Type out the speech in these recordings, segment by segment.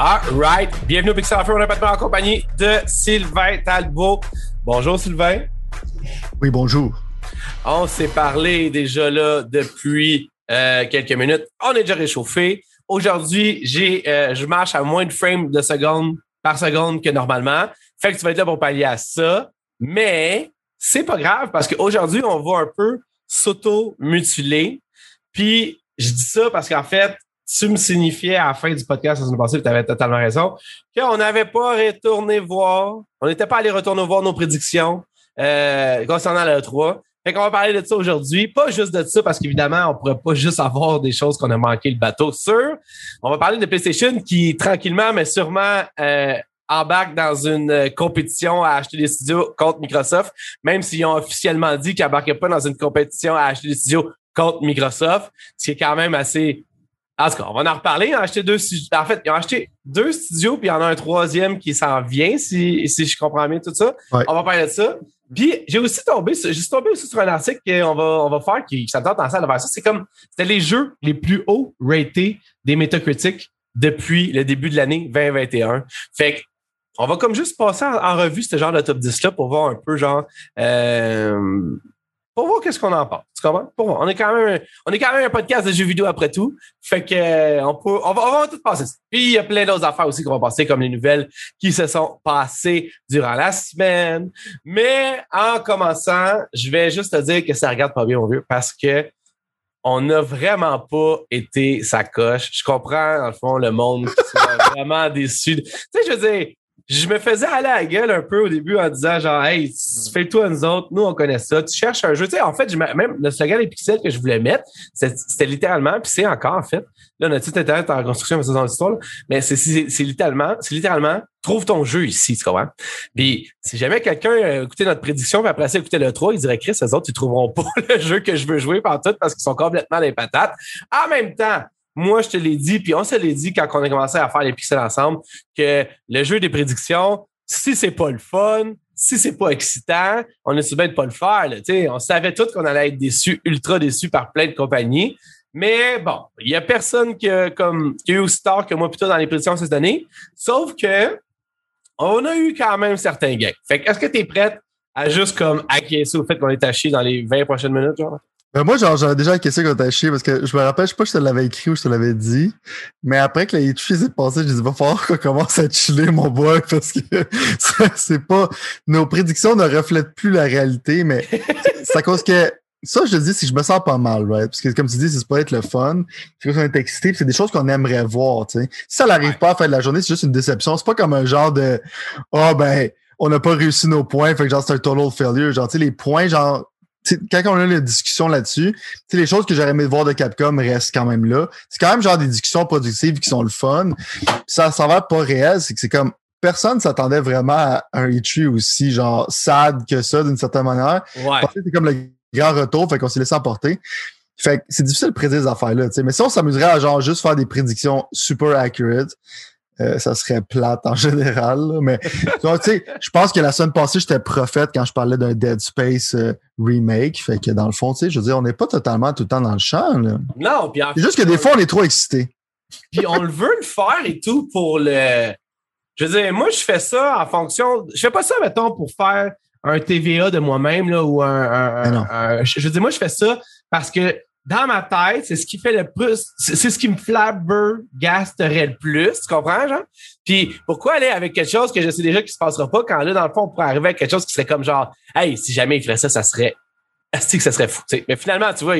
All right. Bienvenue au Pixel Affair. On est en compagnie de Sylvain Talbot. Bonjour, Sylvain. Oui, bonjour. On s'est parlé déjà là depuis euh, quelques minutes. On est déjà réchauffé. Aujourd'hui, j'ai, euh, je marche à moins de frames de seconde par seconde que normalement. Fait que tu vas être là pour pallier à ça. Mais c'est pas grave parce qu'aujourd'hui, on va un peu s'auto-mutiler. Puis, je dis ça parce qu'en fait, tu me signifiais à la fin du podcast la semaine passée, tu avais totalement raison, qu'on n'avait pas retourné voir, on n'était pas allé retourner voir nos prédictions euh, concernant le 3. Fait qu'on va parler de ça aujourd'hui. Pas juste de ça, parce qu'évidemment, on pourrait pas juste avoir des choses qu'on a manqué le bateau sur. On va parler de PlayStation qui, tranquillement, mais sûrement, euh, embarque dans une compétition à acheter des studios contre Microsoft, même s'ils ont officiellement dit qu'ils n'embarquaient pas dans une compétition à acheter des studios contre Microsoft, ce qui est quand même assez en tout cas, on va en reparler. Ils ont acheté deux En fait, ils ont acheté deux studios, puis il y en a un troisième qui s'en vient, si, si je comprends bien tout ça. On va parler de ça. Puis j'ai aussi tombé, j'ai tombé aussi sur un article qu'on va, on va faire qui tente en salle faire ça. C'est comme c'était les jeux les plus hauts ratés des métacritiques depuis le début de l'année 2021. Fait que on va comme juste passer en, revue ce genre de top 10-là pour voir un peu genre euh, pour voir qu'est-ce qu'on en pense. Tu comprends? Pour voir. On est quand même, on est quand même un podcast de jeux vidéo après tout. Fait que, euh, on peut, on va, on va tout passer. Puis, il y a plein d'autres affaires aussi qu'on va passer, comme les nouvelles qui se sont passées durant la semaine. Mais, en commençant, je vais juste te dire que ça regarde pas bien, mon vieux, parce que on n'a vraiment pas été sa coche. Je comprends, dans le fond, le monde qui soit vraiment déçu. Tu sais, je veux dire, je me faisais aller à la gueule un peu au début en disant genre hey fais-toi nous autres. Nous on connaît ça. Tu cherches un jeu. Tu sais en fait même le slogan des pixels que je voulais mettre c'était littéralement puis c'est encore en fait. Là notre site internet en construction mais c'est dans l'histoire mais c'est littéralement c'est littéralement trouve ton jeu ici tu comprends? Puis si jamais quelqu'un écoutait notre prédiction puis après ça écoutait le 3 il dirait Chris les autres ils trouveront pas le jeu que je veux jouer par tout parce qu'ils sont complètement des patates. En même temps moi, je te l'ai dit, puis on se l'est dit quand on a commencé à faire les pixels ensemble, que le jeu des prédictions, si c'est pas le fun, si c'est pas excitant, on est bien de pas le faire. On savait tous qu'on allait être déçus, ultra déçus par plein de compagnies. Mais bon, il y a personne qui a, comme, qui eu aussi tard que moi plutôt dans les prédictions cette année. Sauf que on a eu quand même certains gains. Fait que est-ce que tu es prête à juste comme acquiescer au fait qu'on est taché dans les 20 prochaines minutes, genre? Ben moi, genre, j'avais déjà question quand t'as chier parce que je me rappelle, je sais pas si je te l'avais écrit ou je te l'avais dit, mais après que touché s'est passé, je dit, va falloir qu'on commence à chiller, mon boy, parce que c'est pas, nos prédictions ne reflètent plus la réalité, mais c'est à cause que, ça, je te dis, si je me sens pas mal, right? Parce que, comme tu dis, c'est pas être le fun. C'est qu'on est excité, c'est des choses qu'on aimerait voir, tu sais. Si ça n'arrive pas à faire de la journée, c'est juste une déception. C'est pas comme un genre de, oh, ben, on n'a pas réussi nos points, fait que genre, c'est un total failure. Genre, tu sais, les points, genre, quand on a la discussion là-dessus, les choses que j'aurais aimé voir de Capcom restent quand même là. C'est quand même genre des discussions productives qui sont le fun. ça ça va pas réel, c'est que c'est comme personne s'attendait vraiment à un E3 aussi genre sad que ça d'une certaine manière. Ouais. C'est comme le grand retour, fait qu'on s'est laissé emporter. Fait que c'est difficile de prédire ces affaires-là, mais si on s'amuserait à genre juste faire des prédictions super accurate, euh, ça serait plate en général. Mais tu sais, je pense que la semaine passée, j'étais prophète quand je parlais d'un Dead Space euh, remake. Fait que dans le fond, tu sais, je veux dire, on n'est pas totalement tout le temps dans le champ. Là. Non, puis C'est juste que des fois, on est trop excités. Puis on le veut le faire et tout pour le. Je veux dire, moi, je fais ça en fonction. Je fais pas ça, mettons, pour faire un TVA de moi-même, là, ou un. un je veux dire, moi, je fais ça parce que dans ma tête, c'est ce qui fait le plus, c'est ce qui me flabbergasterait le plus, tu comprends, genre? Puis pourquoi aller avec quelque chose que je sais déjà qu'il se passera pas quand là, dans le fond, on pourrait arriver avec quelque chose qui serait comme genre, hey, si jamais il ferait ça, ça serait, que ça serait fou, Mais finalement, tu vois,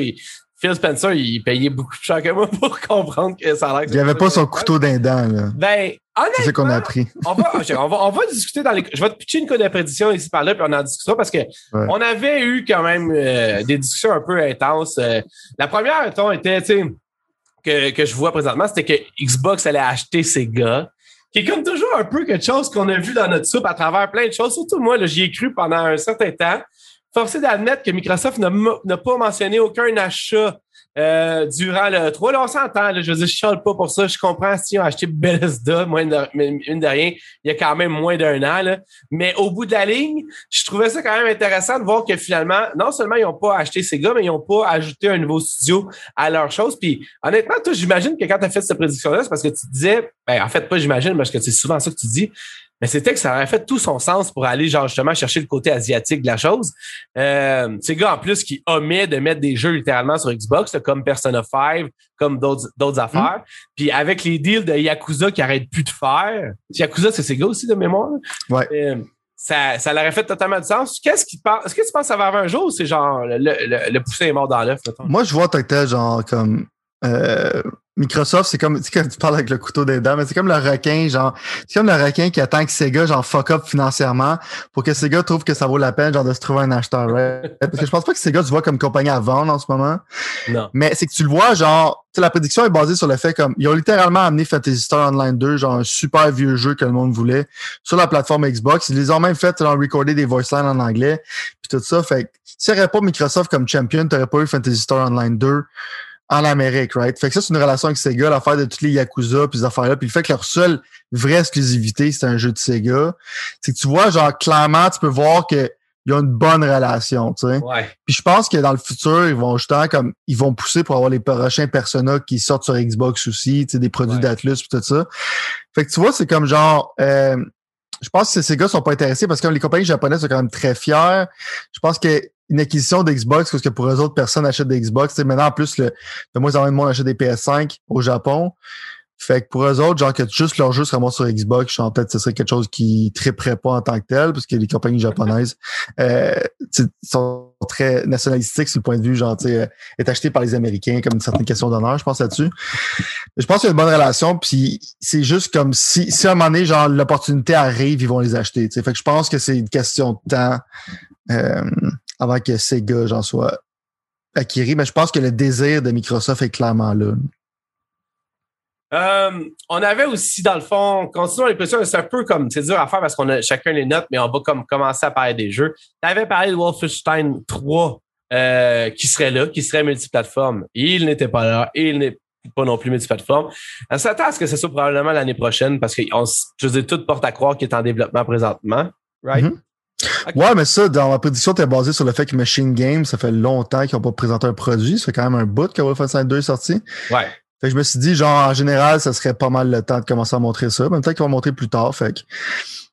Phil Spencer, il payait beaucoup plus cher que moi pour comprendre que ça a l'air. Il n'y avait pas son couteau d'un dent, là. Ben, c'est ce qu'on a appris. on, va, on, va, on va discuter dans les. Je vais te pitcher une code de prédiction ici par là, puis on en discutera parce que on avait eu quand même euh, des discussions un peu intenses. Euh, la première, ton, était, tu sais, que, que je vois présentement, c'était que Xbox allait acheter Sega qui est comme toujours un peu quelque chose qu'on a vu dans notre soupe à travers plein de choses. Surtout moi, j'y ai cru pendant un certain temps forcé d'admettre que Microsoft n'a pas mentionné aucun achat euh, durant le 3. Là, on. Je veux dire, je chiale pas pour ça. Je comprends si on a acheté Bethesda, moins une de rien, il y a quand même moins d'un an. Là. Mais au bout de la ligne, je trouvais ça quand même intéressant de voir que finalement, non seulement ils n'ont pas acheté ces gars, mais ils n'ont pas ajouté un nouveau studio à leur chose. Puis honnêtement, toi, j'imagine que quand tu as fait cette prédiction-là, c'est parce que tu disais, ben, en fait, pas j'imagine, parce que c'est souvent ça que tu dis, mais c'était que ça aurait fait tout son sens pour aller genre justement chercher le côté asiatique de la chose. Euh, ces gars en plus qui omet de mettre des jeux littéralement sur Xbox, comme Persona 5, comme d'autres d'autres affaires. Puis avec les deals de Yakuza qui arrêtent plus de faire. Yakuza, c'est ces gars aussi de mémoire. Ouais. Euh, ça, ça aurait fait totalement de sens. Qu'est-ce qui Est-ce que tu penses que ça va avoir un jour ou c'est genre le, le, le poussin est mort dans l'œuf? Moi, je vois tel genre comme euh, Microsoft, c'est comme, tu sais, quand tu parles avec le couteau des dents, mais c'est comme le requin, genre, c'est comme le requin qui attend que Sega, genre, fuck up financièrement pour que Sega trouve que ça vaut la peine, genre, de se trouver un acheteur, right? Parce que je pense pas que Sega, tu vois comme compagnie à vendre en ce moment. Non. Mais c'est que tu le vois, genre, tu sais, la prédiction est basée sur le fait comme, ils ont littéralement amené Fantasy Star Online 2, genre, un super vieux jeu que le monde voulait, sur la plateforme Xbox. Ils les ont même fait, genre, recorder des voice lines en anglais, puis tout ça. Fait que, s'il n'y aurait pas Microsoft comme champion, t'aurais pas eu Fantasy Star Online 2 en Amérique, right? Fait que ça, c'est une relation avec Sega, l'affaire de tous les Yakuza, puis ces affaires-là. Puis le fait que leur seule vraie exclusivité, c'est un jeu de Sega. C'est que tu vois, genre, clairement, tu peux voir que y a une bonne relation, tu sais. Ouais. Puis je pense que dans le futur, ils vont justement comme ils vont pousser pour avoir les prochains personnages qui sortent sur Xbox aussi, tu sais, des produits Ouais. d'Atlus et tout ça. Fait que tu vois, c'est comme genre euh, je pense que ces gars sont pas intéressés parce que les compagnies japonaises sont quand même très fiers. Je pense que une acquisition d'Xbox, parce que pour eux autres, personne n'achète des Xbox. Maintenant, en plus, le, de moins en moins de monde achète des PS5 au Japon. Fait que pour eux autres, genre que juste leur jeu se ramasse sur Xbox, je peut-être que ce serait quelque chose qui triperait pas en tant que tel, parce que les compagnies japonaises euh, sont très nationalistiques sur le point de vue, genre, euh, est acheté par les Américains comme une certaine question d'honneur, je pense là-dessus. Je pense qu'il y a une bonne relation, puis c'est juste comme si, si à un moment donné, genre, l'opportunité arrive, ils vont les acheter. tu sais. Fait que je pense que c'est une question de temps euh, avant que ces gars, j'en soient acquéris. Mais je pense que le désir de Microsoft est clairement là. Euh, on avait aussi, dans le fond, continuons l'impression, c'est un peu comme, c'est dur à faire parce qu'on a chacun les notes, mais on va comme commencer à parler des jeux. Tu avais parlé de Wolfenstein 3 euh, qui serait là, qui serait multiplateforme. Il n'était pas là, il n'est pas non plus multiplateforme. On s'attend à ce que ce soit probablement l'année prochaine parce que on, je veux dire, tout porte à croire qu'il est en développement présentement. Right? Ouais, mais ça, dans ma prédiction, t'es basé sur le fait que Machine Games, ça fait longtemps qu'ils n'ont pas présenté un produit. Ça fait quand même un bout que Wolfenstein 2 est sorti. Ouais. Fait que je me suis dit, genre, en général, ça serait pas mal le temps de commencer à montrer ça. Même temps qu'ils vont montrer plus tard. Fait que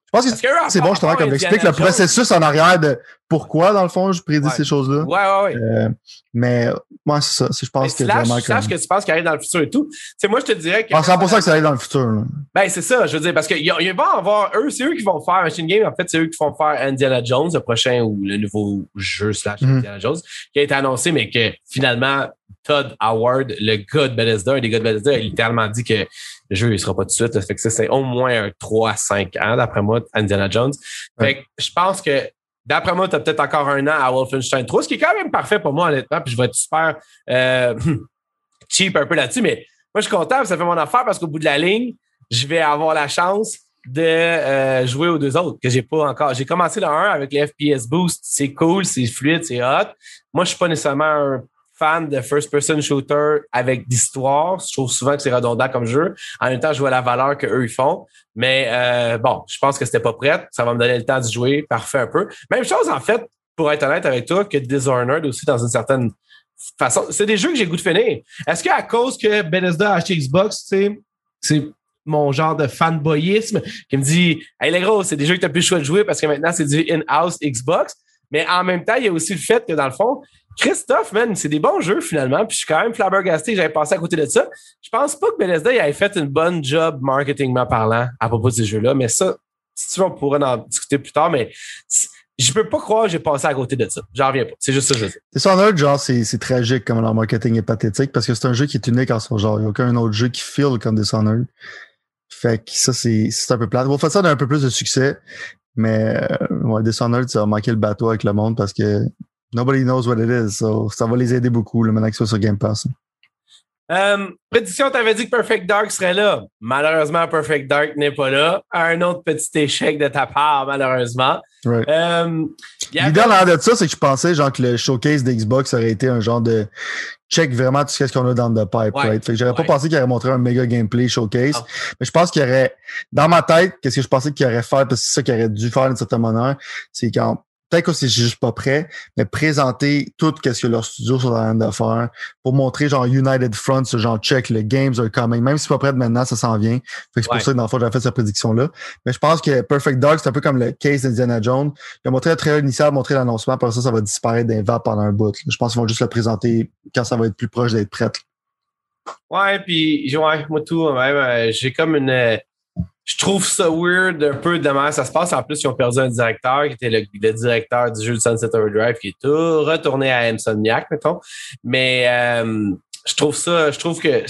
je pense que c'est bon, justement, comme j'explique le processus en arrière de pourquoi, dans le fond, je prédis Ouais. ces choses-là. Ouais, ouais, ouais. Euh, mais moi, c'est ça. Je Mais pense que slash, vraiment slash comme... que tu penses qu'il arrive dans le futur et tout. C'est moi, je te dirais que. Je pense 100% que ça arrive dans le futur. Là. Ben, c'est ça, je veux dire, parce qu'il va y avoir eux, c'est eux qui vont faire Machine Game. En fait, c'est eux qui vont faire Indiana Jones, le prochain ou le nouveau jeu slash Mhm. Indiana Jones, qui a été annoncé, mais que finalement, Todd Howard, le gars de Bethesda, un des gars de Bethesda, a littéralement dit que le jeu, il sera pas tout de suite. Fait que ça, c'est au moins un 3 à 5 ans, d'après moi, Indiana Jones. Fait que je pense que D'après moi, tu as peut-être encore un an à Wolfenstein 3, ce qui est quand même parfait pour moi, honnêtement. Puis je vais être super euh, cheap un peu là-dessus, mais moi, je suis content, ça fait mon affaire parce qu'au bout de la ligne, je vais avoir la chance de euh, jouer aux deux autres que j'ai pas encore. J'ai commencé le 1 avec les FPS Boost. C'est cool, c'est fluide, c'est hot. Moi, je suis pas nécessairement un fan de first-person shooter avec d'histoire. Je trouve souvent que c'est redondant comme jeu. En même temps, je vois la valeur qu'eux ils font. Mais euh, bon, je pense que c'était pas prêt. Ça va me donner le temps de jouer. Parfait un peu. Même chose, en fait, pour être honnête avec toi, que Dishonored aussi dans une certaine façon. C'est des jeux que j'ai goût de finir. Est-ce qu'à cause que Bethesda a acheté Xbox, c'est mon genre de fanboyisme qui me dit Hey les gros, c'est des jeux que tu as plus le choix de jouer parce que maintenant c'est du in-house Xbox. Mais en même temps, il y a aussi le fait que dans le fond, Christophe, man, c'est des bons jeux finalement. Puis je suis quand même flabbergasté j'avais passé à côté de ça. Je pense pas que Bethesda avait fait une bonne job marketingment parlant à propos de ces jeux-là. Mais ça, si tu veux, on pourrait en discuter plus tard. Mais je peux pas croire que j'ai passé à côté de ça. J'en reviens pas. C'est juste ça que je veux dire. Dishonored, genre, c'est, c'est tragique comme leur marketing est pathétique parce que c'est un jeu qui est unique en son genre. Il n'y a aucun autre jeu qui feel comme Dishonored. Fait que ça, c'est, c'est un peu plate. Wolfenstein a un peu plus de succès, mais euh, ouais, Dishonored, ça a manqué le bateau avec le monde parce que nobody knows what it is. So, ça va les aider beaucoup, le maintenant sur Game Pass. Euh, prédiction, t'avais dit que Perfect Dark serait là. Malheureusement, Perfect Dark n'est pas là. Un autre petit échec de ta part, malheureusement. Right. Euh, L'idée en de ça, c'est que je pensais genre que le showcase d'Xbox aurait été un genre de check vraiment tout ce qu'on a dans le pipe, Ouais. right? Fait que j'aurais Ouais. pas pensé qu'il aurait montré un méga gameplay showcase. Non. Mais je pense qu'il aurait, dans ma tête, qu'est-ce que je pensais qu'il aurait fait, parce que c'est ça qu'il aurait dû faire d'une certaine manière, c'est quand, peut-être que c'est juste pas prêt, mais présenter tout ce que leurs studios sont en train de faire pour montrer genre United Front, ce genre check, le games are coming. Même si c'est pas prêt de maintenant, ça s'en vient. Fait que c'est Ouais. pour ça que dans le fond, j'avais fait cette prédiction-là. Mais je pense que Perfect Dark, c'est un peu comme le case d'Indiana Jones. Il a montré le trailer initial, montré l'annoncement, après ça, ça va disparaître d'un vap pendant un bout. Je pense qu'ils vont juste le présenter quand ça va être plus proche d'être prêt. Ouais, puis ouais, moi tout, même, euh, j'ai comme une. euh, je trouve ça weird un peu de la manière ça se passe. En plus, ils ont perdu un directeur qui était le, le directeur du jeu de Sunset Overdrive qui est tout retourné à Insomniac, mettons. Mais euh, je trouve ça, je trouve que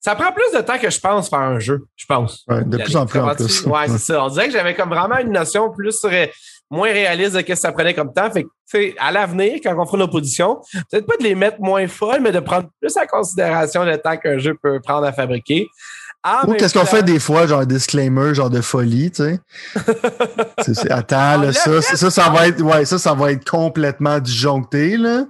ça prend plus de temps que je pense faire un jeu, je pense. Ouais, de plus en plus en plus. Ouais, c'est ça. On dirait que j'avais comme vraiment une notion plus ré- moins réaliste de ce que ça prenait comme temps. Fait que, tu sais, à l'avenir, quand on fera nos positions, peut-être pas de les mettre moins folles, mais de prendre plus en considération le temps qu'un jeu peut prendre à fabriquer. Ou qu'est-ce qu'on fait des fois, genre un disclaimer, genre de folie, tu sais? Attends, là, ça, ça, ça, ça va être, ouais, ça, ça va être complètement disjoncté, là.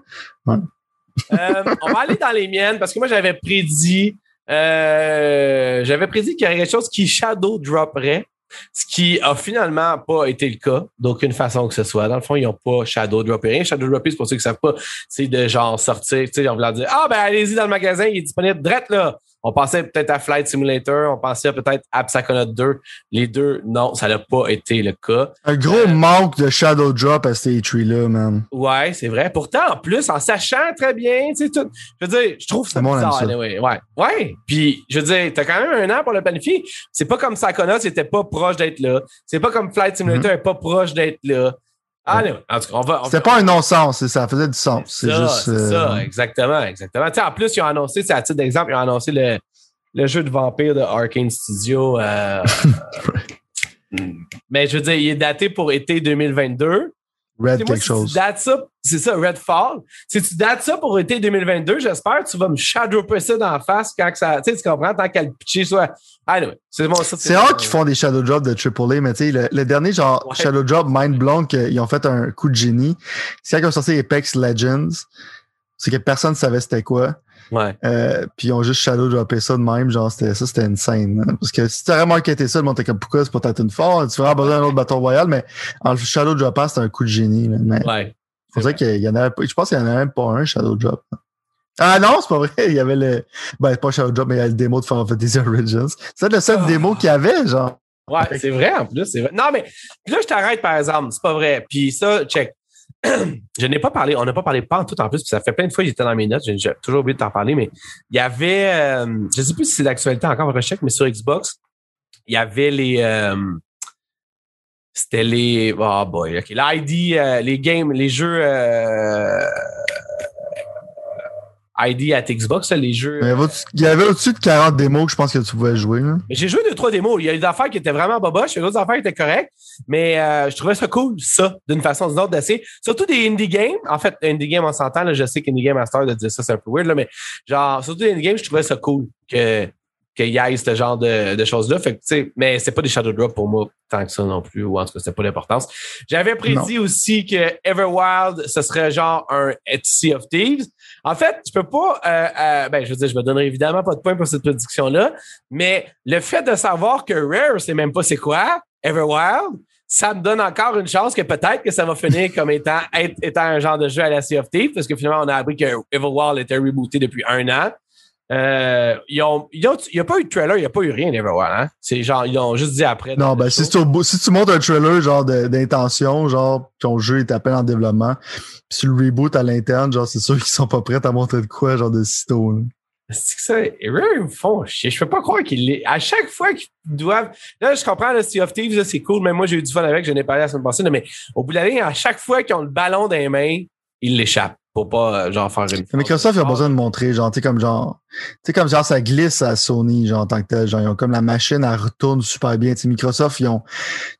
Euh, on va aller dans les miennes parce que moi, j'avais prédit, euh, j'avais prédit qu'il y aurait quelque chose qui shadow dropperait, ce qui a finalement pas été le cas d'aucune façon que ce soit. Dans le fond, ils n'ont pas shadow droppé rien. Shadow droppé, c'est pour ceux qui savent pas, c'est de genre sortir, tu sais, en voulant dire, ah, ben, allez-y dans le magasin, il est disponible direct là. On pensait peut-être à Flight Simulator, on pensait peut-être à Psychonaut 2. Les deux, non, ça n'a pas été le cas. Un gros Euh, manque de Shadow Drop à Stage 3 là, man. Ouais, c'est vrai. Pourtant, en plus, en sachant très bien, tu sais, tout. Je veux dire, je trouve ça bizarre. ça. anyway. Ouais. Ouais. Puis, je veux dire, t'as quand même un an pour le planifier. C'est pas comme Sakona, c'était pas proche d'être là. C'est pas comme Flight Simulator est pas proche d'être là. Ah, non. En tout cas, on va. on C'était pas un non-sens, ça faisait du sens. C'est ça, juste. euh, ça, exactement, exactement. Tu sais, en plus, ils ont annoncé, c'est à titre d'exemple, ils ont annoncé le, le jeu de vampire de Arkane Studio. euh, mais je veux dire, il est daté pour été 2022. Red quelque si chose. tu dates ça, c'est ça, Redfall. Si tu dates ça pour été 2022, j'espère que tu vas me shadowper ça dans la face quand que ça. Tu sais, tu comprends, tant qu'elle pitché soit. Ah, non, c'est bon, ça. C'est rare qu'ils font des Shadow Drop de AAA, mais tu sais, le, le dernier genre Ouais. Shadow Drop Mind Blown qu'ils ont fait un coup de génie, c'est quand ils ont sorti Apex Legends, c'est que personne ne savait c'était quoi. Ouais. Euh, puis ils ont juste shadow droppé ça de même, genre c'était ça, c'était insane. hein. Parce que si tu aurais marketé ça, le monde comme pourquoi c'est pas Titanfall, tu aurais besoin d'un autre bâton royal, mais en shadow droppant, c'était un coup de génie. Mais Ouais. dire qu'il y en avait. Je pense qu'il y en avait même pas un shadow drop. Ah non, c'est pas vrai. Il y avait le. Ben, pas shadow drop, mais il y a le démo de Final Fantasy Origins. C'est le seul Ah. démo qu'il y avait, genre. Ouais, c'est vrai en plus. c'est vrai. Non, mais là, je t'arrête par exemple. C'est pas vrai. Puis ça, check. je n'ai pas parlé, on n'a pas parlé pas en tout en plus, puis ça fait plein de fois que j'étais dans mes notes, j'ai toujours oublié de t'en parler, mais il y avait, euh, je sais plus si c'est d'actualité encore, je check, mais sur Xbox, il y avait les, euh, c'était les, oh boy, ok, l'ID, euh, les games, les jeux, euh, ID at Xbox, les jeux. Il y avait au- il y avait au-dessus de 40 démos que je pense que tu pouvais jouer. J'ai joué deux, trois démos. Il y a des affaires qui étaient vraiment boboches, il y a d'autres affaires qui étaient correctes. Mais euh, je trouvais ça cool, ça, d'une façon ou d'une autre, d'essayer. Surtout des indie games. En fait, indie games, on s'entend, je sais qu'indie game master de dire ça, c'est un peu weird, là, mais genre, surtout des indie games, je trouvais ça cool que qu'il y ait ce genre de, de choses-là. Fait que, mais c'est pas des Shadow Drop pour moi tant que ça non plus, ou en tout cas, c'était pas l'importance. J'avais prédit aussi que Everwild, ce serait genre un Sea of Thieves. En fait, je peux pas, euh, euh, ben, je veux dire, je me donnerai évidemment pas de points pour cette prédiction-là, mais le fait de savoir que Rare, c'est même pas c'est quoi, Everwild, ça me donne encore une chance que peut-être que ça va finir comme étant, être- étant un genre de jeu à la Thieves, parce que finalement, on a appris que Everwild était rebooté depuis un an. Euh, ils ont, ils ont- il n'y a pas eu de trailer, il n'y a pas eu rien hein? C'est genre, ils ont juste dit après. Non, ben, si tu, si tu montes un trailer, genre, d'intention, genre, ton jeu est à peine en développement, puis tu le reboot à l'interne, genre, c'est sûr qu'ils sont pas prêts à montrer de quoi, genre, de sitôt, là. C'est que ça, ils me font chier. Je peux pas croire qu'ils les. À chaque fois qu'ils doivent. Là, je comprends, le Sea of Thieves, c'est cool. Même moi, j'ai eu du fun avec. Je n'ai parlé la semaine passée. Mais au bout de la ligne, à chaque fois qu'ils ont le ballon dans les mains, ils l'échappent pour pas, euh, genre, faire une. Microsoft, ont besoin de montrer, genre, tu sais, comme genre, tu sais, comme genre, ça glisse à Sony, genre, en tant que tel, genre, ils ont comme la machine, elle retourne super bien. Tu sais, Microsoft, ils ont,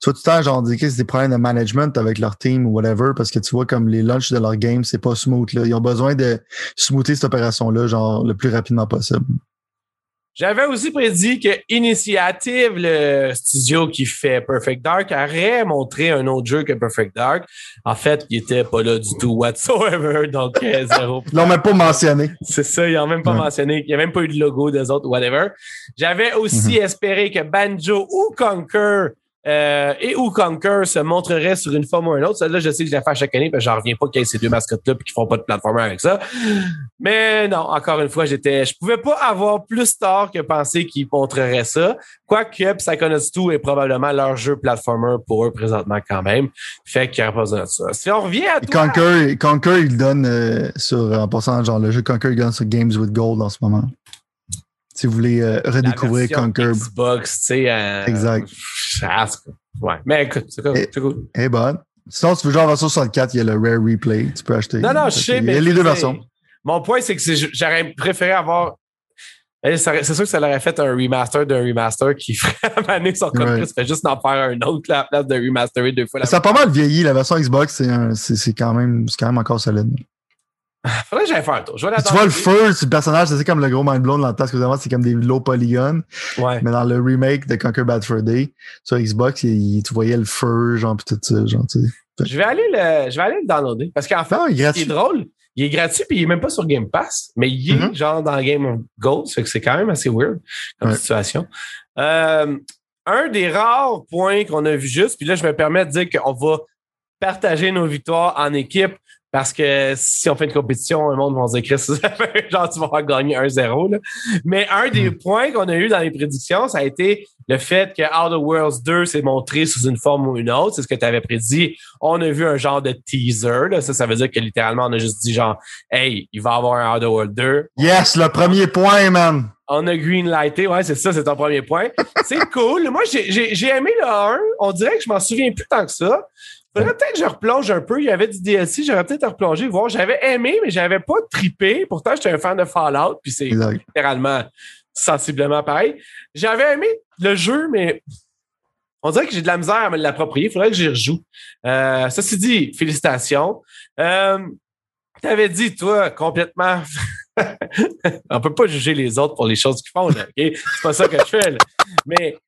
tu vois, tout le temps, genre, des, des problèmes de management avec leur team ou whatever, parce que tu vois, comme les launches de leur game, c'est pas smooth, là. Ils ont besoin de smoother cette opération-là, genre, le plus rapidement possible. J'avais aussi prédit que Initiative, le studio qui fait Perfect Dark, aurait montré un autre jeu que Perfect Dark. En fait, il était pas là du tout whatsoever, donc euh, zéro. Ils l'ont même pas mentionné. C'est ça, ils n'ont même pas Ouais. mentionné. Il n'y a même pas eu de logo des autres, whatever. J'avais aussi Mhm. espéré que Banjo ou Conquer euh, et ou Conquer se montreraient sur une forme ou une autre. Celle-là, je sais que je la fais à chaque année, parce que j'en reviens pas qu'il y ait ces deux mascottes-là et qu'ils font pas de platformer avec ça. Mais non, encore une fois, j'étais, je pouvais pas avoir plus tort que penser qu'ils montreraient ça. Quoique Psychonauts 2 est probablement leur jeu platformer pour eux présentement quand même. Fait qu'il n'y aurait pas besoin de ça. Si on revient à toi, Conquer, Conquer, il donne euh, sur, en passant, genre, le jeu Conquer, il donne sur Games with Gold en ce moment. Si vous voulez euh, redécouvrir Conquer, Xbox, tu sais. euh, Exact. cool. Ouais. Mais écoute, c'est cool. Et- c'est cool. est bonne. Sinon, si tu veux jouer en version 64, il y a le Rare Replay, tu peux acheter. Non, non, je sais, Il mais. y a les deux versions. Mon point, c'est que j'aurais préféré avoir. Eh, C'est sûr que ça aurait fait un remaster d'un remaster qui ferait amener son. Conquer. Ça fait juste d'en faire un autre là, à la place de remasterer deux fois la Ça a pas mal vieilli. La version Xbox, c'est quand, même- quand même encore solide. Faudrait que j'aille faire un tour. Je vais Puis tu vois le feu sur le personnage, c'est comme le gros mind blown dans le temps, parce que vraiment, c'est comme des low polygones. Ouais. Mais dans le remake de Conquer Bad Fur Day, sur Xbox, il- tu voyais le feu, genre, pis tout ça, genre, tu sais. Je vais aller le, je vais aller le downloader. Parce qu'en fait, Non, il est drôle, il est gratuit puis il est même pas sur Game Pass, mais il est Mhm. genre dans Game of Gold. Fait que c'est quand même assez weird comme Ouais. situation. Euh, un des rares points qu'on a vu juste, puis là, je me permets de dire qu'on va partager nos victoires en équipe parce que si on fait une compétition, le monde va se dire, genre, tu vas faire gagner 1-0. là. Mais un des Mm. points qu'on a eu dans les prédictions, ça a été le fait que Outer Worlds 2 s'est montré sous une forme ou une autre. C'est ce que tu avais prédit. On a vu un genre de teaser. Là. Ça, ça veut dire que littéralement, on a juste dit genre, hey, il va y avoir un Outer Worlds 2 Yes, le premier point, man! on a greenlighté. Ouais, c'est ça, c'est ton premier point. C'est cool. Moi, j'ai aimé le 1. On dirait que je m'en souviens plus tant que ça. Faudrait peut-être que je replonge un peu. Il y avait du DLC, j'aurais peut-être replongé, voir. J'avais aimé, mais j'avais pas trippé. Pourtant, j'étais un fan de Fallout, puis c'est littéralement sensiblement pareil. J'avais aimé le jeu, mais on dirait que j'ai de la misère à me l'approprier. Il faudrait que j'y rejoue. Euh, ceci dit, félicitations. Euh, T'avais dit, toi, complètement. on peut pas juger les autres pour les choses qu'ils font, là, OK? C'est pas ça que je fais, là. Mais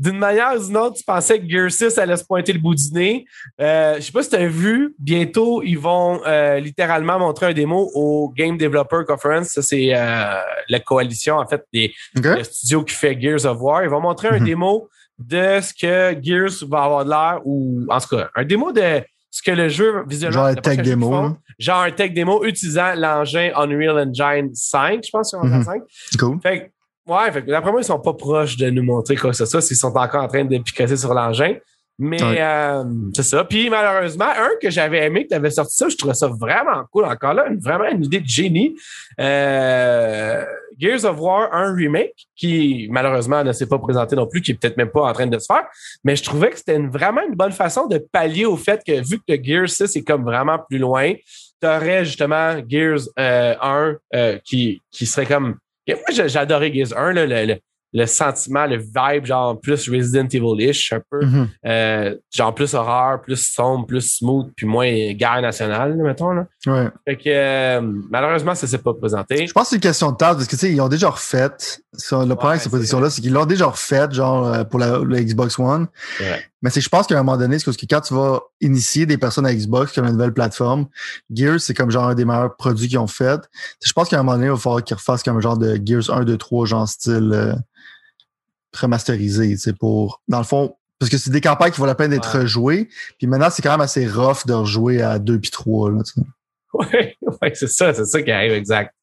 d'une manière ou d'une autre, tu pensais que Gear 6 allait se pointer le bout du nez. Euh, je sais pas si tu as vu, bientôt, ils vont euh, littéralement montrer un démo au Game Developer Conference. Ça, c'est euh, la coalition, en fait, des OK? le studio qui fait Gears of War. Ils vont montrer un Mhm. démo de ce que Gears va avoir de l'air, ou en tout cas, un démo de ce que le jeu visuellement. Genre un tech démo, font. Genre un tech démo utilisant l'engin Unreal Engine 5, je pense, sur Unreal Mhm. 5. Cool. Fait ouais, fait que d'après moi, ils sont pas proches de nous montrer quoi que ce soit s'ils sont encore en train de picoter sur l'engin. Mais Ouais. euh, c'est ça. Puis malheureusement, un que j'avais aimé, que tu avais sorti ça, je trouvais ça vraiment cool. Encore là, une- vraiment une idée de génie. Euh, Gears of War, un remake qui malheureusement ne s'est pas présenté non plus, qui est peut-être même pas en train de se faire. Mais je trouvais que c'était une- vraiment une bonne façon de pallier au fait que vu que le Gears 6 est comme vraiment plus loin, tu aurais justement Gears euh, 1 euh, qui, qui serait comme. Et moi, j'adorais Gears 1, là, le, le, le sentiment, le vibe, genre plus Resident Evil-ish, un peu. Mhm. Euh, genre plus horreur, plus sombre, plus smooth, puis moins guerre nationale, là, mettons. Là. Ouais. Fait que euh, malheureusement, ça s'est pas présenté. Je pense que c'est une question de table parce que tu sais, ils ont déjà refait. Ça, le problème avec c'est cette position-là, c'est qu'ils l'ont déjà refait, genre euh, pour la, la Xbox One. Ouais. Mais c'est je pense qu'à un moment donné, c'est parce que quand tu vas initier des personnes à Xbox comme une nouvelle plateforme, Gears, c'est comme genre un des meilleurs produits qu'ils ont fait. Je pense qu'à un moment donné, il va falloir qu'ils refassent comme un genre de Gears 1, 2, 3, genre style euh, remasterisé, sais, pour. Dans le fond, parce que c'est des campagnes qui vaut la peine d'être Ouais. rejouées. Puis maintenant, c'est quand même assez rough de rejouer à 2 puis 3, là, Ouais, ouais, c'est ça, c'est ça qui arrive, exact.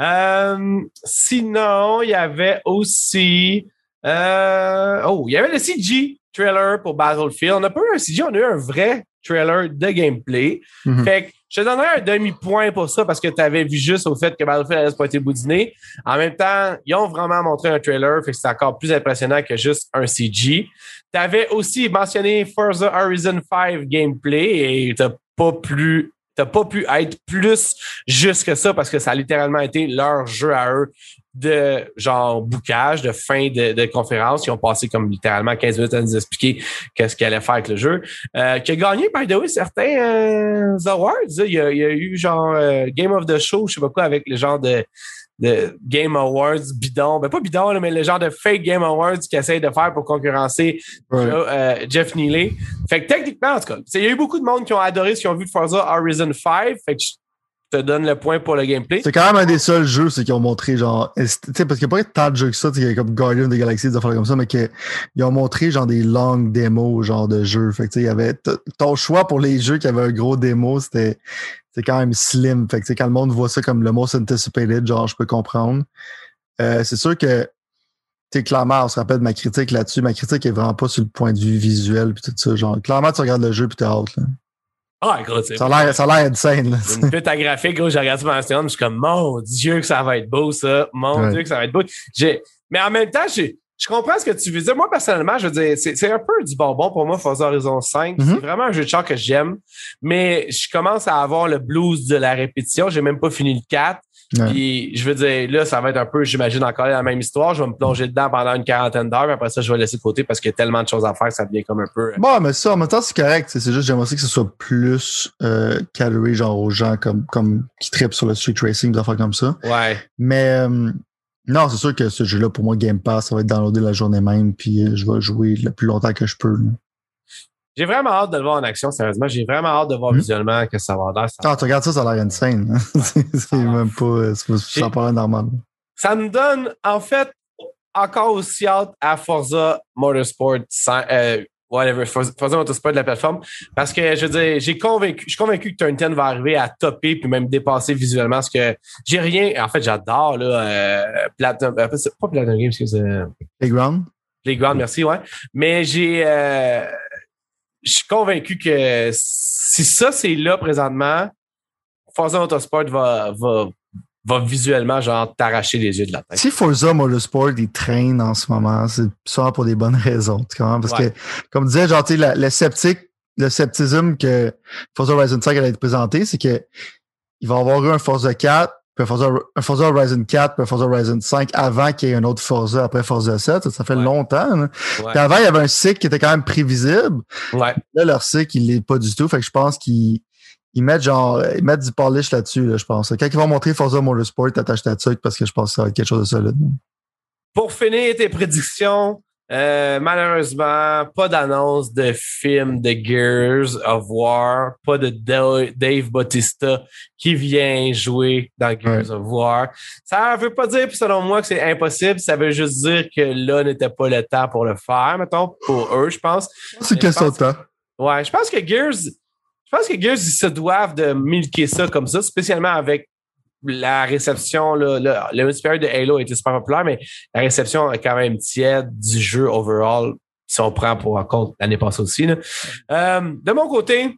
Euh, sinon, il y avait aussi. euh, oh, il y avait le CG trailer pour Battlefield. On n'a pas eu un CG, on a eu un vrai trailer de gameplay. Mhm. Fait que je te donnerais un demi-point pour ça parce que tu avais vu juste au fait que Battlefield allait se pointer nez. En même temps, ils ont vraiment montré un trailer, fait que c'est encore plus impressionnant que juste un CG. Tu avais aussi mentionné Forza Horizon 5 gameplay et t'as pas plus t'as pas pu être plus juste que ça parce que ça a littéralement été leur jeu à eux de genre boucage, de fin de, de conférence. Ils ont passé comme littéralement 15 minutes à nous expliquer qu'est-ce qu'ils allaient faire avec le jeu. Euh, qui a gagné, by the way, certains euh, awards. Il y, a, il y, a, eu genre euh, Game of the Show, je sais pas quoi, avec le genre de de Game Awards bidon, ben pas bidon, là, mais le genre de fake Game Awards qu'ils essayent de faire pour concurrencer Ouais. euh, Jeff Neely. Fait que techniquement, en tout cas, il y a eu beaucoup de monde qui ont adoré ce qu'ils ont vu de Forza Horizon 5. Fait que je te donne le point pour le gameplay. C'est quand même un des seuls jeux c'est qu'ils ont montré genre est- tu sais parce qu'il n'y a pas tant de jeux que ça tu sais, comme Guardian des Galaxies des affaires comme ça mais qu'ils ont montré genre des longues démos genre de jeux fait que tu sais il y avait ton choix pour les jeux qui avaient un gros démo c'était c'est quand même slim fait que quand le monde voit ça comme le most anticipated genre je peux comprendre Euh, c'est sûr que tu sais clairement on se rappelle de ma critique là-dessus ma critique est vraiment pas sur le point de vue visuel puis tout ça genre clairement tu regardes le jeu puis t'es out là. Ah, c'est ça a l'air ça a l'air insane là. une pute à graphique, gros, j'ai regardé sur ma Instagram, je suis comme, mon Dieu que ça va être beau, ça. Mon Ouais. Dieu que ça va être beau. J'ai, mais en même temps, j'ai, je comprends ce que tu veux dire. Moi, personnellement, je veux dire, c'est, un peu du bonbon pour moi, Forza Horizon 5. Mhm. C'est vraiment un jeu de char que j'aime, mais je commence à avoir le blues de la répétition. J'ai même pas fini le 4. Ouais. Puis, je veux dire, là, ça va être un peu, j'imagine, encore la même histoire. Je vais me plonger dedans pendant une quarantaine d'heures, après ça, je vais laisser de côté parce qu'il y a tellement de choses à faire, ça devient comme un peu. euh, Bon, mais ça, en même temps, c'est correct. C'est juste, j'aimerais aussi que ce soit plus euh, calé, genre aux gens comme, comme qui tripent sur le street racing, des affaires comme ça. Ouais. Mais euh, non, c'est sûr que ce jeu-là, pour moi, Game Pass, ça va être downloadé la journée même, puis euh, je vais jouer le plus longtemps que je peux. là. J'ai vraiment hâte de le voir en action, sérieusement. J'ai vraiment hâte de voir Mhm. visuellement que ça va l'air. Ça Ah, tu regardes ça, ça a l'air insane. hein. c'est c'est même pas, euh, c'est pas- ça normal. Ça me donne, en fait, encore aussi hâte à Forza Motorsport, sans- euh, whatever, Forza Motorsport de la plateforme. Parce que, je veux dire, j'ai convaincu, je suis convaincu que Turn 10 va arriver à topper puis même dépasser visuellement ce que j'ai rien. En fait, j'adore, là, euh, Platinum, euh, c'est pas Platinum Games, excuse, euh, Playground? Playground, merci, ouais. Mais j'ai, euh, je suis convaincu que si ça, c'est là présentement, Forza Motorsport va, va, va visuellement, genre, t'arracher les yeux de la tête. Si Forza Motorsport, il traîne en ce moment, c'est souvent pour des bonnes raisons. tu comprends? Parce Ouais. que, comme disait, genre, tu sais, le sceptique, le scepticisme que Forza Horizon 5 allait être présenté, c'est que il va avoir eu un Forza 4, puis un Forza, un Forza Horizon 4, puis un Forza Horizon 5 avant qu'il y ait un autre Forza après Forza 7. Ça, ça fait Ouais. longtemps. là. Ouais. Puis avant, il y avait un cycle qui était quand même prévisible. Ouais. Là, leur cycle, il l'est pas du tout. Fait que je pense qu'ils ils mettent genre ils mettent du polish là-dessus, là, je pense. Quand ils vont montrer Forza Motorsport, t'attaches ta tuque parce que je pense que ça va être quelque chose de solide. Pour finir tes prédictions, euh, malheureusement, pas d'annonce de film de Gears of War, pas de Da- Dave Bautista qui vient jouer dans Gears of War. Ça veut pas dire, selon moi, que c'est impossible. Ça veut juste dire que là n'était pas le temps pour le faire, mettons, pour eux, je pense. C'est question de temps. Ouais, je pense que Gears, je pense que Gears, ils se doivent de milquer ça comme ça, spécialement avec la réception, là, le, le multiplayer de Halo été super populaire, mais la réception est quand même tiède du jeu overall, si on prend pour en compte l'année passée aussi. Là. Euh, de mon côté,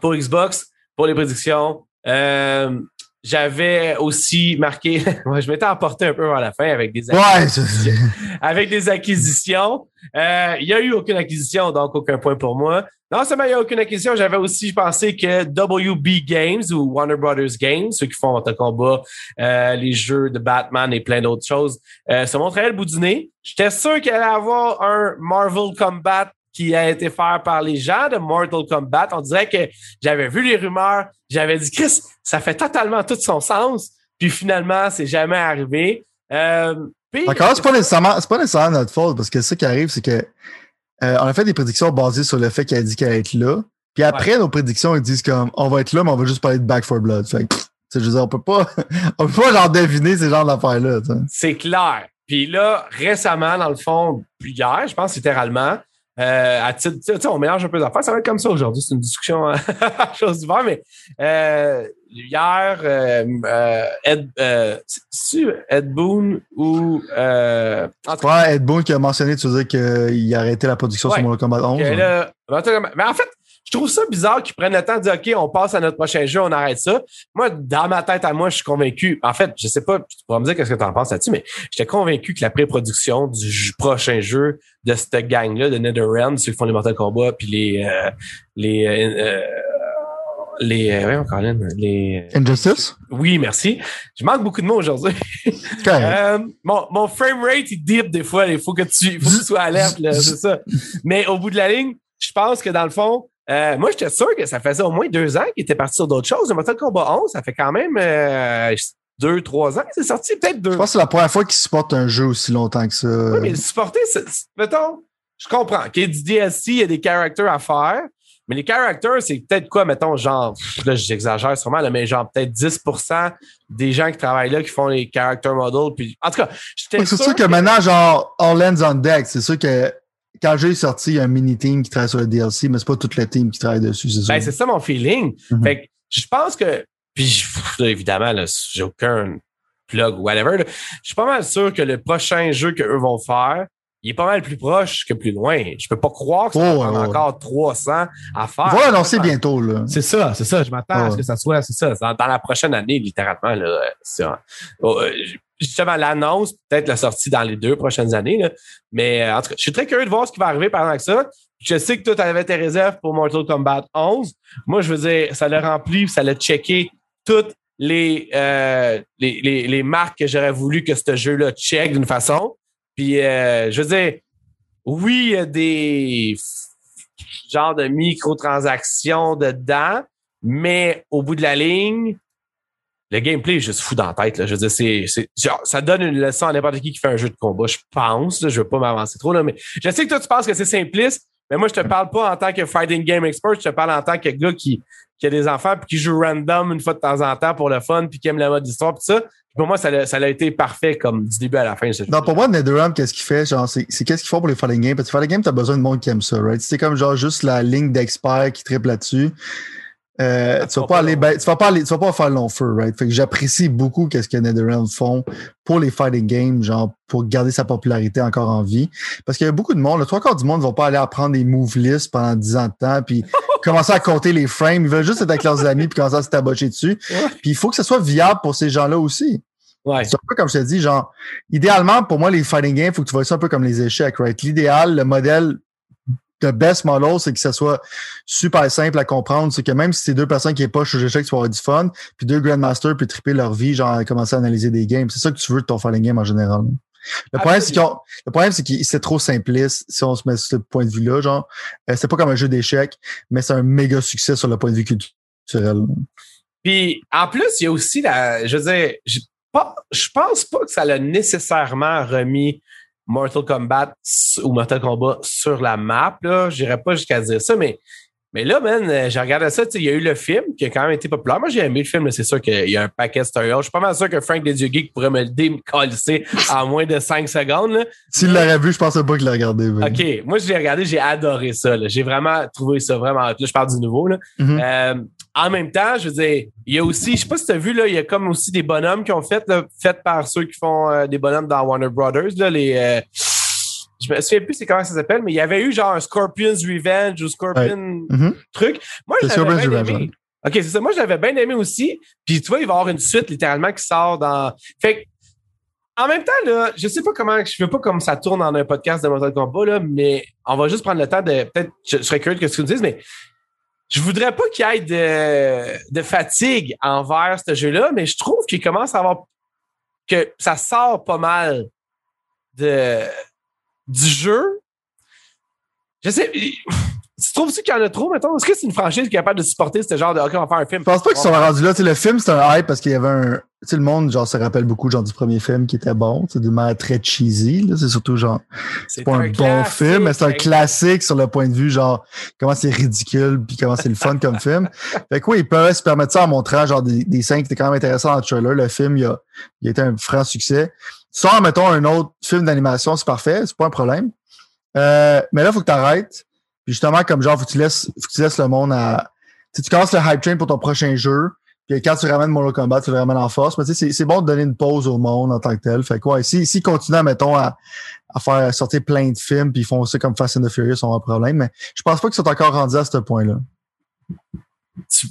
pour Xbox, pour les prédictions, euh, j'avais aussi marqué, moi, je m'étais emporté un peu vers la fin avec des Ouais, c'est- avec des acquisitions. Euh, Il y a eu aucune acquisition, donc aucun point pour moi. Non seulement il n'y a aucune acquisition, j'avais aussi pensé que WB Games ou Warner Brothers Games, ceux qui font Mortal Kombat, euh, les jeux de Batman et plein d'autres choses, euh, se montraient le bout du nez. J'étais sûr qu'il allait avoir un Marvel Combat qui a été fait par les gens de Mortal Kombat. On dirait que j'avais vu les rumeurs, j'avais dit, Chris, ça fait totalement tout son sens. Puis finalement, c'est jamais arrivé. Euh, puis- Encore, c'est pas nécessairement, c'est pas nécessairement notre faute parce que ce qui arrive, c'est que euh, on a fait des prédictions basées sur le fait qu'elle a dit qu'elle allait être là. Puis après, nos prédictions, ils disent comme on va être là, mais on va juste parler de Back for Blood. Fait que, je veux dire, on peut pas, on peut pas genre deviner ces genres d'affaires-là. C'est clair. Puis là, récemment, dans le fond, hier, je pense littéralement, euh, à titre, tu sais, on mélange un peu d'affaires. Ça va être comme ça aujourd'hui. C'est une discussion à chose du mais euh, hier, euh, euh, Ed, euh, c'est-tu Ed Boon ou euh, en tout cas, Ouais, Ed Boon qui a mentionné, tu veux dire qu'il a arrêté la production Ouais. sur Mortal Kombat 11. que hein? là, mais en fait, je trouve ça bizarre qu'ils prennent le temps de dire OK, on passe à notre prochain jeu, on arrête ça. Moi, dans ma tête à moi, je suis convaincu. En fait, je sais pas, tu pourras me dire qu'est-ce que tu en penses là-dessus, mais j'étais convaincu que la pré-production du prochain jeu de cette gang-là, de NetherRealm, ceux qui font les Mortal Kombat, puis les euh, les euh, les, euh, oui, Colin, les. Injustice? Oui, merci. Je manque beaucoup de mots aujourd'hui. euh, mon, mon frame rate, il dip des fois. Il faut que tu, faut que tu sois alerte, là, c'est ça. Mais au bout de la ligne, je pense que dans le fond, euh, moi, j'étais sûr que ça faisait au moins deux ans qu'il était parti sur d'autres choses. Le Mortal Kombat 11, ça fait quand même euh, deux, trois ans que c'est sorti, peut-être deux. Je pense que c'est la première fois qu'il supporte un jeu aussi longtemps que ça. Oui, mais supporter, c'est, mettons, je comprends qu'il y a du DLC, il y a des characters à faire, mais les characters, c'est peut-être quoi, mettons, genre, là, j'exagère sûrement, là, mais genre peut-être 10% des gens qui travaillent là qui font les character models. Puis, en tout cas, j'étais C'est sûr que, que maintenant, genre, All Hands on Deck, c'est sûr que quand le jeu est sorti, il y a un mini-team qui travaille sur le DLC, mais c'est pas toute la team qui travaille dessus, c'est ben, c'est ça mon feeling. Mm-hmm. Fait que je pense que, puis là, évidemment, là, j'ai aucun plug ou whatever, là, je suis pas mal sûr que le prochain jeu qu'eux vont faire, il est pas mal plus proche que plus loin. Je peux pas croire que ça oh, va encore 300 à faire. On va l'annoncer bientôt, là. C'est ça, c'est ça. Je m'attends à ce que ça soit, c'est ça, dans, la prochaine année, littéralement, là. Oh, euh, justement, l'annonce, peut-être la sortie dans les deux prochaines années, là. Mais, euh, en tout cas, je suis très curieux de voir ce qui va arriver pendant que ça. Je sais que toi, tu avais tes réserves pour Mortal Kombat 11. Moi, je veux dire, ça l'a rempli, ça l'a checké toutes les, euh, les, les, les marques que j'aurais voulu que ce jeu-là check d'une façon. Puis, euh, je veux dire, oui, il y a des genres de microtransactions dedans, mais au bout de la ligne, le gameplay est juste fou dans la tête. Là. Je ça donne une leçon à n'importe qui qui fait un jeu de combat, je pense. Là, je veux pas m'avancer trop, là, mais je sais que toi, tu penses que c'est simpliste, mais moi, je te parle pas en tant que fighting game expert, je te parle en tant que gars qui, a des enfants puis qui joue random une fois de temps en temps pour le fun puis qui aime le mode d'histoire puis ça pour moi, ça a, ça a été parfait comme du début à la fin. Non, pour moi, NetherRealm, qu'est-ce qu'il fait? C'est, qu'est-ce qu'ils font pour les fighting games? Parce que fighting games, t'as besoin de monde qui aime ça, right? C'est comme genre juste la ligne d'experts qui triple là-dessus. Euh, tu vas pas aller, ben, tu vas pas aller, tu vas pas faire long feu, right? Fait que j'apprécie beaucoup qu'est-ce que NetherRealm font pour les fighting games, genre, pour garder sa popularité encore en vie. Parce qu'il y a beaucoup de monde, le trois quarts du monde ne vont pas aller apprendre des move lists pendant 10 ans de temps, puis commencer à compter les frames. Ils veulent juste être avec leurs amis puis commencer à se tabocher dessus. Puis il faut que ce soit viable pour ces gens-là aussi. Ouais. C'est un peu comme je te dis, genre, idéalement, pour moi, les fighting games, il faut que tu vois ça un peu comme les échecs, right? L'idéal, le modèle de best model, c'est que ça soit super simple à comprendre. C'est que même si c'est deux personnes qui est pas échecs, tu vas avoir du fun, puis deux Grandmasters puis triper leur vie, genre, à commencer à analyser des games. C'est ça que tu veux de ton fighting game en général. Le problème, c'est le problème, c'est que c'est trop simpliste si on se met sur ce point de vue-là. Genre, euh, c'est pas comme un jeu d'échecs, mais c'est un méga succès sur le point de vue culturel. Puis, en plus, il y a aussi la, je veux dire, je pense pas que ça l'a nécessairement remis Mortal Kombat ou Mortal Kombat sur la map. Là. J'irais pas jusqu'à dire ça, mais mais là, man, euh, j'ai regardé ça, il y a eu le film qui a quand même été populaire. Moi, j'ai aimé le film, mais c'est sûr qu'il y a un paquet de story. Je suis pas mal sûr que Frank Geek pourrait me le décalisser en moins de 5 secondes. S'il l'aurait vu, je pense pas qu'il l'a regardé. OK. Moi, je l'ai regardé, j'ai adoré ça. J'ai vraiment trouvé ça vraiment. Là, je parle du nouveau. Là. Mm-hmm. Euh, en même temps, je veux dire, il y a aussi, je sais pas si tu as vu, là, il y a comme aussi des bonhommes qui ont fait, là, fait par ceux qui font euh, des bonhommes dans Warner Brothers, là, les je me souviens plus c'est comment ça s'appelle, mais il y avait eu genre un Scorpion's Revenge ou Scorpion mm-hmm. truc. Moi, je l'avais bien aimé. OK, c'est ça. Moi, je l'avais bien aimé aussi. Puis tu vois, il va y avoir une suite littéralement qui sort dans. Fait que, en même temps, là, je sais pas comment, je veux pas comme ça tourne dans un podcast de Mortal Kombat, là, mais on va juste prendre le temps de, peut-être, je, serais curieux de ce que tu me dises, mais je voudrais pas qu'il y ait de, de fatigue envers ce jeu-là, mais je trouve qu'il commence à avoir, que ça sort pas mal de, du jeu? Je sais. Tu trouves-tu qu'il y en a trop, mettons? Est-ce que c'est une franchise qui est capable de supporter ce genre de OK, on va faire un film? Je pense pas qu'ils sont rendus là. le film, c'est un hype parce qu'il y avait un. Tu sais, le monde, genre, se rappelle beaucoup, genre, du premier film qui était bon. C'est de manière très cheesy, C'est surtout, genre, c'est pas un, bon film, mais c'est un classique sur le point de vue, genre, comment c'est ridicule puis comment c'est le fun comme film. Fait que oui, ils peuvent se permettre ça en montrant, genre, des, des scènes qui étaient quand même intéressantes dans le trailer. Le film, il a, il a été un franc succès. Sans, mettons, un autre film d'animation, c'est parfait, c'est pas un problème. Euh, mais là, il faut que tu arrêtes. Puis justement, comme genre, faut que tu laisses, faut que tu laisses le monde à. Tu, tu commences le hype train pour ton prochain jeu. Puis quand tu ramènes Mortal Kombat, tu le ramènes en force. Mais tu sais, c'est bon de donner une pause au monde en tant que tel. Fait quoi, si, si continuent, mettons, à, à faire sortir plein de films, puis ils font ça comme Fast and the Furious, on a un problème. Mais je pense pas qu'ils sont encore rendus à ce point-là. Euh,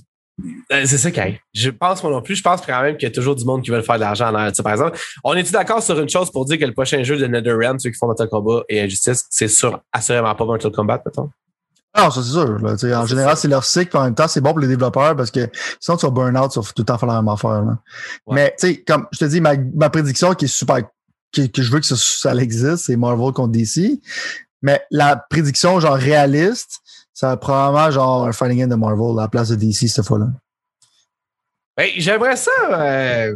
c'est ça qui Je pense moi non plus. Je pense quand même qu'il y a toujours du monde qui veut faire de l'argent en arrière. Par exemple, on est d'accord sur une chose pour dire que le prochain jeu de NetherRealm, ceux qui font Mortal Kombat et Injustice, c'est sûr, assurément pas Mortal Kombat, mettons? Non, ça c'est sûr. Là, en général, c'est leur cycle, puis en même temps, c'est bon pour les développeurs parce que sinon tu vas burn out, tu vas tout le temps faire la même affaire. Là. Ouais. Mais tu sais, comme je te dis, ma, ma prédiction qui est super que je veux que ça, ça existe, c'est Marvel contre DC. Mais la prédiction genre réaliste, ça va probablement genre un fighting in de Marvel à la place de DC cette fois-là. Ben, j'aimerais ça. Euh,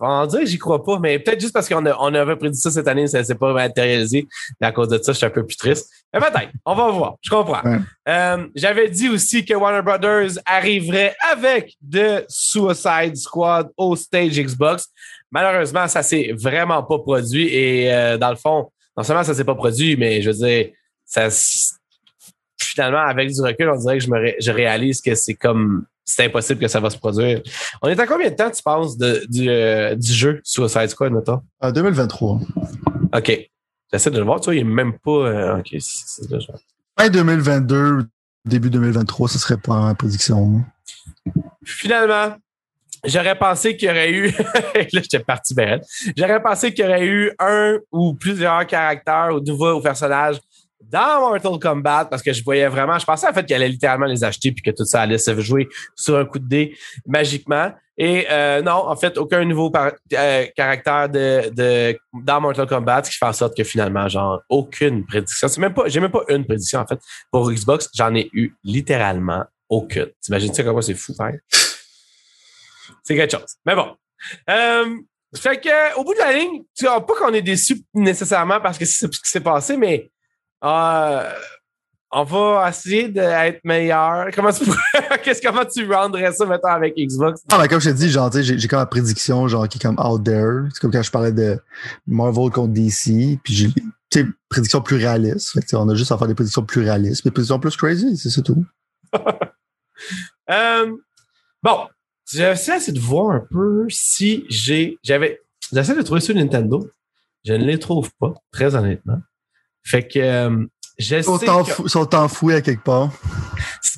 on dirait que j'y crois pas, mais peut-être juste parce qu'on on avait prédit ça cette année, ça s'est pas matérialisé. Et à cause de ça, je suis un peu plus triste. Mais peut-être. On va voir. Je comprends. Ouais. Euh, J'avais dit aussi que Warner Brothers arriverait avec de Suicide Squad au stage Xbox. Malheureusement, ça s'est vraiment pas produit. Et euh, dans le fond, non seulement ça s'est pas produit, mais je veux dire, ça finalement, avec du recul, on dirait que je me ré- je réalise que c'est comme c'est impossible que ça va se produire. On est à combien de temps, tu penses, de, du, euh, du jeu Suicide Squad, mettons? En 2023. OK. J'essaie de le voir, tu vois, il est même pas. euh, OK, c'est. Fin 2022, début 2023, ce serait pas ma prédiction. Finalement, j'aurais pensé qu'il y aurait eu. là, j'étais parti ben. J'aurais pensé qu'il y aurait eu un ou plusieurs caractères ou nouveaux personnages dans Mortal Kombat parce que je voyais vraiment. Je pensais en fait qu'il allait littéralement les acheter puis que tout ça allait se jouer sur un coup de dé magiquement. Et euh, non, en fait, aucun nouveau euh, caractère de, de dans Mortal Kombat, ce qui fait en sorte que finalement, genre, aucune prédiction. C'est même pas, j'ai même pas une prédiction en fait pour Xbox. J'en ai eu littéralement aucune. T'imagines-tu comment c'est fou, faire? C'est quelque chose. Mais bon. Euh, fait que, au bout de la ligne, tu vois pas qu'on est déçu nécessairement parce que c'est ce qui s'est passé, mais euh, on va essayer d'être meilleur. Comment tu pourrais- qu'est-ce comment tu rendrais ça maintenant avec Xbox? Ah, mais comme je t'ai dit, genre, j'ai j'ai comme la prédiction, genre, qui est comme out there. C'est comme quand je parlais de Marvel contre DC, puis j'ai, prédiction plus réaliste. Fait que, on a juste à faire des prédictions plus réalistes, des prédictions plus crazy, c'est tout. Euh, bon, j'essaie de voir un peu si j'ai. J'avais. J'essaie de trouver sur Nintendo. Je ne les trouve pas, très honnêtement. Fait que euh, je sont sais que- enfou- sont enfouis à quelque part.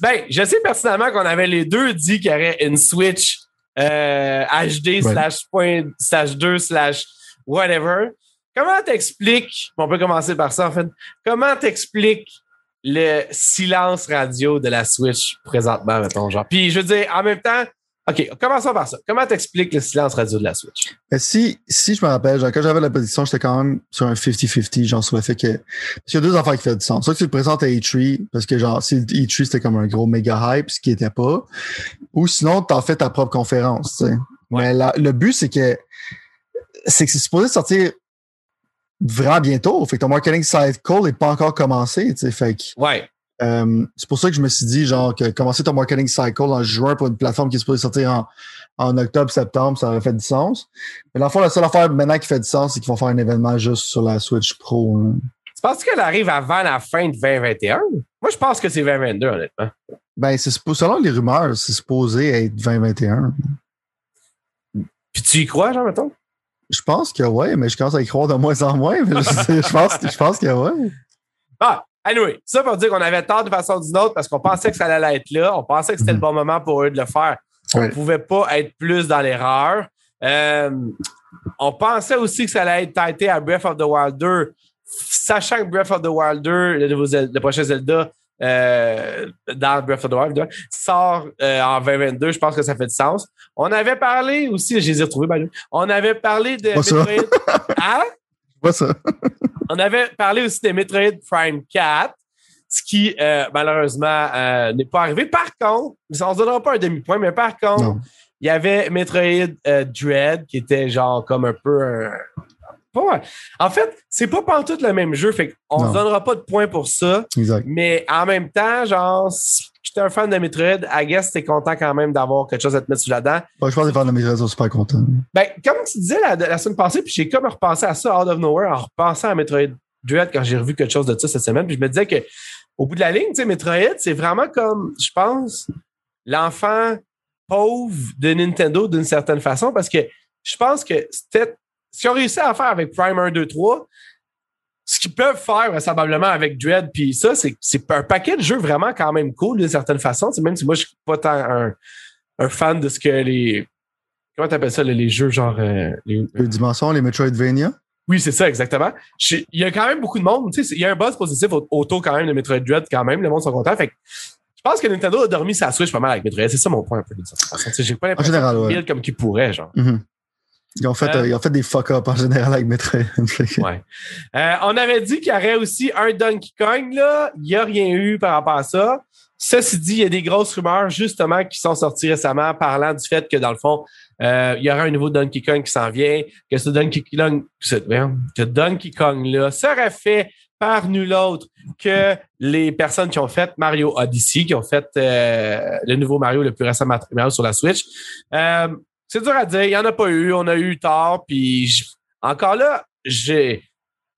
Ben, je sais personnellement qu'on avait les deux dit qu'il y aurait une Switch euh, HD Ouais. slash point slash 2 slash whatever. Comment t'expliques, on peut commencer par ça en fait, comment t'expliques le silence radio de la Switch présentement, mettons, genre? Puis je veux dire, en même temps, OK, commençons par ça. Comment t'expliques le silence radio de la Switch? Mais si, si je me rappelle, genre, quand j'avais la position, j'étais quand même sur un 50-50, genre, sur le fait que, parce qu'il y a deux affaires qui font du sens. Soit que tu le présentes à E3, parce que, genre, si E3 c'était comme un gros méga hype, ce qui était pas, ou sinon, t'en fais ta propre conférence. Mais la- le but, c'est que, c'est que c'est supposé sortir vraiment bientôt. Fait que ton marketing cycle n'est pas encore commencé, tu sais. Fait que, Ouais. Euh, c'est pour ça que je me suis dit, genre, que commencer ton marketing cycle en juin pour une plateforme qui est supposée sortir en, en octobre, septembre, ça aurait fait du sens. Mais dans le fond, la seule affaire maintenant qui fait du sens, c'est qu'ils vont faire un événement juste sur la Switch Pro. hein. Tu penses qu'elle arrive avant la fin de 2021? Moi, je pense que c'est 2022, honnêtement. Ben, c'est selon les rumeurs, c'est supposé être 2021. Puis tu y crois, genre, mettons? Je pense que ouais, mais je commence à y croire de moins en moins. Mais je, je pense, je pense que ouais. Ah, anyway, ça pour dire qu'on avait tort de façon ou d'une autre parce qu'on pensait que ça allait être là. On pensait que c'était Mhm. le bon moment pour eux de le faire. On ne pouvait pas être plus dans l'erreur. Euh, on pensait aussi que ça allait être têté à Breath of the Wild 2, sachant que Breath of the Wild 2, le, nouveau Zel- le prochain Zelda, euh, dans Breath of the Wild 2, sort euh, en 2022. Je pense que ça fait du sens. On avait parlé aussi, je les ai retrouvés. On avait parlé de. Metroid. Hein? Je vois ça. On avait parlé aussi de Metroid Prime 4, ce qui, euh, malheureusement, euh, n'est pas arrivé. Par contre, on ne se donnera pas un demi-point, mais par contre, Non. il y avait Metroid euh, Dread, qui était genre comme un peu un... Pas, en fait, c'est pas pantoute le même jeu, fait qu'on ne donnera pas de points pour ça, Exact. mais en même temps, genre, si j'étais un fan de Metroid, I guess t'es content quand même d'avoir quelque chose à te mettre sur la dent. Ouais, je pense que les fans de réseaux sont super contents. Ben, comme tu disais la, la semaine passée, puis j'ai comme repensé à ça out of nowhere en repensant à Metroid Dread quand j'ai revu quelque chose de ça cette semaine. Puis je me disais que au bout de la ligne, tu sais, Metroid, c'est vraiment comme, je pense, l'enfant pauvre de Nintendo d'une certaine façon, parce que je pense que c'était ce qu'ils ont réussi à faire avec Prime 1, 2, 3, ce qu'ils peuvent faire vraisemblablement avec Dread, puis ça, c'est c'est un paquet de jeux vraiment quand même cool d'une certaine façon. Même si moi, je suis pas tant un, un fan de ce que les. Comment t'appelles ça, les, jeux genre. euh, les- Les dimensions, les Metroidvania. Oui, c'est ça, exactement. Il y a quand même beaucoup de monde. Il y a un buzz positif autour quand même de Metroid Dread quand même. Le monde sont contents. Fait que je pense que Nintendo a dormi sa Switch pas mal avec Metroid. C'est ça mon point un peu de. J'ai pas l'impression général, ouais. comme qu'il pourrait, genre. Mm -hmm. Ils ont, fait, euh, ils ont fait des fuck-up en général avec Metroid. ouais. Euh, on avait dit qu'il y aurait aussi un Donkey Kong, là. Il n'y a rien eu par rapport à ça. Ceci dit, il y a des grosses rumeurs, justement, qui sont sorties récemment parlant du fait que, dans le fond, euh, il y aura un nouveau Donkey Kong qui s'en vient, que ce Donkey Kong, que Donkey Kong-là serait fait par nul autre que les personnes qui ont fait Mario Odyssey, qui ont fait euh, le nouveau Mario, le plus récent Mario sur la Switch. Euh, c'est dur à dire, il n'y en a pas eu, on a eu tard, puis encore là, j'ai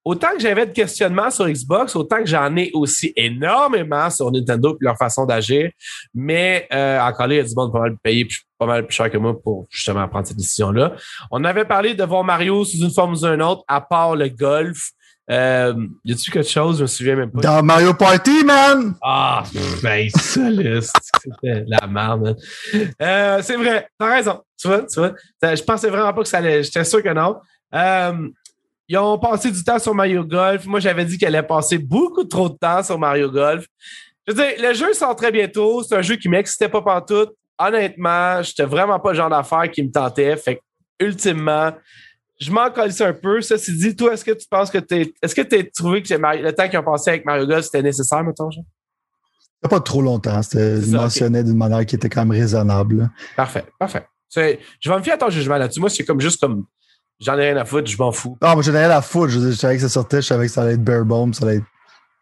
autant que j'avais de questionnements sur Xbox, autant que j'en ai aussi énormément sur Nintendo et leur façon d'agir. Mais euh, encore là, il y a du monde pas mal payé, pas mal plus cher que moi pour justement prendre cette décision-là. On avait parlé de voir Mario sous une forme ou une autre, à part le golf. Euh, y a-tu quelque chose? Je me souviens même pas. Dans Mario Party, man! Ah, ben, ça, c'était la merde, euh, c'est vrai, t'as raison. Tu vois, tu vois. Je pensais vraiment pas que ça allait. J'étais sûr que non. Euh, ils ont passé du temps sur Mario Golf. Moi, j'avais dit qu'elle allait passer beaucoup trop de temps sur Mario Golf. Je veux dire, le jeu sort très bientôt. C'est un jeu qui m'excitait pas partout. Honnêtement, j'étais vraiment pas le genre d'affaire qui me tentait. Fait que, ultimement, je m'en colissais un peu. Ça, c'est dit, toi, est-ce que tu penses que t'es. Est-ce que tu as trouvé que le temps qu'ils ont passé avec Mario Golf, c'était nécessaire, mettons, genre? Pas trop longtemps. C'était mentionné d'une manière qui était quand même raisonnable. Parfait, parfait. Je vais me fier à ton jugement là-dessus. Moi, c'est comme juste comme j'en ai rien à foutre, je m'en fous. Non, moi, j'en ai rien à foutre. Je, savais que ça sortait, je savais que ça allait être bare bomb, ça allait être.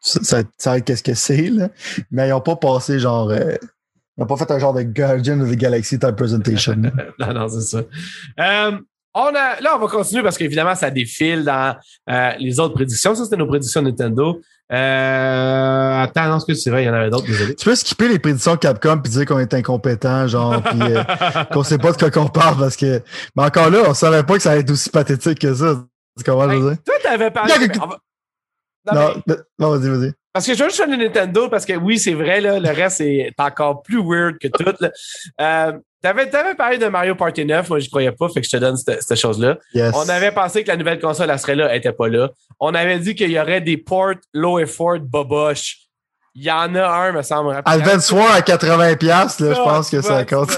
Ça, ça, être qu'est-ce que c'est, là. Mais ils n'ont pas passé genre. Euh, ils n'ont pas fait un genre de Guardian of the Galaxy type presentation. non, non, c'est ça. Euh, on a, là, on va continuer parce qu'évidemment, ça défile dans euh, les autres prédictions. Ça, c'était nos prédictions Nintendo. Euh, attends, non, ce que c'est vrai, il y en avait d'autres, désolé. Tu peux skipper les prédictions Capcom puis dire qu'on est incompétent, genre, puis euh, qu'on sait pas de quoi qu'on parle parce que. Mais encore là, on savait pas que ça allait être aussi pathétique que ça. Tu comprends, je veux dire? Toi, t'avais parlé. Non, non, non vas-y, vas-y. Parce que je veux juste le Nintendo parce que oui, c'est vrai, là, le reste est encore plus weird que tout. Là. Euh, T'avais, avais parlé de Mario Party 9, moi je croyais pas, fait que je te donne cette, cette chose-là. On avait pensé que la nouvelle console, elle serait là, elle était pas là. On avait dit qu'il y aurait des ports low effort boboche. Il y en a un, me semble. Advance War à 80$, là, je pense que ça compte.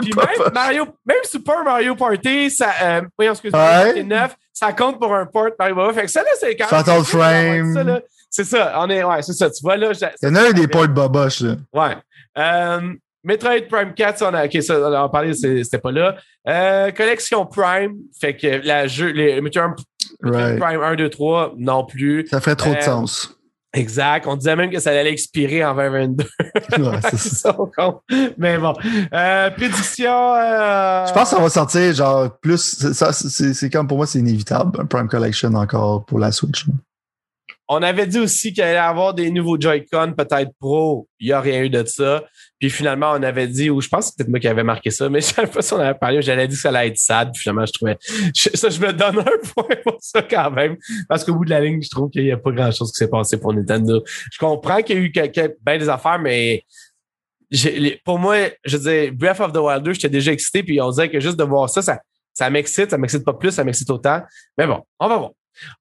Puis même, Mario, même Super Mario Party, ça, euh, oui, excuse-moi, ouais. 9, ça compte pour un port Mario Boba. Fait que ça, là, c'est quand même. Fatal Frame. C'est ça, on est, ouais, c'est ça. Tu vois, là. Il y en a un des ports boboches, là. Ouais. Euh, Metroid Prime 4, ça, on a, okay, ça, on a parlé, c'était pas là. Euh, collection Prime, fait que la jeu, les Metroid, right. Prime 1, 2, 3, non plus. Ça ferait trop de euh, sens. Exact. On disait même que ça allait expirer en 2022. Ouais, c'est ça. Mais bon. Euh, prédiction. Euh... Je pense que ça va sortir genre plus. C'est comme pour moi, c'est inévitable. Un Prime Collection encore pour la Switch. On avait dit aussi qu'il allait y avoir des nouveaux Joy-Con, peut-être Pro. Il n'y a rien eu de ça. Puis finalement, on avait dit, ou je pense que c'était moi qui avait marqué ça, mais je savais pas si on avait parlé, j'allais dire que ça allait être sad. Puis finalement, je trouvais, ça, je me donne un point pour ça quand même. Parce qu'au bout de la ligne, je trouve qu'il n'y a pas grand chose qui s'est passé pour Nintendo. Je comprends qu'il y a eu quelques, ben des affaires, mais pour moi, je dire, Breath of the Wild 2, j'étais déjà excité, puis on disait que juste de voir ça, ça, ça m'excite, ça m'excite pas plus, ça m'excite autant. Mais bon, on va voir.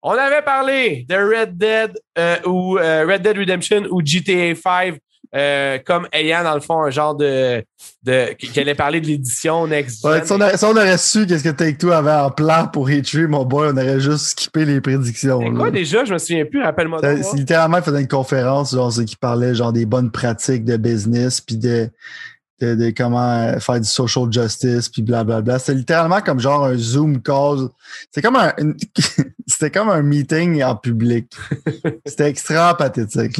On avait parlé de Red Dead euh, ou euh, Red Dead Redemption ou GTA 5 euh, comme ayant dans le fond un genre de, de qui allait parler de l'édition next ouais, si, on aurait, si, on aurait, su qu'est-ce que Take-Two avait en plan pour H3, mon boy, on aurait juste skippé les prédictions. C'est quoi déjà? Je me souviens plus, rappelle-moi. Littéralement, il faisait une conférence, genre, qui parlait genre des bonnes pratiques de business, puis de de, de, comment faire du social justice puis blablabla. C'est littéralement comme genre un Zoom call. C'est comme un c'était comme un meeting en public. C'était extrêmement pathétique.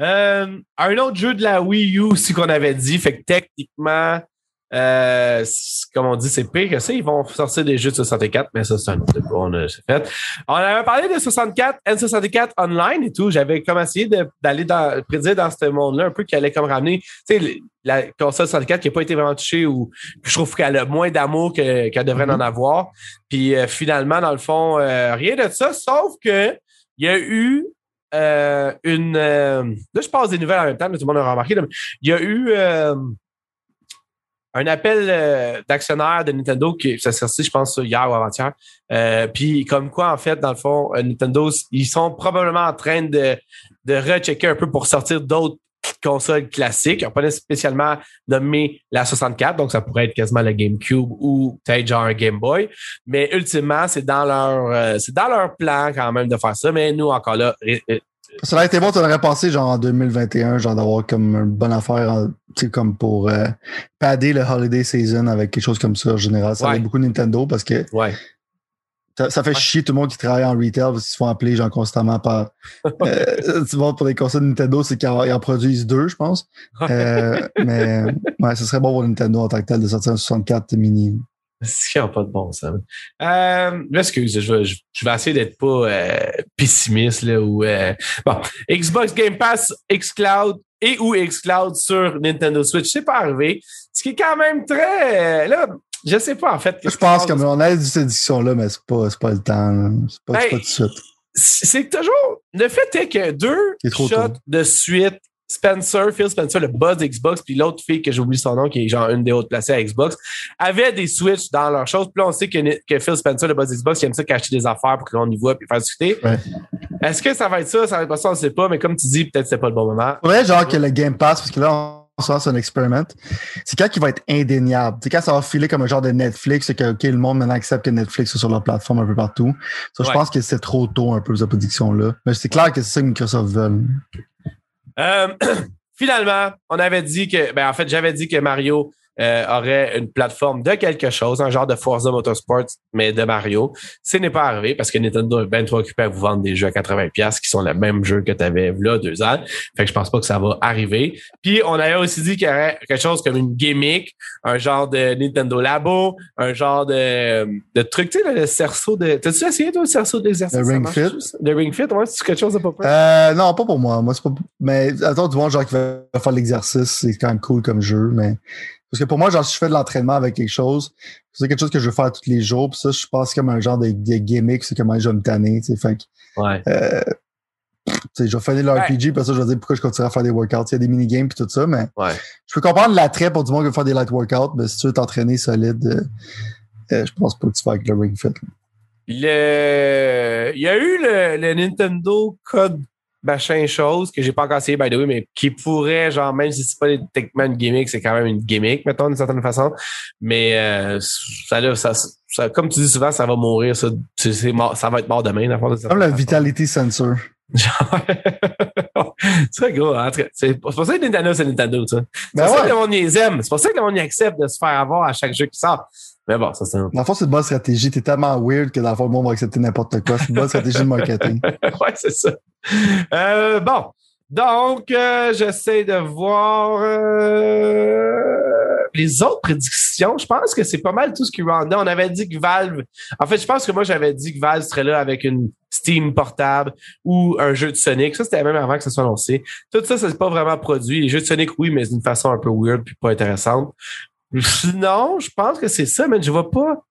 Euh, un autre jeu de la Wii U aussi qu'on avait dit, fait que techniquement, euh, comme on dit, c'est pire que ça. Ils vont sortir des jeux de 64, mais ça, c'est un autre. On a fait. On avait parlé de 64, N64 online et tout. J'avais comme essayé d'aller dans, prédire dans ce monde-là un peu qui allait comme ramener, tu sais, la console 64 qui n'a pas été vraiment touchée ou je trouve qu'elle a moins d'amour qu'elle devrait mm-hmm. en avoir. Puis euh, finalement, dans le fond, euh, rien de ça, sauf que il y a eu euh, une. là, je passe des nouvelles en même temps, tout le monde a remarqué. il y a eu un appel euh, d'actionnaire de Nintendo qui s'est sorti, je pense, hier ou avant-hier. Euh, puis comme quoi, en fait, dans le fond, euh, Nintendo, ils sont probablement en train de, de rechecker un peu pour sortir d'autres consoles classiques. Ils n'ont pas spécialement nommé la 64, donc ça pourrait être quasiment la GameCube ou peut-être genre un Game Boy. Mais ultimement, c'est dans leur c'est dans leur plan quand même de faire ça. Mais nous, encore là, ça aurait été bon, tu aurais pensé genre en 2021, genre d'avoir comme une bonne affaire, tu sais, comme pour euh, padder le holiday season avec quelque chose comme ça en général. Ça ouais. beaucoup Nintendo parce que ouais. Ça, fait chier tout le monde qui travaille en retail parce qu'ils se font appeler genre constamment par. euh, tu vois, pour les consoles Nintendo, c'est qu'ils en produisent deux, je pense. Euh, mais ouais, ce serait bon pour Nintendo en tant que tel de sortir un 64 mini. C'est qu'il n'y a pas de bon sens. Euh, excuse, je vais, je, vais essayer d'être pas euh, pessimiste là ou euh, bon. Xbox Game Pass, xCloud et ou xCloud sur Nintendo Switch, c'est pas arrivé. Ce qui est quand même très là, je sais pas en fait. Je pense qu'on a eu cette discussion-là, mais c'est pas, pas le temps. C'est pas, ben, pas tout de suite. C'est toujours. Le fait est que deux shots de suite Spencer, Phil Spencer, le boss Xbox, puis l'autre fille que j'oublie son nom, qui est genre une des autres placées à Xbox, avait des Switch dans leur chose. Puis là, on sait que, que Phil Spencer, le boss Xbox, il aime ça cacher des affaires pour que l'on y voit puis faire discuter. Ouais. Est-ce que ça va être ça? Ça va être pas ça, on ne sait pas, mais comme tu dis, peut-être que c'est pas le bon moment. Ouais, genre que le Game Pass, parce que là, on se c'est un experiment. C'est quand il va être indéniable. C'est quand ça va filer comme un genre de Netflix, c'est que OK, le monde maintenant accepte que Netflix est sur leur plateforme un peu partout. Ça, je pense que c'est trop tôt un peu, cette prédiction-là. Mais c'est clair que c'est ça que Microsoft veut. Euh, Finalement, on avait dit que, ben en fait, j'avais dit que Mario euh, aurait une plateforme de quelque chose, un genre de Forza Motorsport, mais de Mario. Ce n'est pas arrivé parce que Nintendo est bien trop occupé à vous vendre des jeux à 80$ qui sont le même jeu que tu avais là deux ans. Fait que je pense pas que ça va arriver. Puis on avait aussi dit qu'il y aurait quelque chose comme une gimmick, un genre de Nintendo Labo, un genre de, de truc, tu sais, le cerceau de. T'as-tu essayé toi le cerceau d'exercice? Le Ring Fit? Le Ring Fit, ouais, c'est quelque chose de pas près? Euh, non, pas pour moi. Moi, c'est pas. Mais attends, du moins, genre qui va faire l'exercice, c'est quand même cool comme jeu, mais parce que pour moi, genre, si je fais de l'entraînement avec quelque chose, c'est quelque chose que je veux faire tous les jours. Puis ça, je pense comme un genre de, de gimmick, c'est comment je vais me tanner. Tu sais, fait ouais. euh, tu sais, je vais faire des RPG, puis ça, je vais dire pourquoi je continuerai à faire des workouts. Il y a des minigames puis tout ça, mais ouais. je peux comprendre l'attrait pour du monde qui veut faire des light workouts, mais si tu veux t'entraîner solide, euh, euh, je pense pas que tu vas avec le Ring Fit. Le... Il y a eu le, le Nintendo Code machin chose que j'ai pas encore essayé by the way mais qui pourrait genre même si c'est pas techniquement une gimmick c'est quand même une gimmick mettons d'une certaine façon. Mais euh, ça, là, ça, ça, comme tu dis souvent ça va mourir ça. C'est mort, ça va être mort demain comme la vitality sensor c'est gros hein, c'est pour ça que Nintendo c'est Nintendo ça. Ben c'est pour ça que le monde les aime. C'est pour ça que le monde y accepte de se faire avoir à chaque jeu qui sort mais bon, ça c'est un... Dans le fond, c'est une bonne stratégie. T'es tellement weird que dans le fond, le monde va accepter n'importe quoi. C'est une bonne stratégie de marketing. ouais, c'est ça. Euh, bon. Donc, euh, j'essaie de voir euh, les autres prédictions. Je pense que c'est pas mal tout ce qui rendait. On avait dit que Valve. En fait, je pense que moi, j'avais dit que Valve serait là avec une Steam portable ou un jeu de Sonic. Ça, c'était même avant que ça soit annoncé. Tout ça, c'est pas vraiment produit. Les jeux de Sonic, oui, mais d'une façon un peu weird puis pas intéressante. Sinon, je pense que c'est ça, mais je vois pas.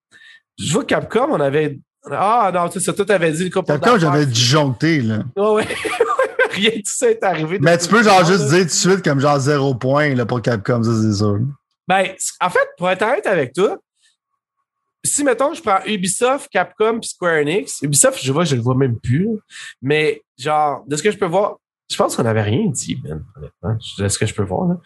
Je vois Capcom, on avait. Ah non, tu sais, tout avait dit le Capcom, j'avais disjoncté, là. Oh, ouais. Rien de tout ça est arrivé. Mais tu peux genre juste dire tout de suite comme genre zéro point là, pour Capcom, ça c'est sûr. Ben, en fait, pour être honnête avec toi, si mettons je prends Ubisoft, Capcom puis Square Enix, Ubisoft, je vois, je le vois même plus. Mais genre, de ce que je peux voir, je pense qu'on n'avait rien dit, Ben, honnêtement. De ce que je peux voir. Là.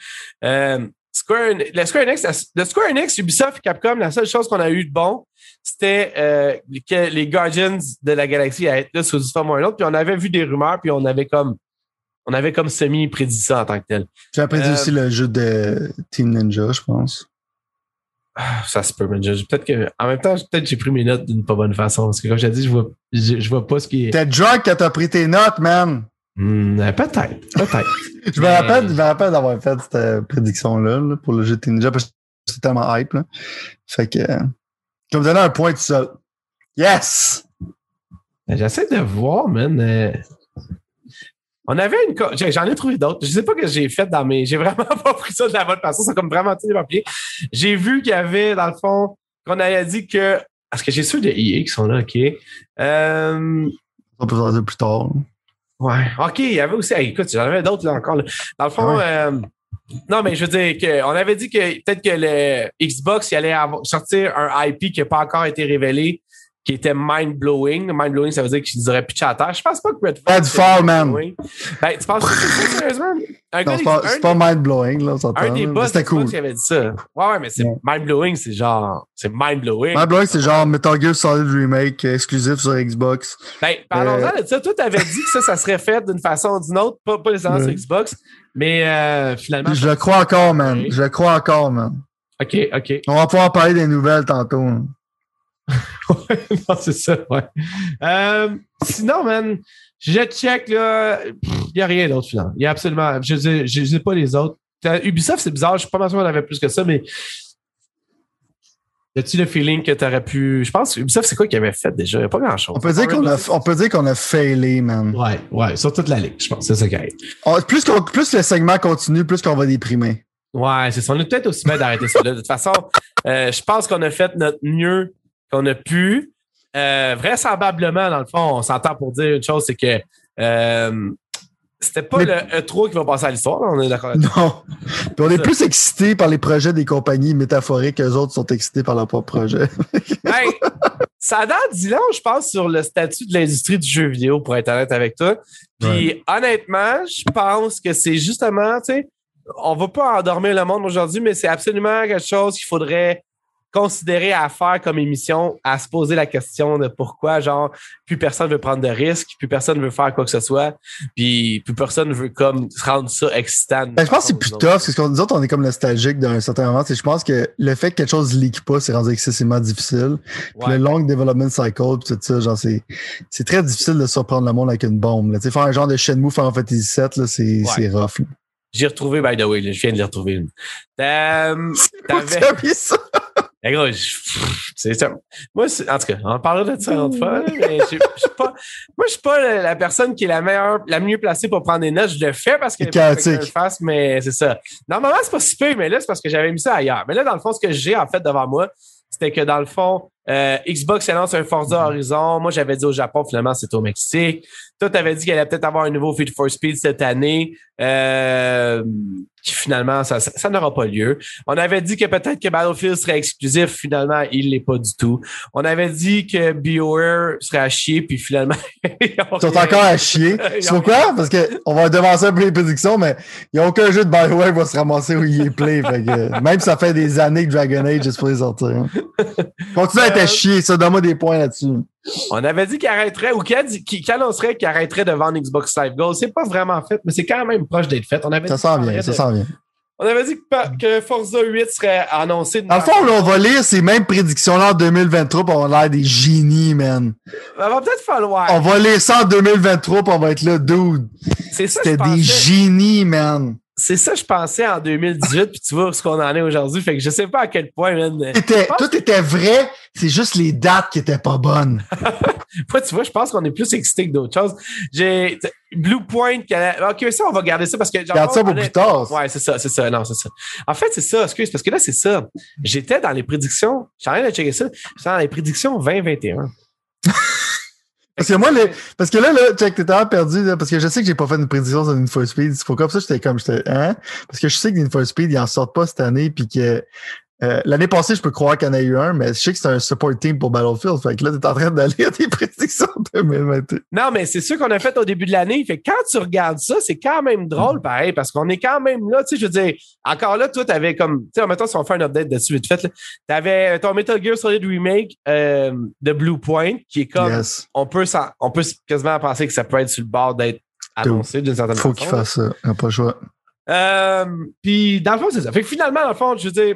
Euh, Square, le Square Enix, le Square Enix, Ubisoft et Capcom, la seule chose qu'on a eu de bon, c'était euh, que les Guardians de la Galaxie allaient être là sous une forme ou un autre. Puis on avait vu des rumeurs, puis on avait comme on avait comme semi-prédit ça en tant que tel. Tu as prédit Euh, aussi le jeu de Team Ninja, je pense. Ah, Ça se peut, mais je- peut-être que en même temps, peut-être que j'ai pris mes notes d'une pas bonne façon. Parce que comme je t'ai dit, je vois, je, je vois pas ce qui est. T'es drunk quand t'as pris tes notes, man! Hmm, euh, peut-être, peut-être. Je me rappelle, je me rappelle d'avoir fait cette prédiction-là là, pour le Team Ninja parce que c'était tellement hype. Là. Fait que euh, je vais me donner un point tout seul. Yes! J'essaie de voir, man. euh, On avait une. J'en ai trouvé d'autres. Je sais pas ce que j'ai fait dans mes. J'ai vraiment pas pris ça de la bonne façon. C'est comme vraiment tous les papiers. J'ai vu qu'il y avait, dans le fond, qu'on avait dit que. Parce que j'ai ceux de EA qui sont là, OK. Euh, On peut faire ça plus tard. Ouais. OK, il y avait aussi. hey, écoute, j'en avais d'autres là encore. là. Dans le fond, euh, non, mais je veux dire que on avait dit que peut-être que le Xbox il allait avoir- sortir un IP qui n'a pas encore été révélé, qui était mind-blowing. Mind-blowing, ça veut dire qu'ils auraient pitché à terre. Je pense pas que Redfall. Redfall, c'est man. mind-blowing. Ben, tu penses que c'est sérieusement? Un Non, gars, c'est pas, mind-blowing, là, on un des boss C'était cool. qui avait dit ça. Ouais, ouais, mais c'est Ouais. mind-blowing, c'est genre, c'est mind-blowing. Mind-blowing, c'est genre Metal Gear Solid Remake euh, exclusif sur Xbox. Ben, parlons-en de ça. Toi, t'avais dit que ça, ça serait fait d'une façon ou d'une autre, pas, pas nécessairement sur. Xbox, mais euh, finalement. Je le crois encore, man. Je le crois encore, man. OK, OK. On va pouvoir parler des nouvelles tantôt. hein. non, c'est ça, ouais. Euh, sinon, man, je check, là, il n'y a rien d'autre, finalement. Il y a absolument, je sais, je sais pas les autres. Ubisoft, c'est bizarre, je suis pas mal sûr qu'on avait plus que ça, mais as-tu le feeling que tu aurais pu. Je pense, Ubisoft, c'est quoi qu'il avait fait déjà? Il n'y a pas grand-chose. On peut dire qu'on a, on peut dire qu'on a failé, man. Ouais, ouais, sur toute la ligue, je pense. C'est ça qui arrive. Plus, plus le segment continue, plus qu'on va déprimer. Ouais, c'est ça. On est peut-être aussi bien d'arrêter ça. là. De toute façon, euh, je pense qu'on a fait notre mieux qu'on a pu. Euh, vraisemblablement, dans le fond, on s'entend pour dire une chose, c'est que euh, c'était pas Mais- le E3 qui va passer à l'histoire, on est d'accord. Non. Puis on est plus excités par les projets des compagnies métaphoriques qu'eux autres sont excités par leur propre projet. Ben, ça a dit long, je pense, sur le statut de l'industrie du jeu vidéo, pour être honnête avec toi. Puis honnêtement, je pense que c'est justement, tu sais, on va pas endormir le monde aujourd'hui, mais c'est absolument quelque chose qu'il faudrait considérer à faire comme émission, à se poser la question de pourquoi, genre, plus personne veut prendre de risques, plus personne veut faire quoi que ce soit, puis plus personne veut comme rendre ça excitant. Ben, je pense que c'est plus tough, parce que nous autres, on est comme nostalgique d'un certain moment. C'est- Je pense que le fait que quelque chose ne leak pas, c'est rendu excessivement difficile. Puis Ouais. le long development cycle, puis tout ça, genre, c'est, c'est très difficile de surprendre le monde avec une bombe. Là. Tu sais, faire un genre de Shenmue Final Fantasy VII, là, c'est, c'est rough. J'ai retrouvé, by the way, là, je viens de les retrouver. Euh, t'avais- ça? Gros, c'est ça. Moi, en tout cas, on parlera de ça une autre fois, mais je suis pas, moi, je suis pas la, personne qui est la meilleure, la mieux placée pour prendre des notes. Je le fais parce que que je le fasse, mais c'est ça. Normalement, c'est pas si peu, mais là, c'est parce que j'avais mis ça ailleurs. Mais là, dans le fond, ce que j'ai, en fait, devant moi, c'était que dans le fond, euh, Xbox annonce un Forza Horizon. Moi, j'avais dit au Japon, finalement, c'est au Mexique. Toi, t'avais dit qu'elle allait peut-être avoir un nouveau Fit for Speed cette année. Euh, qui finalement, ça, ça, ça n'aura pas lieu. On avait dit que peut-être que Battlefield serait exclusif. Finalement, il l'est pas du tout. On avait dit que BioWare serait à chier, puis finalement, ils Ils sont rien- encore à chier. C'est pourquoi? Parce que on va devancer un peu les prédictions, mais il n'y a aucun jeu de BioWare qui va se ramasser où il est play. Fait que, même si ça fait des années que Dragon Age est pour les sortir. hein. Continue à être à chier, ça, donne-moi des points là-dessus. On avait dit qu'il arrêterait ou qu'il a annoncerait qu'il arrêterait de vendre Xbox Live Gold. C'est pas vraiment fait, mais c'est quand même proche d'être fait. On avait Ça dit s'en qu'il vient, ça arrêterait s'en vient. de- On avait dit que, Forza 8 serait annoncé. Dans le fond, là, on va lire ces mêmes prédictions-là en 2023 puis on va l'air des génies, man. Ça va peut-être falloir. On va lire ça en 2023 puis on va être là, dude. C'est ça, C'était des pensais. génies, man. C'est ça, je pensais en 2018, puis tu vois où ce qu'on en est aujourd'hui. Fait que je sais pas à quel point, man. C'était- pense tout était vrai, c'est juste les dates qui étaient pas bonnes. Moi, tu vois, je pense qu'on est plus excité que d'autres choses. J'ai Blue Point. Ok, ça, on va garder ça parce que. Garde ça pour plus tard. Ouais, c'est ça, c'est ça. Non, c'est ça. En fait, c'est ça, excuse, parce que là, c'est ça. J'étais dans les prédictions. J'ai rien de checker ça. J'étais dans les prédictions 2021. Parce que moi, le- parce que là, là, check, tellement perdu, là, parce que je sais que j'ai pas fait une prédiction sur Need for Speed. Ça, j'étais comme, j'étais, hein? Parce que je sais que Need Speed, ils en sortent pas cette année, puis que, euh, l'année passée, je peux croire qu'il y en a eu un, mais je sais que c'est un support team pour Battlefield. Fait que là, t'es en train d'aller à tes prédictions 2021. Non, mais c'est sûr qu'on a fait au début de l'année. Fait que quand tu regardes ça, c'est quand même drôle, pareil, parce qu'on est quand même là. Tu sais, je veux dire, encore là, toi, t'avais comme, tu sais, mettons, si on fait un update dessus vite fait, t'avais ton Metal Gear Solid Remake euh, de Blue Point, qui est comme, Yes. on peut on peut quasiment penser que ça peut être sur le bord d'être annoncé d'une certaine Faut façon. qu'il fasse ça. Il a pas le choix. Euh, puis dans le fond, c'est ça. Fait que finalement, dans le fond, je veux dire.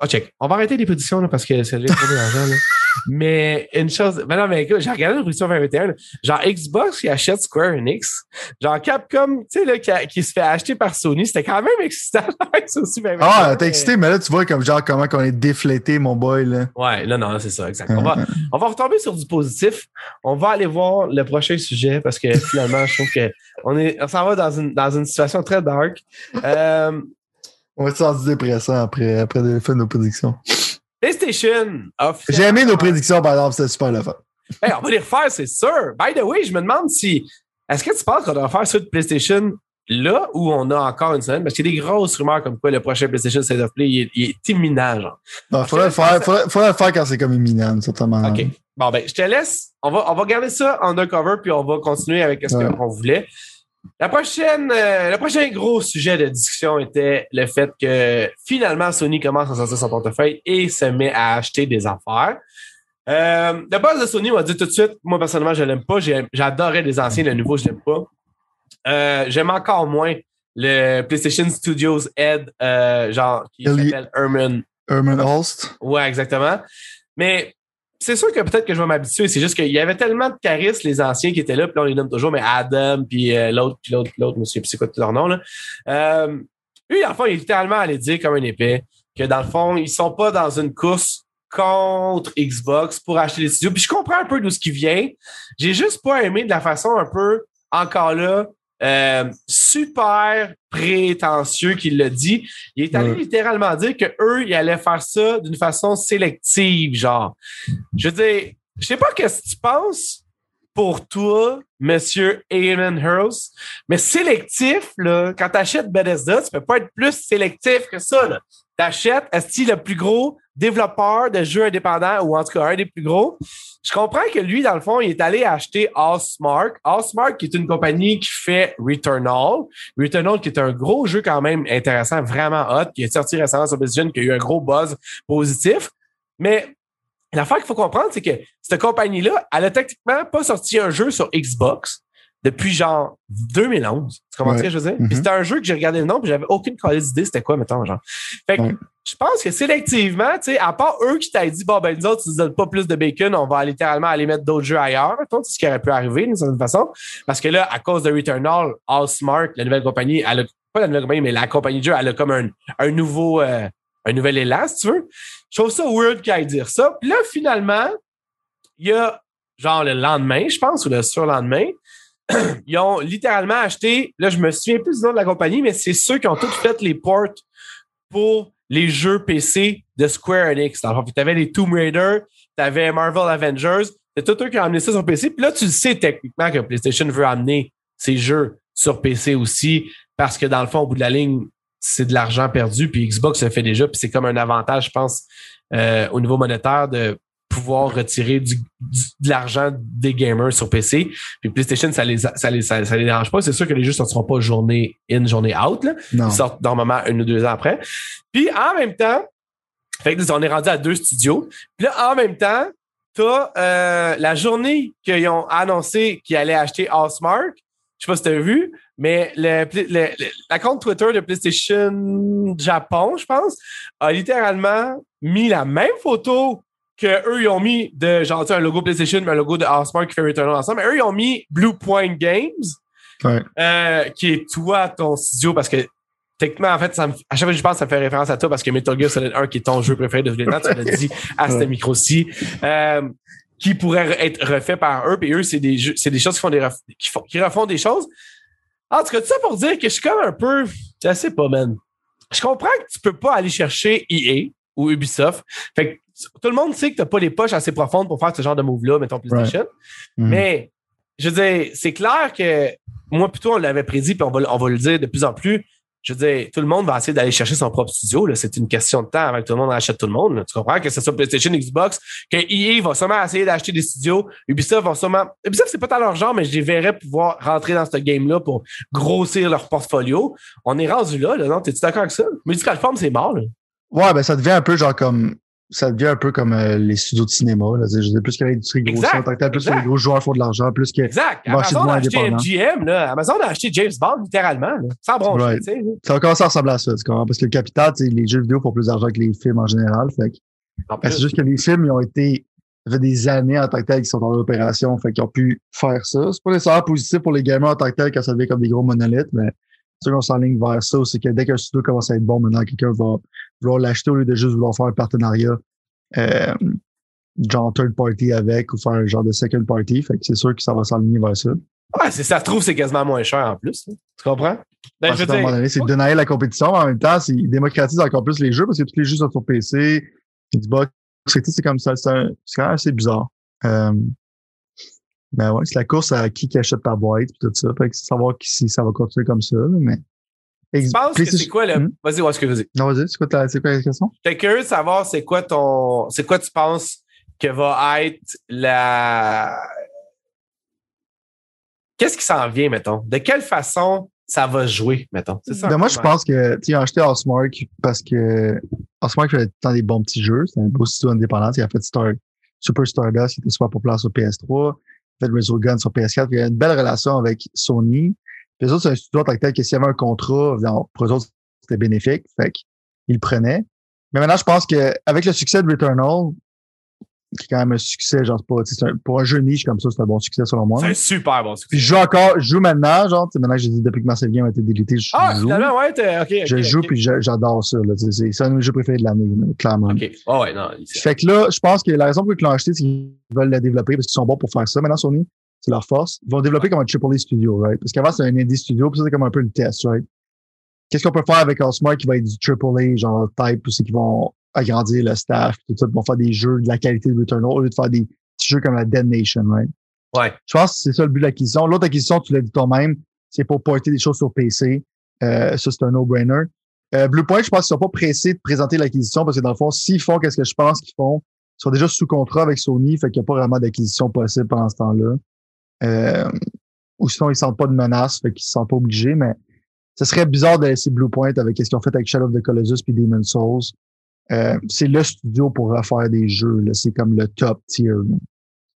Oh, check. On va arrêter les prédictions là, parce que c'est déjà trop d'argent. Mais une chose. Mais non, mais écoute, j'ai regardé la prédiction 2021. là. Genre Xbox qui achète Square Enix. Genre Capcom, tu sais, là, qui, a- qui se fait acheter par Sony. C'était quand même excitant. ça aussi, 2021, Ah, t'es mais- excité, mais là, tu vois comme genre comment qu'on est déflété, mon boy, là. Ouais, là, non, c'est ça, exact. On va, on va retomber sur du positif. On va aller voir le prochain sujet parce que finalement, je trouve que on est, on s'en va dans une, dans une situation très dark. Euh, On va être sentir dépressant après, après de faire nos prédictions. PlayStation. J'ai aimé nos prédictions, par exemple, c'était super le fun. Hey, on va les refaire, c'est sûr. By the way, je me demande si. Est-ce que tu penses qu'on doit faire ceux de PlayStation là où on a encore une semaine, parce qu'il y a des grosses rumeurs comme quoi le prochain PlayStation State of Play il est, imminent, genre. Il faudrait, le faire, faudrait, le faire quand c'est comme imminent, certainement. OK. Bon, ben, je te laisse. On va, on va garder ça undercover, puis on va continuer avec ce qu'on voulait. La prochaine, euh, le prochain gros sujet de discussion était le fait que finalement Sony commence à sortir son portefeuille et se met à acheter des affaires. Euh, le boss de Sony m'a dit tout de suite, moi personnellement je l'aime pas, j'adorais les anciens, le nouveau je l'aime pas. Euh, j'aime encore moins le PlayStation Studios Head, euh, genre qui s'appelle Herman. Herman Holst. Ouais, exactement. Mais c'est sûr que peut-être que je vais m'habituer. C'est juste qu'il y avait tellement de charisme, les anciens qui étaient là, puis là, on les nomme toujours, mais Adam, puis euh, l'autre, puis l'autre, puis l'autre, monsieur, puis c'est quoi tout leur nom, là? Euh, lui, dans fond, il est littéralement allé dire comme un épée que dans le fond, ils sont pas dans une course contre Xbox pour acheter des studios. Puis je comprends un peu d'où ce qui vient. J'ai juste pas aimé de la façon un peu, encore là, euh, super prétentieux qu'il l'a dit. Il est allé littéralement dire que eux, ils allaient faire ça d'une façon sélective, genre. Je veux dire, je sais pas ce que tu penses pour toi, Monsieur Eamon Hurls, mais sélectif, là, quand tu achètes Bethesda, tu peux pas être plus sélectif que ça. Là. T'achètes, est-ce le plus gros développeur de jeux indépendants, ou en tout cas un des plus gros? Je comprends que lui, dans le fond, il est allé acheter Allsmark. Allsmark, qui est une compagnie qui fait Returnal. Returnal, qui est un gros jeu quand même intéressant, vraiment hot, qui est sorti récemment sur PlayStation, qui a eu un gros buzz positif. Mais l'affaire qu'il faut comprendre, c'est que cette compagnie-là, elle a techniquement pas sorti un jeu sur Xbox depuis genre 2011. Tu comprends ce que je veux dire? Mm-hmm. c'était un jeu que j'ai regardé le nom, puis j'avais aucune d'idée c'était quoi, mettons, genre. Fait que je pense que sélectivement, tu sais, à part eux qui t'aient dit, bon, ben, nous autres, tu nous donnes pas plus de bacon, on va littéralement aller mettre d'autres jeux ailleurs. C'est ce qui aurait pu arriver d'une certaine façon. Parce que là, à cause de Returnal, All Smart, la nouvelle compagnie, elle a, pas la nouvelle compagnie, mais la compagnie de jeu, elle a comme un, un nouveau, euh, un nouvel élan, si tu veux. Je trouve ça weird qu'elle dire ça. Puis là, finalement, il y a, genre, le lendemain, je pense, ou le surlendemain, ils ont littéralement acheté, là, je me souviens plus du nom de la compagnie, mais c'est ceux qui ont tous fait les ports pour les jeux PC de Square Enix. Tu avais les Tomb Raider, tu avais Marvel Avengers, c'est tout eux qui ont amené ça sur PC. Puis là, tu le sais techniquement que PlayStation veut amener ces jeux sur PC aussi, parce que dans le fond, au bout de la ligne, c'est de l'argent perdu, puis Xbox le fait déjà, puis c'est comme un avantage, je pense, euh, au niveau monétaire de pouvoir retirer du, de l'argent des gamers sur PC. Puis PlayStation, ça les, ça les, ça, les dérange pas. C'est sûr que les jeux ne sortiront pas journée in, journée out. Là. Ils sortent normalement une ou deux ans après. Puis en même temps, fait que on est rendu à deux studios. Puis là, en même temps, t'as euh, la journée qu'ils ont annoncé qu'ils allaient acheter Allsmark. Je sais pas si tu as vu, mais le, le, la compte Twitter de PlayStation Japon, je pense, a littéralement mis la même photo qu'eux, ils ont mis de, genre, un logo PlayStation, mais un logo de Housemark qui fait Returnal ensemble. Mais eux, ils ont mis Blue Point Games, euh, qui est toi, ton studio, parce que techniquement, en fait, ça à chaque fois que je pense, ça fait référence à toi parce que Metal Gear Solid 1, qui est ton jeu préféré de tous les temps, tu l'as dit à ce micro-ci, euh, qui pourrait être refait par eux. Puis eux, c'est des jeux, c'est des choses qui font des, qui, font, qui refont des choses. En tout cas, tout ça pour dire que je suis comme un peu, je sais pas, man. Je comprends que tu peux pas aller chercher EA ou Ubisoft. Fait que tout le monde sait que tu n'as pas les poches assez profondes pour faire ce genre de move-là, mettons PlayStation. Mm-hmm. Mais je veux dire, c'est clair que moi, plutôt, on l'avait prédit, puis on va, on va le dire de plus en plus. Je veux dire, tout le monde va essayer d'aller chercher son propre studio. C'est une question de temps avant que tout le monde achète tout le monde. Tu comprends que ce soit PlayStation, Xbox, que EA va sûrement essayer d'acheter des studios. Ubisoft va sûrement. Ubisoft, c'est pas dans leur genre, mais je les verrais pouvoir rentrer dans ce game-là pour grossir leur portfolio. On est rendu là, là non? T'es-tu d'accord avec ça? Multiplateforme, c'est mort, là. Ouais, ben ça devient un peu genre comme ça devient un peu comme euh, les studios de cinéma. Là. Je veux plus que l'industrie grosse en tant que plus que les gros joueurs font de l'argent, plus que. Exact. Amazon a acheté MGM, là. Amazon a acheté James Bond, littéralement, là, sans broncher. Right. Ça va commencer à ressembler à ça, tu comprends? Parce que le capital, les jeux vidéo font plus d'argent que les films en général. Fait que, c'est juste que les films, ils ont été. Ça fait des années en tant que tel qu'ils sont en opération, fait qu'ils ont pu faire ça. C'est pas nécessairement positif pour les gamers en tant que tel quand ça devient comme des gros monolithes, mais ceux qu'on s'enligne vers ça, c'est que dès qu'un studio commence à être bon, maintenant quelqu'un va vouloir l'acheter au lieu de juste vouloir faire un partenariat euh, genre third party avec ou faire un genre de second party. Fait que c'est sûr que ça va s'aligner vers ça. Ouais, si ça se trouve, c'est quasiment moins cher en plus. Hein. Tu comprends? Ben, c'est de la compétition. En même temps, il démocratise encore plus les jeux parce que tous les jeux sont sur PC, Xbox. C'est comme ça. C'est quand même assez bizarre. Euh, Ben ouais, c'est la course à qui, qui achète ta boîte et tout ça. Fait que savoir si ça va continuer comme ça. Mais. Tu penses que c'est quoi le. Hmm? Vas-y, ouais, excuse-moi. Non, vas-y, c'est quoi, ta... quoi la question? J'étais curieux de savoir c'est quoi ton. C'est quoi tu penses que va être la. Qu'est-ce qui s'en vient, mettons? De quelle façon ça va jouer, mettons? C'est ça. Ben moi, je pense que, tu as acheté Osmark parce que Osmark fait tant des bons petits jeux. C'est un beau studio indépendant. Il a fait Star, Super Stardust, qui était super populaire sur PS3. Fait Resogun sur PS4. Il y a une belle relation avec Sony. Puis eux autres, c'est un studio en tant que tel que s'il y avait un contrat, pour eux autres, c'était bénéfique. Fait qu'ils le prenaient. Mais maintenant, je pense qu'avec le succès de Returnal, qui est quand même un succès, genre, pas, un, pour un jeu niche comme ça, c'est un bon succès selon moi. C'est un super bon succès. Puis je joue encore, je joue maintenant, genre, maintenant que j'ai dit depuis que Marcel Game a été délité, je ah, joue. Ah, finalement, ouais, ok. je joue puis j'adore ça, là. C'est un de mes jeux préférés de l'année, clairement. Ok. Oh, ouais, non. Fait que là, je pense que la raison pour laquelle ils l'ont acheté, c'est qu'ils veulent le développer parce qu'ils sont bons pour faire ça. Maintenant, Sony, c'est leur force. Ils vont développer comme un AAA studio, right? Parce qu'avant, c'était un indie studio, puis ça, c'est comme un peu le test, right? Qu'est-ce qu'on peut faire avec Osmar qui va être du AAA, genre type, c'est qu'ils vont agrandir le staff, tout ça, vont faire des jeux de la qualité de Returnal au lieu de faire des petits jeux comme la Dead Nation, right? Ouais. Je pense que c'est ça le but de l'acquisition. L'autre acquisition, tu l'as dit toi-même, c'est pour porter des choses sur PC. Euh, ça, c'est un no-brainer. Euh, Bluepoint, je pense qu'ils sont pas pressés de présenter l'acquisition parce que dans le fond, s'ils font qu'est-ce que je pense qu'ils font, ils sont déjà sous contrat avec Sony, fait qu'il n'y a pas vraiment d'acquisition possible pendant ce temps-là. Euh, ou sinon, ils ne sentent pas de menace, fait qu'ils ne se sentent pas obligés, mais ce serait bizarre de laisser Bluepoint avec ce qu'ils ont fait avec Shadow of the Colossus puis Demon Souls. Euh, c'est le studio pour refaire des jeux. C'est comme le top tier.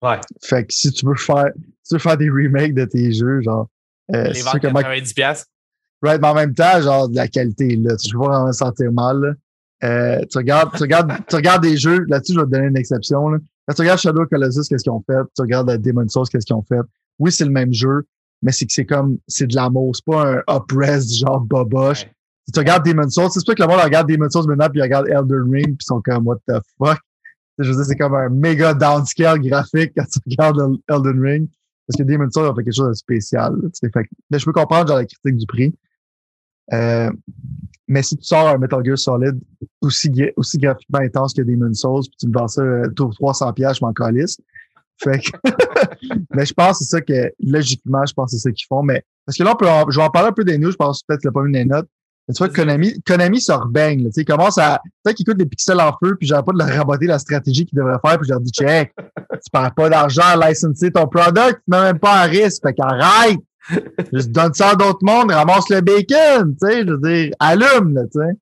Ouais. Fait que si tu veux faire, si tu veux faire des remakes de tes jeux, genre. Euh, Les ventes 90 pièces. Right, mais en même temps, genre de la qualité, là. Tu pas vraiment sentir mal. Euh, tu regardes, tu regardes, tu regardes des jeux, là-dessus, je vais te donner une exception. Là. Quand tu regardes Shadow of Colossus, qu'est-ce qu'ils ont fait? Tu regardes Demon Souls, qu'est-ce qu'ils ont fait? Oui, c'est le même jeu, mais c'est que c'est comme, c'est de l'amour. C'est pas un up-res genre boboche. Si tu regardes Demon Souls, c'est sûr que le monde regarde Demon Souls maintenant puis regarde Elden Ring puis ils sont comme, what the fuck? Je veux dire, c'est comme un méga downscale graphique quand tu regardes Elden Ring. Parce que Demon Souls a fait quelque chose de spécial. fait, je peux comprendre genre la critique du prix. Euh, mais si tu sors un Metal Gear Solid aussi, aussi graphiquement intense que Demon Souls, puis tu me vends ça euh, 300 pièces, je m'en calisse. Fait que mais je pense que c'est ça que, logiquement, je pense que c'est ça qu'ils font. Mais, parce que là, on peut je vais en parler un peu des news, je pense peut-être qu'il pas mis des notes. Mais tu vois, Konami, Konami se rebaigne, tu sais, il commence à, peut-être qu'il coûte des pixels en feu, puis j'aurais pas de leur raboter la stratégie qu'ils devraient faire, puis je leur dis, check, tu perds pas d'argent à licenser ton product, tu mets même pas en risque, fait qu'arrête! Juste donne ça à d'autres mondes, ramasse le bacon, tu sais, je veux dire, allume, tu sais.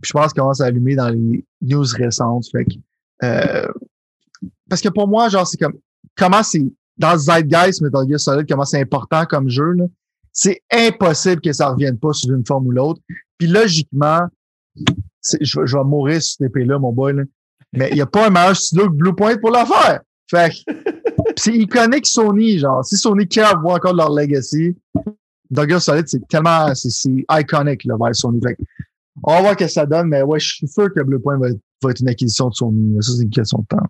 Puis je pense qu'il commence à allumer dans les news récentes, fait que, euh, parce que pour moi, genre, c'est comme, comment c'est, dans zeitgeist Metal Gear Solid, comment c'est important comme jeu, là, c'est impossible que ça revienne pas sous une forme ou l'autre. Puis logiquement, je, je, vais mourir sur cette épée-là, mon boy, là. mais il n'y a pas un meilleur studio que Bluepoint pour la faire. Fait c'est iconique Sony, genre. Si Sony care voir encore leur legacy, Gear Solid, c'est tellement, c'est iconique, là, vers Sony. Fait on va voir ce que ça donne, mais ouais, je suis sûr que Bluepoint va être, va être une acquisition de Sony. Ça, c'est une question de temps.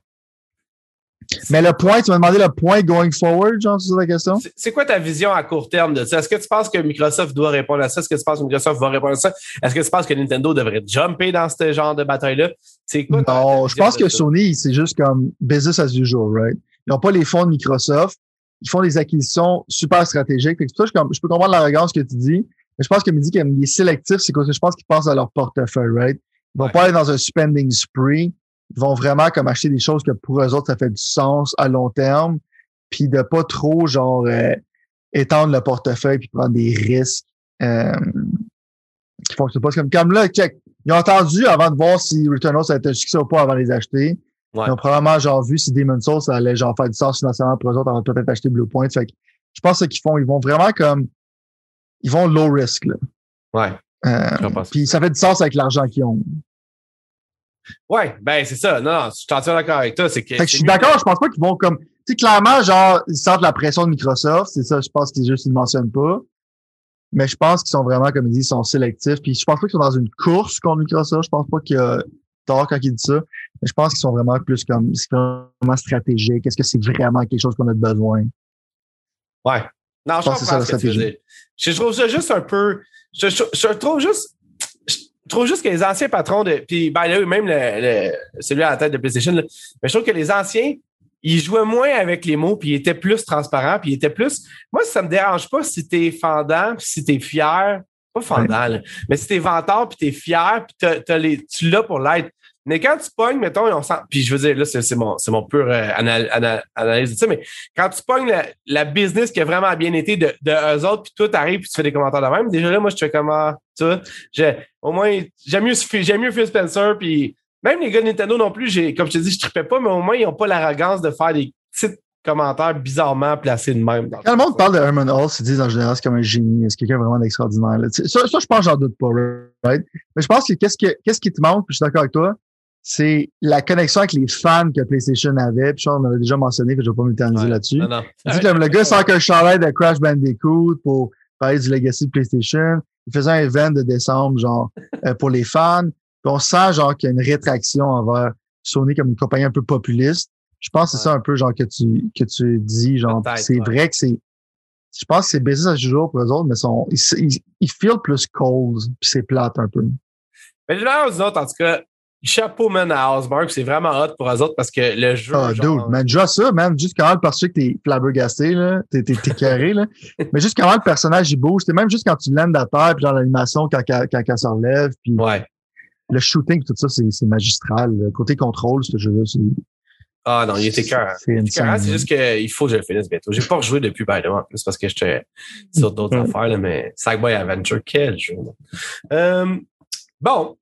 Mais le point, tu m'as demandé le point going forward, genre, c'est la question? C'est quoi ta vision à court terme de ça? Est-ce que tu penses que Microsoft doit répondre à ça? Est-ce que tu penses que Microsoft va répondre à ça? Est-ce que tu penses que Nintendo devrait jumper dans ce genre de bataille-là? C'est quoi? Non, je pense que Sony, c'est juste comme business as usual, right? Ils n'ont pas les fonds de Microsoft. Ils font des acquisitions super stratégiques. ça, je, peux comprendre l'arrogance que tu dis. Mais je pense que me dit qu'il est sélectif, c'est que je pense qu'ils pensent à leur portefeuille, right? Ils vont pas aller dans un spending spree ils vont vraiment comme acheter des choses que pour eux autres, ça fait du sens à long terme, puis de pas trop, genre, euh, étendre le portefeuille puis prendre des risques euh, qui fonctionnent pas. Comme, comme là, check. Ils ont entendu avant de voir si Returnal ça a été un succès ou pas avant de les acheter. Ils ont probablement genre vu si Demon's Souls ça allait genre faire du sens financièrement pour eux autres avant de peut-être acheter Bluepoint. Fait que je pense ce qu'ils font, ils vont vraiment comme ils vont low risk là. Ouais. Euh, puis ça fait du sens avec l'argent qu'ils ont. Ouais, ben c'est ça. Non, non, je suis entièrement d'accord avec toi. C'est que, je suis d'accord, je pense pas qu'ils vont comme. Tu sais, clairement, genre, ils sentent la pression de Microsoft. C'est ça, je pense qu'ils juste ils ne mentionnent pas. Mais je pense qu'ils sont vraiment, comme ils disent, ils sont sélectifs. Puis je pense pas qu'ils sont dans une course contre Microsoft. Je pense pas qu'il y a tort quand ils disent ça. Mais je pense qu'ils sont vraiment plus comme c'est vraiment stratégique. Est-ce que c'est vraiment quelque chose qu'on a besoin? Ouais. Non, je, pense que c'est ça la stratégie. Je trouve ça juste un peu. Je, je trouve juste je trouve juste que les anciens patrons de. Puis, ben, là, même le, celui à la tête de PlayStation, mais je trouve que les anciens, il jouait moins avec les mots, puis il était plus transparent, puis il était plus. Moi, ça me dérange pas si t'es fendant, puis si t'es fier. Pas fendant, là, mais si t'es vantard, puis t'es fier, puis t'as, t'as les, tu l'as pour l'être. Mais quand tu pognes, mettons, on sent, puis je veux dire, là, c'est, c'est mon, c'est mon pur euh, anal- ana- analyse de ça, mais quand tu pognes la, la business qui a vraiment bien été de, de eux autres, puis toi, t'arrives, puis tu fais des commentaires de même, déjà là, moi, je te fais comment, tu vois, j'ai, au moins, j'aime mieux, j'aime mieux Phil Spencer, puis même les gars de Nintendo non plus, j'ai, comme je te dis, je trippais pas, mais au moins, ils ont pas l'arrogance de faire des petits commentaires bizarrement placés de même. dans Quand le monde parle de Herman Hall, ils disent en général c'est comme un génie, c'est quelqu'un vraiment d'extraordinaire. Ça, ça, je pense, j'en doute pas, right? Mais je pense que qu'est-ce, que qu'est-ce qui te manque, puis je suis d'accord avec toi, c'est la connexion avec les fans que PlayStation avait. Puis qu'on avait déjà mentionné, que je vais pas m'éterniser Ouais. là-dessus. Le, gars sort un chandail de Crash Bandicoot pour parler du legacy de PlayStation. Il faisait un event de décembre, genre, euh, pour les fans. Puis on sent, genre, qu'il y a une rétraction envers Sony comme une compagnie un peu populiste. Je pense que c'est ça un peu, genre, que tu, que tu dis, genre, c'est ouais. vrai que c'est, je pense que c'est business as usual pour eux autres, mais sont, ils, ils, ils feel plus cold, puis c'est plate un peu. Mais d'une manière ou d'une autre, en tout cas, chapeau, man, à Housemark. C'est vraiment hot pour eux autres parce que le jeu. Ah, genre, dude, man, déjà ça, man, juste quand parce que t'es flabbergasté, là, t'es, t'es, t'es carré, là. Mais juste quand le personnage, il bouge, c'est même juste quand tu landes à terre, puis dans l'animation, quand, quand, quand, elle se relève, puis Ouais. le shooting, tout ça, c'est, c'est magistral. Le côté contrôle, ce jeu-là, c'est, Ah non, il était cœur. c'est juste qu'il faut que je le finisse bientôt. J'ai pas rejoué depuis ben en plus parce que j'étais sur d'autres Mm. affaires, là, mais Sackboy Adventure, quel jeu. là. Euh, bon.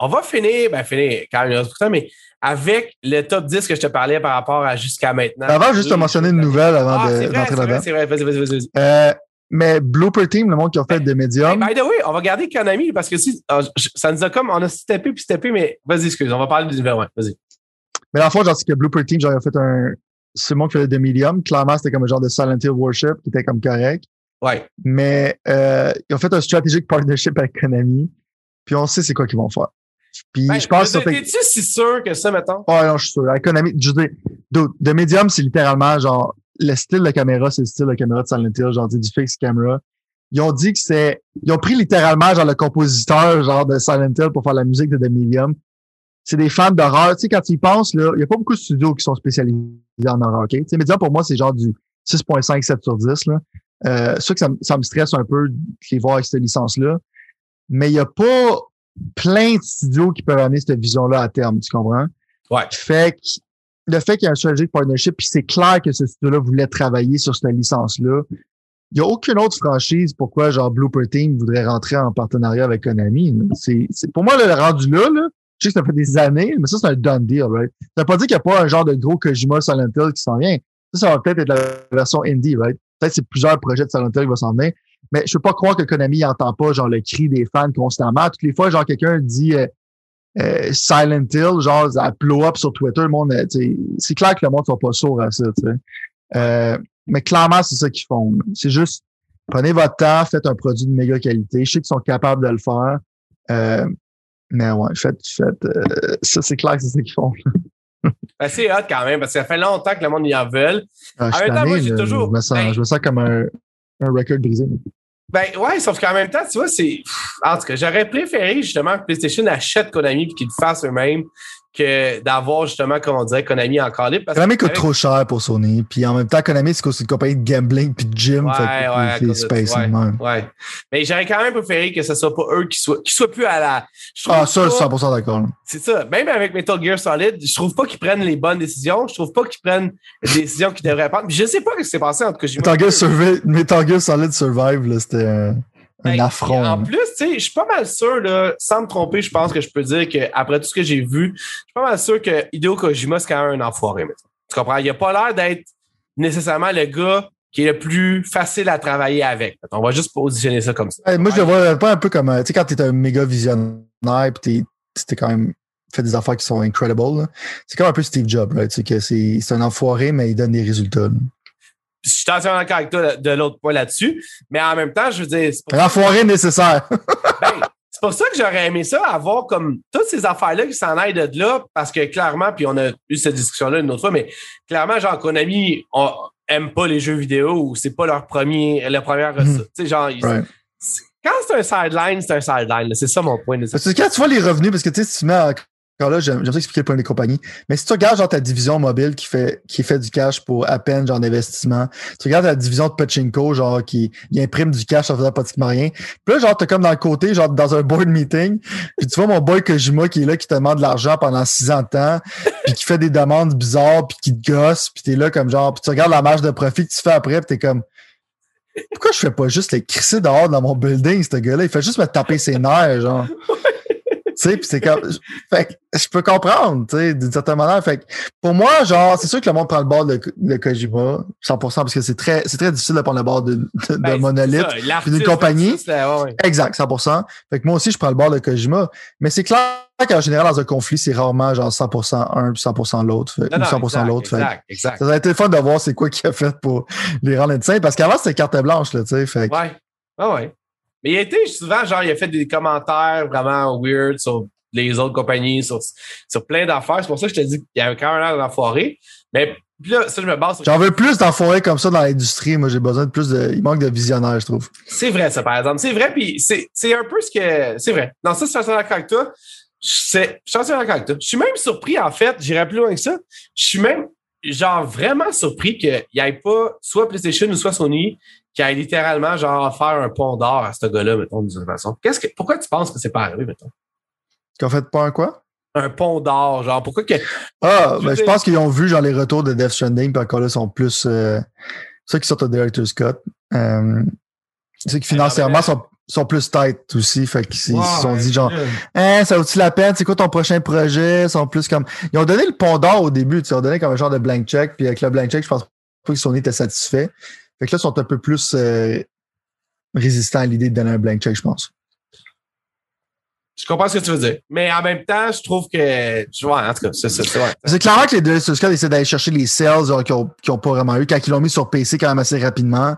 On va finir, ben finir quand même, temps, mais avec le top 10 que je te parlais par rapport à jusqu'à maintenant. Avant, juste te mentionner une nouvelle avant Ah, de- d'entrer là-dedans. c'est vrai. Vas-y, vas-y, vas-y. Euh, mais Blooper Team, le monde qui a fait Ben, de Medium, Hey, by the way, on va garder Konami parce que si, je- ça nous a comme, on a steppé puis steppé, mais vas-y, excuse, on va parler du numéro 1. Vas-y. mais dans le fond, genre, c'est que Blooper Team, genre, il a fait un, c'est le monde qui faisait de Medium. Clairement, c'était comme un genre de Silent Hill Worship qui était comme correct. Ouais. Mais euh, ils ont fait un strategic partnership avec Konami. Puis on sait c'est quoi qu'ils vont faire. Puis Ben, je pense que T'es-tu si sûr que ça, mettons? Oh non, je suis sûr. Konami, je veux dire, de Medium, c'est littéralement genre le style de caméra, c'est le style de caméra de Silent Hill, genre du fixed camera. Ils ont dit que c'est. Ils ont pris littéralement genre le compositeur genre de Silent Hill pour faire la musique de The Medium. C'est des fans d'horreur. Tu sais, quand tu y penses, là, il n'y a pas beaucoup de studios qui sont spécialisés en horreur, OK? Tu sais, Medium, pour moi, c'est genre du 6.5, 7 sur 10. Là. Euh, c'est sûr que ça, me- ça me stresse un peu de les voir avec cette licence-là. Mais il n'y a pas plein de studios qui peuvent amener cette vision-là à terme, tu comprends? Ouais. Fait que le fait qu'il y a un strategic partnership, puis c'est clair que ce studio-là voulait travailler sur cette licence-là. Il n'y a aucune autre franchise pourquoi genre Blooper Team voudrait rentrer en partenariat avec Konami. C'est, pour moi, le rendu là, là, je sais que ça fait des années, mais ça, c'est un done deal, right? Ça veut pas dire qu'il n'y a pas un genre de gros Kojima Silent Hill qui s'en vient. Ça, ça va peut-être être la version indie, right? Peut-être que c'est plusieurs projets de Silent Hill qui vont s'en venir. Mais je peux pas croire que Konami n'entend pas genre le cri des fans constamment. Toutes les fois, genre quelqu'un dit euh, euh, Silent Hill, genre à blow up sur Twitter, le monde, euh, c'est clair que le monde ne sont pas sourds à ça. Euh, mais clairement, c'est ça qu'ils font. C'est juste prenez votre temps, faites un produit de méga qualité. Je sais qu'ils sont capables de le faire. Euh, mais ouais, faites, faites. ça, c'est clair que c'est ça qu'ils font. Ben, c'est hot quand même parce que ça fait longtemps que le monde y en veut. Ah, En je suis même temps, moi, tanné, j'ai là. toujours- je, me sens, Ben- je me sens comme un, un record brisé. Ben ouais, sauf qu'en même temps, tu vois, c'est. En tout cas, j'aurais préféré justement que PlayStation achète Konami et qu'ils le fassent eux-mêmes que d'avoir justement, comme on dirait, Konami encore libre. Parce Konami coûte avec- trop cher pour Sony. Puis en même temps, Konami, c'est c'est une compagnie de gambling puis de gym. Ouais, fait que ouais, space ouais, ouais. Mais j'aurais quand même préféré que ce soit pas eux qui soient, qui soient plus à la. Je Ah, ça, je suis pas- 100% d'accord. C'est ça. Même avec Metal Gear Solid, je trouve pas qu'ils prennent les bonnes décisions. Je trouve pas qu'ils prennent des décisions qu'ils devraient prendre. Puis je sais pas ce qui s'est passé entre Kojima. Metal Gear, Survive, Metal Gear Solid Survive, là, c'était un, Ben, affront. En là. plus, tu sais, je suis pas mal sûr, là, sans me tromper, je pense que je peux dire qu'après tout ce que j'ai vu, je suis pas mal sûr que Hideo Kojima, c'est quand même un enfoiré, mettons. Tu comprends? Il a pas l'air d'être nécessairement le gars qui est le plus facile à travailler avec. On va juste positionner ça comme ça. Ouais, moi, je le vois pas un peu comme, tu sais, quand t'es un méga visionnaire pis t'es, t'es quand même fait des affaires qui sont incredible, là. c'est comme un peu Steve Jobs, right? Tu sais, que c'est, c'est un enfoiré, mais il donne des résultats. là. Je suis entièrement d'accord avec toi de, l'autre point là-dessus, mais en même temps, je veux dire, c'est pour, Un enfoiré nécessaire. ben, c'est pour ça que j'aurais aimé ça, avoir comme toutes ces affaires-là qui s'en aillent de là, parce que clairement, puis on a eu cette discussion-là une autre fois, mais clairement, genre, Konami on aime pas les jeux vidéo ou c'est pas leur premier, leur première recette. Tu sais, genre, Right. quand c'est un sideline, c'est un sideline. C'est ça mon point. de ça. Parce que quand tu vois les revenus, parce que tu sais, si tu mets Quand là, j'aime ça expliquer le point des compagnies. Mais si tu regardes genre ta division mobile qui fait qui fait du cash pour à peine genre d'investissement, tu regardes la division de Pachinko, genre qui il imprime du cash en faisant pratiquement rien. Puis là, genre, t'es comme dans le côté, genre dans un board meeting, puis tu vois mon boy Kojima qui est là, qui te demande de l'argent pendant six ans de temps, puis qui fait des demandes bizarres, puis qui te gosse, puis t'es là comme genre, puis tu regardes la marge de profit que tu fais après, puis t'es comme pourquoi je fais pas juste les crisser dehors dans mon building, ce gars-là? Il fait juste me taper ses nerfs, genre. Sais, puis c'est comme. Fait que je peux comprendre, tu sais, d'une certaine manière. Fait que pour moi, genre, c'est sûr que le monde prend le bord de, de Kojima, 100%, parce que c'est très, c'est très difficile de prendre le bord de, de, Ben, de Monolith, d'une compagnie. l'artiste, là, ouais, ouais. Exact, 100%. Fait que moi aussi, je prends le bord de Kojima. Mais c'est clair qu'en général, dans un conflit, c'est rarement genre 100% un puis 100% l'autre. Ou non, 100% exact, l'autre. Ça aurait été fun de voir c'est quoi qu'il a fait pour les rendre insane. Parce qu'avant, c'était carte blanche, là, tu sais. Fait que- Ouais. Ouais, ouais. Mais il a été souvent, genre, il a fait des commentaires vraiment weird sur les autres compagnies, sur, sur plein d'affaires. C'est pour ça que je te dis qu'il y avait quand même l'air d'enfoiré. Mais puis là, ça, je me base sur. J'en veux plus d'enfoirés comme ça dans l'industrie. Moi, j'ai besoin de plus de. Il manque de visionnaires, je trouve. C'est vrai, ça, par exemple. C'est vrai, puis c'est c'est un peu ce que. C'est vrai. Non, ça, je suis d'accord avec toi. C'est- Je suis d'accord avec toi. Je suis même surpris, en fait, j'irai plus loin que ça. Je suis même, genre, vraiment surpris qu'il n'y ait pas soit PlayStation ou soit Sony qui aille littéralement, genre, faire un pont d'or à ce gars-là, mettons, d'une certaine façon. Qu'est-ce que, pourquoi tu penses que c'est pas arrivé, mettons? Qu'en fait pas un quoi? Un pont d'or, genre, pourquoi que. Ah, Je ben, je pense qu'ils ont vu genre les retours de Death Stranding, puis encore là, sont plus euh, ceux qui sortent au Director's Cut. Euh, ceux qui financièrement sont, sont plus tight aussi. Fait qu'ils ils se sont dit genre Hein, ça vaut-tu la peine? C'est quoi ton prochain projet? Ils sont plus comme. Ils ont donné le pont d'or au début, tu sais, ils ont donné comme un genre de blank check, puis avec le blank check, je pense pas que Sony était satisfait. Fait que là, ils sont un peu plus euh, résistants à l'idée de donner un blank check, je pense. Je comprends ce que tu veux dire. Mais en même temps, je trouve que. Tu vois, en tout cas, c'est ça. C'est ouais. Clairement que les deux Scott essaient d'aller chercher les sales genre, qu'ils ont, qu'ils ont pas vraiment eu, quand ils l'ont mis sur PC quand même assez rapidement.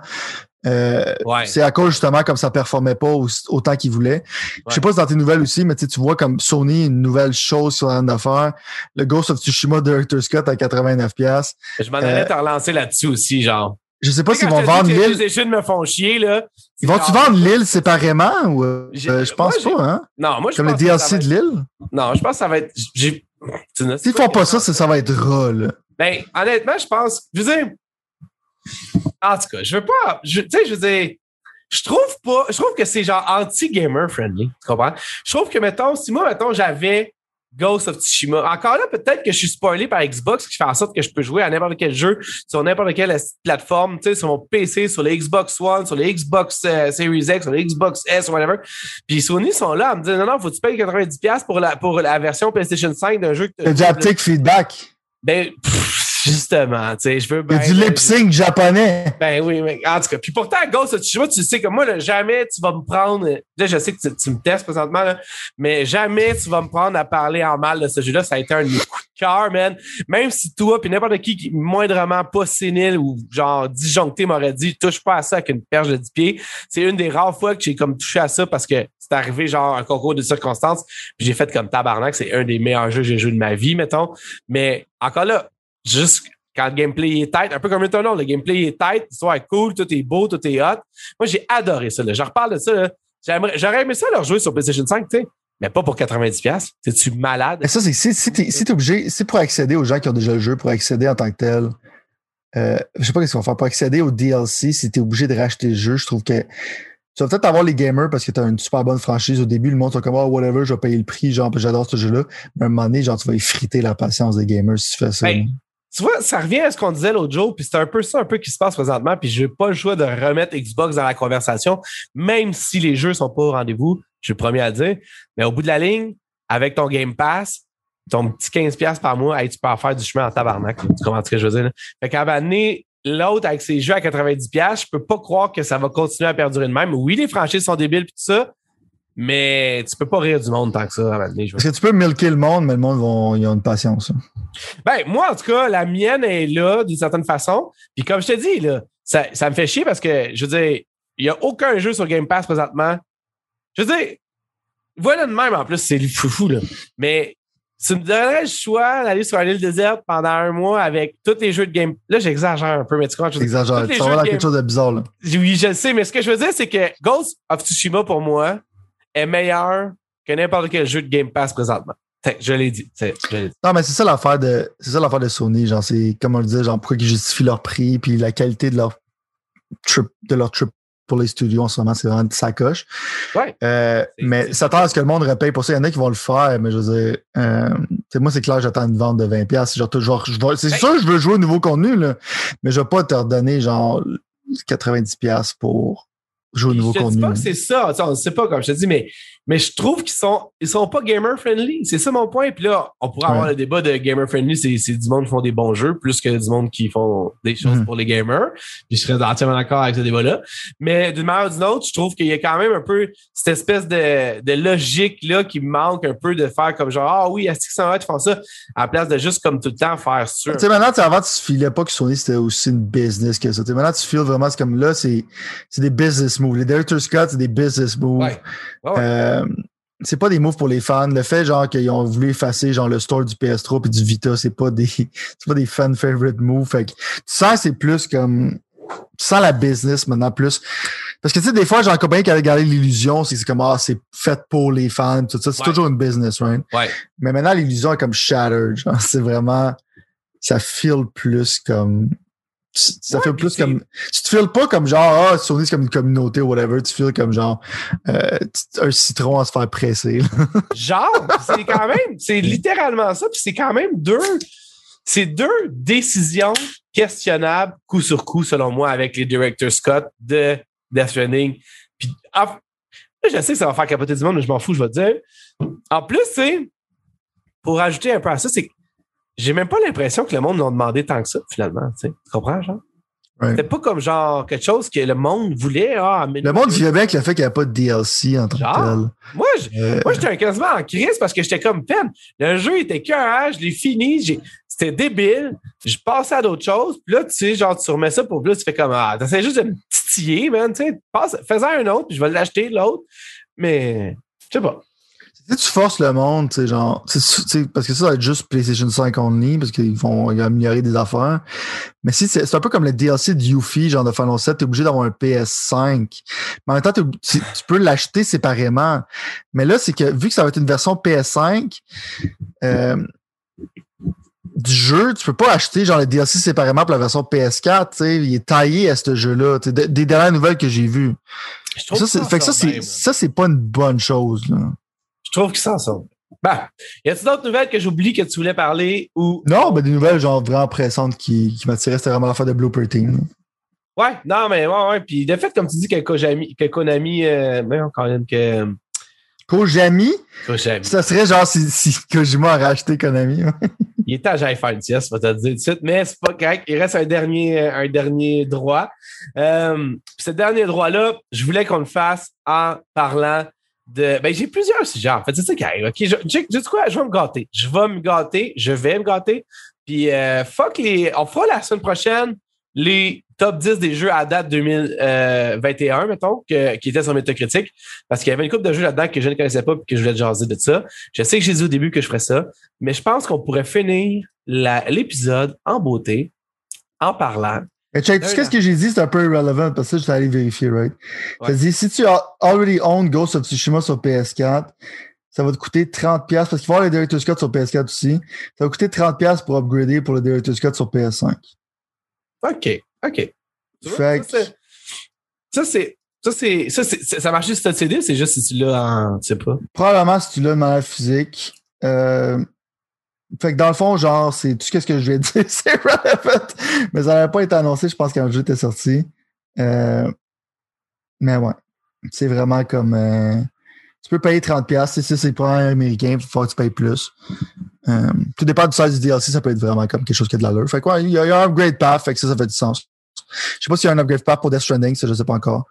Euh, Ouais. C'est à cause justement comme ça performait pas au- autant qu'ils voulaient. Je sais pas si dans tes nouvelles aussi, mais tu vois comme Sony, une nouvelle chose sur la d'affaires. Le Ghost of Tsushima Director Scott à 89$. Je m'en allais Euh, te relancer là-dessus aussi, genre. Je sais pas s'ils vont vendre que les l'île. PlayStation me font chier, là. Ils vont-tu vendre l'île séparément ou euh, euh, je pense moi, pas, hein? Non, moi, je Comme pense ça DLC de l'île? Non, je pense que ça va être. S'ils font pas ça, ça, ça va être là. Ben, honnêtement, je pense. Je veux dire. En tout cas, je veux pas. Tu sais, je veux dire. Je trouve pas. Je trouve que c'est genre anti-gamer friendly. Tu comprends? Je trouve que, mettons, si moi, mettons, j'avais Ghost of Tsushima, encore là, peut-être que je suis spoilé par Xbox, qui fait en sorte que je peux jouer à n'importe quel jeu sur n'importe quelle plateforme, tu sais, sur mon PC, sur le Xbox One, sur le Xbox euh, Series X, sur le Xbox S, whatever. Puis Sony sont là à me dire, non, non, faut que tu payes 90$ pour la, pour la version PlayStation 5 d'un jeu que du haptic feedback. ben, pff, justement, tu sais, je veux Il y bien. a du lip sync japonais. Ben oui, mais en tout cas. Puis pourtant, Ghost of Tsushima, tu sais que moi, là, jamais tu vas me prendre. Là, je sais que tu, tu me testes présentement, là, mais jamais tu vas me prendre à parler en mal de ce jeu-là. Ça a été un coups de cœur, man. Même si toi, puis n'importe qui, qui moindrement pas sénile ou genre disjoncté m'aurait dit, touche pas à ça avec une perche de 10 pieds. C'est une des rares fois que j'ai comme touché à ça parce que c'est arrivé genre un concours de circonstances. Puis j'ai fait comme tabarnak. C'est un des meilleurs jeux que j'ai joué de ma vie, mettons. Mais encore là, juste quand le gameplay est tight, un peu comme Returnal, le gameplay est tight, l'histoire est cool, tout est beau, tout est hot. Moi, j'ai adoré ça. Là. Je reparle de ça. là. J'aimerais- J'aurais aimé ça leur jouer sur PlayStation 5, tu sais. Mais pas pour 90$. C'est-tu malade? Mais ça, c'est si, si t'es si t'es obligé, c'est pour accéder aux gens qui ont déjà le jeu, pour accéder en tant que tel. Euh, je sais pas qu'est-ce qu'on va faire. Pour accéder au DLC, si t'es obligé de racheter le jeu, je trouve que tu vas peut-être avoir les gamers parce que t'as une super bonne franchise. Au début, le monde sont comme, oh, whatever, je vais payer le prix, genre, j'adore ce jeu-là. Mais à un moment donné, genre, tu vas effriter la patience des gamers si tu fais ça. Ben, Tu vois, ça revient à ce qu'on disait l'autre jour, puis c'est un peu ça un peu qui se passe présentement, puis j'ai pas le choix de remettre Xbox dans la conversation, même si les jeux sont pas au rendez-vous, je suis le premier à le dire. Mais au bout de la ligne, avec ton Game Pass, ton petit 15$ par mois, tu peux en faire du chemin en tabarnak. Tu comprends ce que je veux dire? Là? Fait qu'à l'autre avec ses jeux à 90$, je peux pas croire que ça va continuer à perdurer de même. Oui, les franchises sont débiles pis tout ça, mais tu peux pas rire du monde tant que ça à un donné. je veux Parce que tu peux milker le monde, mais le monde, vont, ils ont une patience. hein. Ben, moi, en tout cas, la mienne est là d'une certaine façon. Puis comme je te dis, là, ça, ça me fait chier parce que, je veux dire, il n'y a aucun jeu sur Game Pass présentement. Je veux dire, voilà de même en plus, c'est le foufou, là. Mais tu me donnerais le choix d'aller sur une île déserte pendant un mois avec tous les jeux de Game Là, j'exagère un peu, mais tu comprends? je veux dire, Exagère. tous les Tu vas Game- quelque chose de bizarre, là. Oui, je le sais, mais ce que je veux dire, c'est que Ghost of Tsushima, pour moi, est meilleur que n'importe quel jeu de Game Pass présentement. Je l'ai dit. Non, mais c'est ça l'affaire de, c'est ça l'affaire de Sony. Genre, c'est, comme on le disait, genre, pourquoi ils justifient leur prix puis la qualité de leur trip, de leur trip pour les studios en ce moment, c'est vraiment de sacoche. Ouais. Euh, mais s'attendre à ce que le monde repaye pour ça. Il y en a qui vont le faire, mais je veux dire, euh, moi, c'est clair, j'attends une vente de 20$. Genre, toujours, je c'est sûr que je veux jouer au nouveau contenu, là, mais je vais pas te redonner genre 90$ pour au nouveau je contenu. Je dis pas que c'est ça. On ne sait pas, comme je te dis, mais mais je trouve qu'ils sont, ils sont pas gamer-friendly. C'est ça mon point. Puis là, on pourrait avoir le débat de gamer-friendly, c'est, du monde qui font des bons jeux plus que du monde qui font des choses mhm. pour les gamers. Puis je serais entièrement d'accord avec ce débat-là. Mais d'une manière ou d'une autre, je trouve qu'il y a quand même un peu cette espèce de, de logique-là qui manque un peu de faire comme genre, ah oui, est-ce que ça va être faire ça? À la place de juste comme tout le temps faire sûr. Tu sais, maintenant, avant, tu filais pas que Sony c'était aussi une business que ça. sais, maintenant, tu files vraiment, c'est comme là, c'est, c'est des business moves. Les Director's Scott, c'est des business moves. Ouais. Euh, c'est pas des moves pour les fans. Le fait genre qu'ils ont voulu effacer genre le store du PS3 et du Vita, c'est pas des c'est pas des fan favorite moves. Fait que tu sens c'est plus comme tu sens la business maintenant plus. Parce que tu sais, des fois, j'ai un copain qui avait gardé l'illusion, c'est comme ah, c'est fait pour les fans, tout ça. C'est toujours une business, right? Ouais. Mais maintenant, l'illusion est comme shattered. C'est vraiment ça feel plus comme ça fait plus comme. Tu te files pas comme genre, ah, Sony c'est comme une communauté ou whatever. Tu files comme genre euh, un citron à se faire presser. genre, c'est quand même, c'est littéralement ça. Puis c'est quand même deux. C'est deux décisions questionnables coup sur coup, selon moi, avec les directeurs Scott de Death Stranding. Puis, je sais que ça va faire capoter du monde, mais je m'en fous, je vais te dire. En plus, c'est pour ajouter un peu à ça, c'est j'ai même pas l'impression que le monde a demandé tant que ça, finalement. Tu, comprends, genre? C'était pas comme genre quelque chose que le monde voulait. Ah, le monde vivait bien avec le fait qu'il n'y a pas de DLC en tant que tel. Moi, euh, moi j'étais quasiment en crise parce que j'étais comme peine. Le jeu était cœur, je l'ai fini, c'était débile. Je passais à d'autres choses. Puis là, tu sais, genre, tu remets ça pour plus, tu fais comme Ah, t'essaies juste de me titiller, man. Tu sais, fais-en un autre, puis je vais l'acheter, l'autre. Mais, je sais pas. Si tu forces le monde, tu sais, genre, parce que ça, va être juste PlayStation 5 only, parce qu'ils vont améliorer des affaires. Mais si c'est un peu comme le DLC de Yuffie, genre de Final 7, t'es obligé d'avoir un PS5. Mais en même temps, tu, peux l'acheter séparément. Mais là, c'est que vu que ça va être une version PS5, euh, du jeu, tu peux pas acheter genre le DLC séparément pour la version PS4, tu sais, il est taillé à ce jeu-là, des dernières nouvelles que j'ai vues. Ça, c'est, fait que ça, c'est, ça, c'est pas une bonne chose, là. Je trouve qu'ils s'en sortent. Bah, y a-t-il d'autres nouvelles que j'oublie que tu voulais parler ou? Non, mais des nouvelles genre vraiment pressantes qui, qui m'attiraient, c'était vraiment l'affaire de Blooper Team. Ouais, non, mais ouais, ouais. Puis de fait, comme tu dis que Konami, que Konami, euh, mais encore une que. Kojami? Kojami. Ça serait genre si, si Kojima a racheté Konami. Il est temps que j'aille faire une sieste, je vais te le dire tout de suite, mais c'est pas correct. Il reste un dernier, un dernier droit. Euh, ce dernier droit-là, je voulais qu'on le fasse en parlant de. Ben, j'ai plusieurs sujets. En fait, c'est ça qui arrive. OK, je, je, quoi? Je vais me gâter. Je vais me gâter. Je vais me gâter. Puis, euh, fuck les. On fera la semaine prochaine les top 10 des jeux à date 2021, mettons, qui étaient sur Metacritic. Parce qu'il y avait une couple de jeux là-dedans que je ne connaissais pas et que je voulais jaser de ça. Je sais que j'ai dit au début que je ferais ça, mais je pense qu'on pourrait finir l'épisode en beauté en parlant mais check, tu sais ce que j'ai dit, c'est un peu irrelevant parce que je suis allé vérifier, right? Ouais. dit, si tu as already owned Ghost of Tsushima sur PS4, ça va te coûter 30$ parce qu'il faut avoir le Director's Cut sur PS4 aussi. Ça va coûter 30$ pour upgrader pour le Director's Cut sur PS5. OK, OK. Fait ça, c'est. Ça, c'est. Ça, c'est. Ça marche si tu as le CD, c'est juste si tu l'as en. Tu sais pas? Probablement si tu l'as de manière physique. Euh, fait que dans le fond, genre, c'est tout ce que je vais dire, c'est relevant. Mais ça n'avait pas été annoncé, je pense, quand le jeu était sorti. Euh, mais ouais. C'est vraiment comme. Euh, tu peux payer 30$. Si c'est pour un américain, il faut que tu payes plus. Euh, tout dépend du size du DLC, ça peut être vraiment comme quelque chose qui a de l'allure. Fait quoi, il y, a un upgrade path, fait que ça, ça fait du sens. Je sais pas s'il y a un upgrade path pour Death Stranding, ça, je sais pas encore.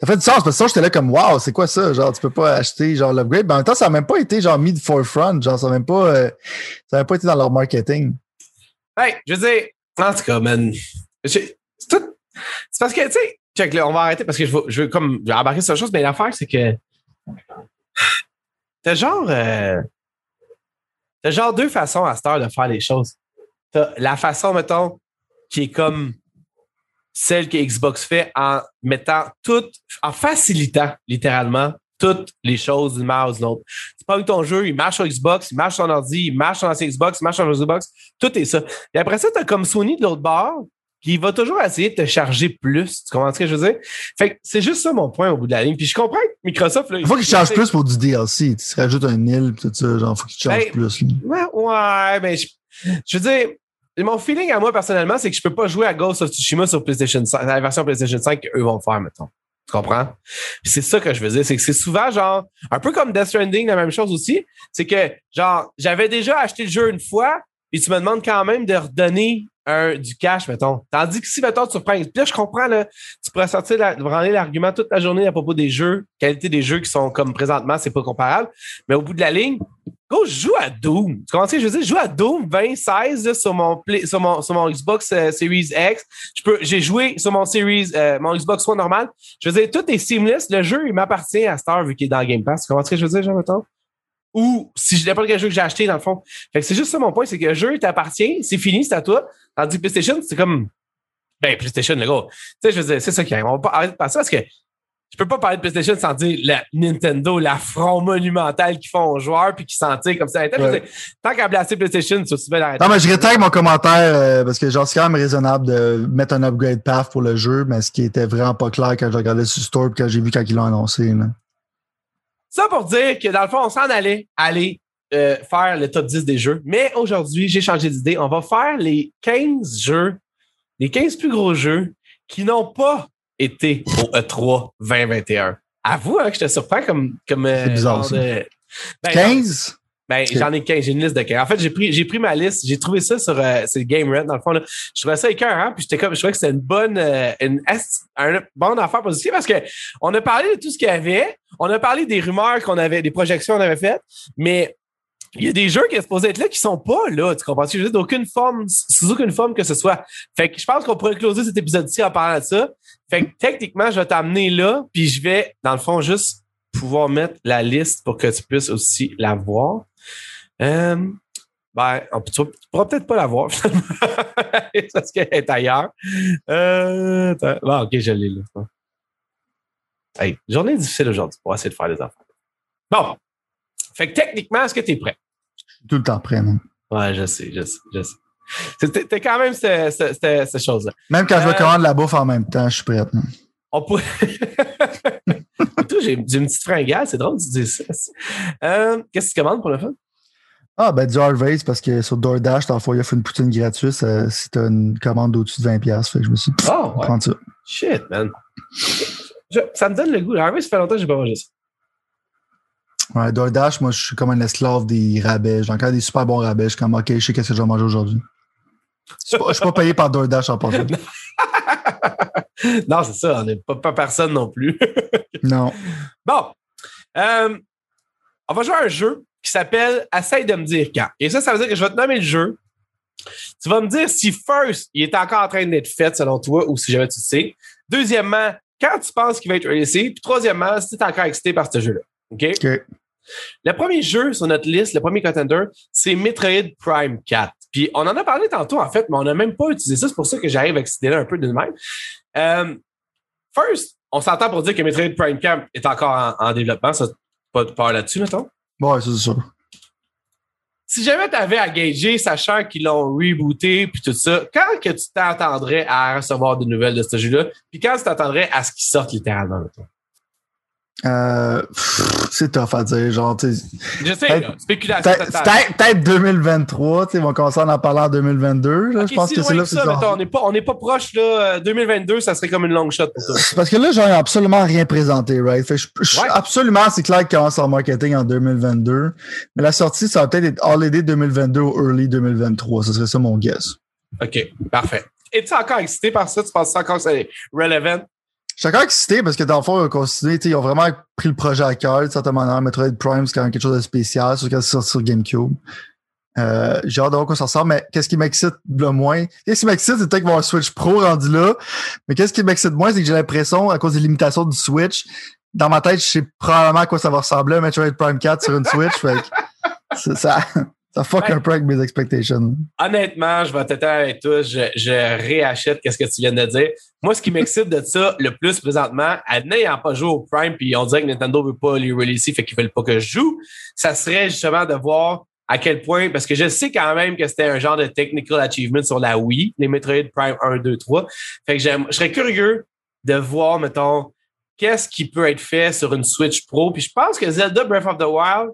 Ça fait du sens, parce que ça, j'étais là comme, wow, c'est quoi ça? Genre, tu peux pas acheter, genre, l'upgrade. Mais en même temps, ça n'a même pas été, genre, mis de forefront. Genre, ça n'a même pas, euh, ça n'a pas été dans leur marketing. Hey, je veux dire, en tout cas, man, c'est tout, c'est parce que, tu sais, check, là, on va arrêter parce que je veux, veux comme, je vais embarquer sur la chose, mais l'affaire, c'est que, t'as genre, euh, t'as genre deux façons à cette heure de faire les choses. T'as la façon, mettons, qui est comme, celle que Xbox fait en mettant tout, en facilitant littéralement toutes les choses d'une manière ou d'une autre. Tu pognes ton jeu, il marche sur Xbox, il marche sur ton ordi, il marche sur l'ancien Xbox, il marche sur le Xbox, tout est ça. Et après ça, tu as comme Sony de l'autre bord qui va toujours essayer de te charger plus. Tu comprends ce que je veux dire? Fait que c'est juste ça mon point au bout de la ligne. Puis je comprends que Microsoft... Là, Il faut qu'ils chargent plus pour du DLC. Tu te rajoutes un île tout ça, genre, faut qu'ils chargent Ben, plus. là. Ouais, ouais, mais je, je veux dire, mon feeling à moi personnellement, c'est que je peux pas jouer à Ghost of Tsushima sur PlayStation 5, la version PlayStation 5 qu'eux vont faire, mettons. Tu comprends? Puis c'est ça que je veux dire, c'est que c'est souvent genre, un peu comme Death Stranding, la même chose aussi, c'est que genre, j'avais déjà acheté le jeu une fois, et tu me demandes quand même de redonner du cash, mettons. Tandis que si, mettons, tu reprends, puis là, je comprends, là, tu pourrais sortir, la, l'argument toute la journée à propos des jeux, qualité des jeux qui sont comme présentement, c'est pas comparable, mais au bout de la ligne, Go, je joue à Doom. Tu comprends ce que je veux dire? Je joue à Doom 2016 là, sur, mon sur, mon, sur mon Xbox euh, Series X. J'ai joué sur mon Series, euh, mon Xbox One normal. Je veux dire, tout est seamless. Le jeu, il m'appartient à Star vu qu'il est dans Game Pass. Tu comprends ce que je veux dire, jean mettons? Ou si je n'importe quel jeu que j'ai acheté, dans le fond. Fait que c'est juste ça mon point, c'est que le jeu t'appartient, c'est fini, c'est à toi. Tandis que PlayStation, c'est comme. Ben, PlayStation, le gars. Tu sais, je veux dire, c'est ça qui arrive. On va pas arrêter de passer parce que je peux pas parler de PlayStation sans dire la Nintendo, l'affront monumental qu'ils font aux joueurs puis qu'ils s'en tirent comme ça. Ouais. Tant qu'à placer PlayStation, c'est aussi bien d'arrêter. Non, mais je rétag mon commentaire euh, parce que genre, c'est quand même raisonnable de mettre un upgrade path pour le jeu, mais ce qui était vraiment pas clair quand je regardais sur le store et quand j'ai vu quand ils l'ont annoncé. Là. Ça pour dire que dans le fond, on s'en allait aller euh, faire le top 10 des jeux. Mais aujourd'hui, j'ai changé d'idée. On va faire les 15 jeux, les 15 plus gros jeux qui n'ont pas été au E E3 2021. Avoue hein, que je te surprends comme. comme euh, C'est bizarre, genre ça. de- Ben, 15? Ben, j'en ai 15, j'ai une liste de 15. En fait, j'ai pris, j'ai pris ma liste, j'ai trouvé ça sur euh, c'est GameRant, dans le fond. Là. Je trouvais ça écœurant, puis j'étais comme, je trouvais que c'était une bonne, euh, une, une bonne affaire positive parce que on a parlé de tout ce qu'il y avait, on a parlé des rumeurs qu'on avait, des projections qu'on avait faites, mais il y a des jeux qui sont supposés être là qui sont pas là, tu comprends? Je veux dire, d'aucune forme, sous aucune forme que ce soit. Fait que je pense qu'on pourrait closer cet épisode-ci en parlant de ça. Fait que techniquement, je vais t'amener là, puis je vais, dans le fond, juste pouvoir mettre la liste pour que tu puisses aussi la voir. Euh, ben, tu pourras peut-être pas la voir, finalement, parce qu'elle est ailleurs. Euh, attends. Bon, ok, je l'ai là. Hey, journée difficile aujourd'hui pour essayer de faire des affaires. Bon. Fait que techniquement, est-ce que tu es prêt? Tout le temps prêt, man. Ouais, je sais, je sais, je sais. T'es quand même cette chose-là. Même quand je Euh, me commande la bouffe en même temps, je suis prêt. man. On pourrait. J'ai une petite fringale, c'est drôle de dire ça. Euh, Qu'est-ce que tu commandes pour le fun? Ah, ben du Harvey's parce que sur DoorDash, t'as il offre une poutine gratuite ça- si t'as une commande au-dessus de 20$. Fait que je me suis dit, Oh, ouais. prendre ça. Shit, man. Je- ça me donne le goût. Harvey, ça fait longtemps que j'ai pas mangé ça. Ouais, DoorDash, moi, je suis comme un esclave des rabais. J'ai encore des super bons rabais. Je suis comme, OK, je sais qu'est-ce que je vais manger aujourd'hui. Je je suis pas payé par DoorDash en passant. non, c'est ça. On n'est pas, pas personne non plus. Non. bon. Euh, on va jouer à un jeu qui s'appelle Essaye de me dire quand. Et ça, ça veut dire que je vais te nommer le jeu. Tu vas me dire si first, il est encore en train d'être fait selon toi ou si jamais tu le sais. Deuxièmement, quand tu penses qu'il va être releasé. Puis troisièmement, si tu es encore excité par ce jeu-là. OK? OK. Le premier jeu sur notre liste, le premier contender, c'est Metroid Prime 4. Puis on en a parlé tantôt, en fait, mais on n'a même pas utilisé ça. C'est pour ça que j'arrive avec cette idée-là un peu de même. Euh, first, on s'entend pour dire que Metroid Prime 4 est encore en, en développement. Ça, pas de peur là-dessus, mettons. Ouais, c'est sûr. Si jamais tu avais à gager, sachant qu'ils l'ont rebooté puis tout ça, quand que tu t'attendrais à recevoir des nouvelles de ce jeu-là? Puis quand tu t'attendrais à ce qu'il sorte littéralement, mettons? Euh, c'est tough à dire. Genre, tu sais, Je sais, spéculation peut-être totale. peut-être- peut-être 2023. tu sais, Ils vont commencer à en parler en 2022. là. Je pense si que c'est là que ça, mettons, on n'est pas, on n'est pas proche, là. euh, 2022, ça serait comme une long shot pour toi. Parce que là, j'en ai absolument rien présenté, right? Fait je, je- Ouais. Absolument, c'est clair qu'ils commencent leur marketing en 2022. Mais la sortie, ça va peut-être être holiday 2022 ou early 2023. Ce serait ça mon guess. OK, parfait. Es-tu encore excité par ça? Tu penses encore que c'est relevant? Encore excité parce que dans le fond, ils ont sais, ils ont vraiment pris le projet à cœur, de certaine manière. Metroid Prime, c'est quand même quelque chose de spécial, surtout quand c'est sorti sur GameCube. Euh, j'ai hâte de voir quoi ça ressemble, mais qu'est-ce qui m'excite le moins? Qu'est-ce qui m'excite, c'est peut-être vont avoir un Switch Pro rendu là. Mais qu'est-ce qui m'excite moins, c'est que j'ai l'impression, à cause des limitations du Switch, dans ma tête, je sais probablement à quoi ça va ressembler, Metroid Prime 4 sur une Switch. fait ça. Ça fuck Ouais. un peu avec mes expectations. Honnêtement, je vais t'être avec toi. Je, je réachète qu'est-ce que tu viens de dire. Moi, ce qui m'excite de ça le plus présentement, à n'ayant pas joué au Prime, puis on dirait que Nintendo veut pas les releaser, fait qu'ils veulent pas que je joue, ça serait justement de voir à quel point, parce que je sais quand même que c'était un genre de technical achievement sur la Wii, les Metroid Prime 1, 2, 3. Fait que j'aime, je serais curieux de voir, mettons, qu'est-ce qui peut être fait sur une Switch Pro. Puis je pense que Zelda Breath of the Wild,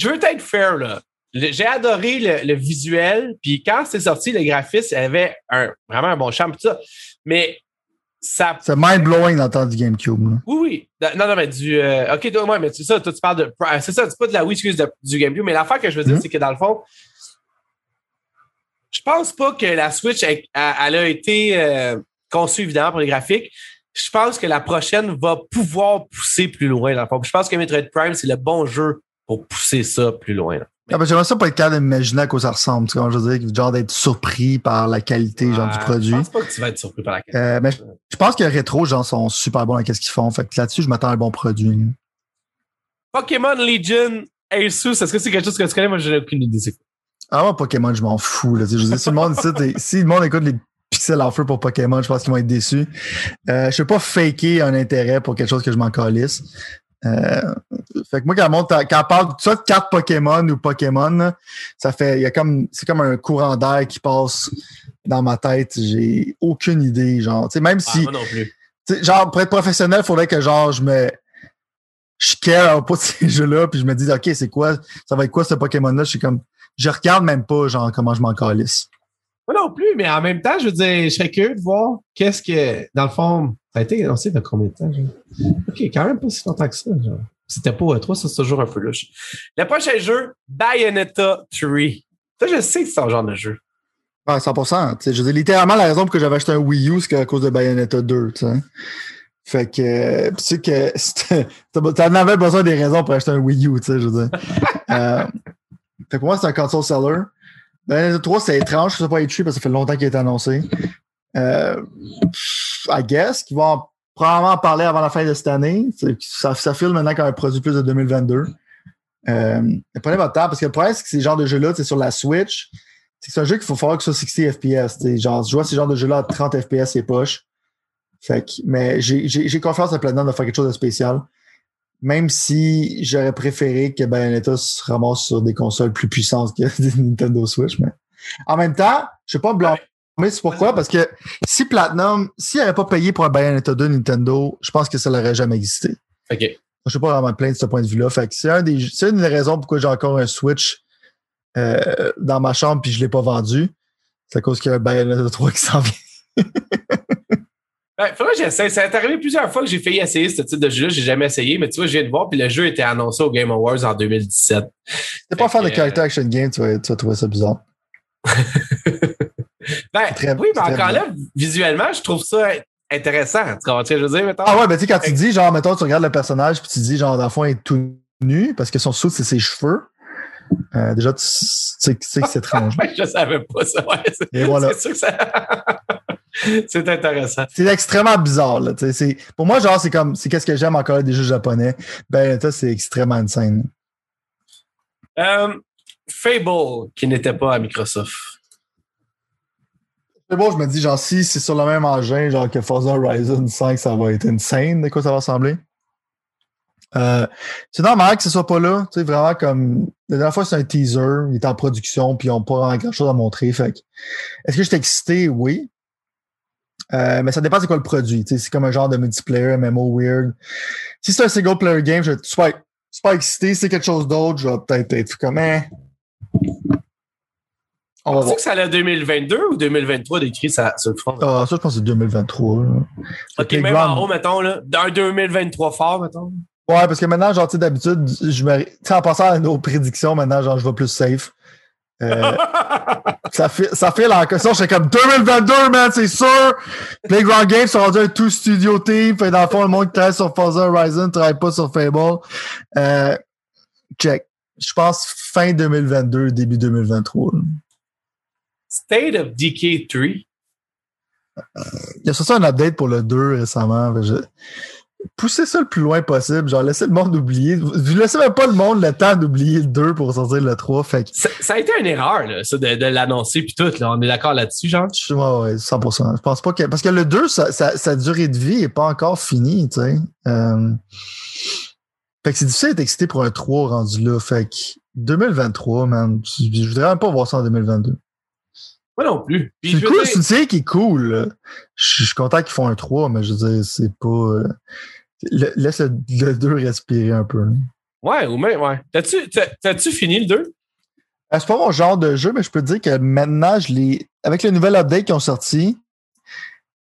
je veux être fair, là. J'ai adoré le, le visuel, puis quand c'est sorti, le graphisme avait un, vraiment un bon charme, tout ça. Mais ça. C'est mind-blowing dans le temps du GameCube. là. Oui, oui. Non, non, mais du. euh, ok, toi, ouais, mais c'est ça, toi, tu parles de. ah, C'est ça, c'est pas de la Wii, excuse, de- du GameCube, mais l'affaire que je veux dire, Mhm. c'est que dans le fond, je pense pas que la Switch, elle, elle a été euh, conçue évidemment pour les graphiques. Je pense que la prochaine va pouvoir pousser plus loin, dans le fond. Je pense que Metroid Prime, c'est le bon jeu pour pousser ça plus loin. là. Ah, ben, J'aimerais ça pas être capable d'imaginer à quoi ça ressemble. Tu sais, comment je veux dire, genre d'être surpris par la qualité genre, du Ouais, produit. Je pense pas que tu vas être surpris par la qualité. Euh, mais je, je pense que Retro, genre, sont super bons dans ce qu'ils font. Fait que là-dessus, je m'attends à un bon produit. Pokémon Legion, Asus, est-ce que c'est quelque chose que tu connais? Moi, je n'ai aucune idée. Ah, moi, Pokémon, je m'en fous. Là. Sais, Je veux dire, si le monde, si le monde écoute les pixels en feu pour Pokémon, je pense qu'ils vont être déçus. Euh, je peux pas faker un intérêt pour quelque chose que je m'en calisse. Euh, fait que moi, quand, monde, quand on parle soit de cartes Pokémon ou Pokémon, ça fait, il y a comme, c'est comme un courant d'air qui passe dans ma tête. J'ai aucune idée, genre, tu sais, même Ah, si, moi non plus. genre, pour être professionnel, il faudrait que, genre, je me, je care pas de ces jeux-là, puis je me dis, OK, c'est quoi, ça va être quoi ce Pokémon-là? Je suis comme, je regarde même pas, genre, comment je m'en calisse. Moi non plus, mais en même temps, je veux dire, je serais curieux de voir qu'est-ce que, dans le fond, ça a été annoncé de combien de temps? genre? OK, quand même pas si longtemps que ça. genre. C'était pas E3, ça, c'est toujours un peu louche. Le prochain jeu, Bayonetta 3. Ça, je sais que c'est un genre de jeu. Ouais, 100%. Tu sais, je veux dire, littéralement, la raison pour que j'avais acheté un Wii U, c'est à cause de Bayonetta 2, tu sais. Fait que, euh, tu sais que t'en avais besoin des raisons pour acheter un Wii U, tu sais, je veux dire. Euh, fait que pour moi, c'est un console seller. Bayonetta 3, c'est étrange que ça pas être parce que ça fait longtemps qu'il a été annoncé. Euh, I guess qu'ils vont en- probablement en parler avant la fin de cette année. Ça, ça file maintenant comme un produit plus de 2022. Euh, prenez votre temps parce que le problème, c'est que ces genres de jeux-là, c'est sur la Switch. C'est un jeu qu'il faut falloir que ce soit 60 FPS. Genre, je vois ces genres de jeux-là à 30 FPS, c'est poche. Fait que, mais j'ai- confiance à Platinum de faire quelque chose de spécial. Même si j'aurais préféré que Bayonetta se ramasse sur des consoles plus puissantes que des Nintendo Switch. Mais en même temps, je sais pas me blâmer. C'est pourquoi? Parce que si Platinum, s'il n'avait pas payé pour un Bayonetta 2 Nintendo, je pense que ça n'aurait jamais existé. OK. Je sais pas vraiment me plaindre de ce point de vue-là. Fait que c'est un des, c'est une des raisons pourquoi j'ai encore un Switch euh, dans ma chambre puis je l'ai pas vendu. C'est à cause qu'il y a un Bayonetta 3 qui s'en vient. Ben, faudrait que j'essaie. Ça est arrivé plusieurs fois que j'ai failli essayer ce type de jeu. J'ai jamais essayé, mais tu vois, je viens de voir, puis le jeu était annoncé au Game Awards en 2017. T'es pas fan de character action game, tu vas, tu vas trouver ça bizarre. Ben, Très- oui, mais encore là, visuellement, je trouve ça intéressant. Tu comprends ce que je veux dire, mettons? Ah ouais, ben tu sais, quand tu dis, genre, mettons, tu regardes le personnage puis tu dis, genre, dans le fond, il est tout nu parce que son sou, c'est ses cheveux. Euh, déjà, tu sais que c'est que c'est étrange. Ben, je savais pas ça. Ouais, Et voilà. c'est sûr que ça. c'est intéressant. C'est extrêmement bizarre, là. pour moi, genre, c'est comme, c'est qu'est-ce que j'aime encore des jeux japonais? Ben, ça, c'est extrêmement insane. Euh, Fable, qui n'était pas à Microsoft. C'est bon, je me dis, genre, si c'est sur le même engin, genre que Forza Horizon 5, ça va être insane, de quoi ça va ressembler. Euh, c'est normal que ce soit pas là. Tu sais, vraiment comme. La dernière fois, c'est un teaser, il est en production, puis ils n'ont pas grand chose à montrer. Fait est-ce que je suis excité? Oui. Euh, mais ça dépend c'est quoi le produit. Tu sais, c'est comme un genre de multiplayer, MMO weird. Si c'est un single player game, je vais être super excité. Si c'est quelque chose d'autre, je vais peut-être être comme, eh. On va voir. que ça allait 2022 ou 2023 d'écrit ça, sur le front? Ah, ça, je pense que c'est 2023. là. ok, même en haut, mettons, là, d'un 2023 fort, mettons. Ouais, parce que maintenant, genre, tu sais, d'habitude, je me. Tu sais, en passant à nos prédictions, maintenant, genre, je vais plus safe. Euh, ça fait, ça fait la question, j'étais comme 2022, man, c'est sûr! Playground Games sont rendus un tout studio team. Fait dans le fond, le monde qui travaille sur Forza Horizon ne travaille pas sur Fable. Euh, check. Je pense fin 2022, début 2023. State of Decay 3. Il y a surtout un update pour le 2 récemment. Je, poussez ça le plus loin possible. Genre, laissez le monde oublier. Vous laissez même pas le monde le temps d'oublier le 2 pour sortir le 3. Fait que... ça, ça, a été une erreur, là, ça, de, de l'annoncer puis tout. Là. On est d'accord là-dessus, genre? Ouais, ouais, 100%. Je pense pas que... Parce que le 2, ça, ça, sa durée de vie est pas encore finie, tu sais. Euh... Fait que c'est difficile d'être excité pour un 3 rendu là. Fait que 2023, man, je voudrais même pas voir ça en 2022. Moi non plus. C'est cool, c'est une série qui est cool. Je suis content qu'ils font un 3, mais je veux dire, c'est pas. Euh, laisse le, le, 2 respirer un peu. Ouais, ou même, ouais. T'as-tu fini le 2? Euh, c'est pas mon genre de jeu, mais je peux te dire que maintenant, je l'ai. Avec le nouvel update qui ont sorti,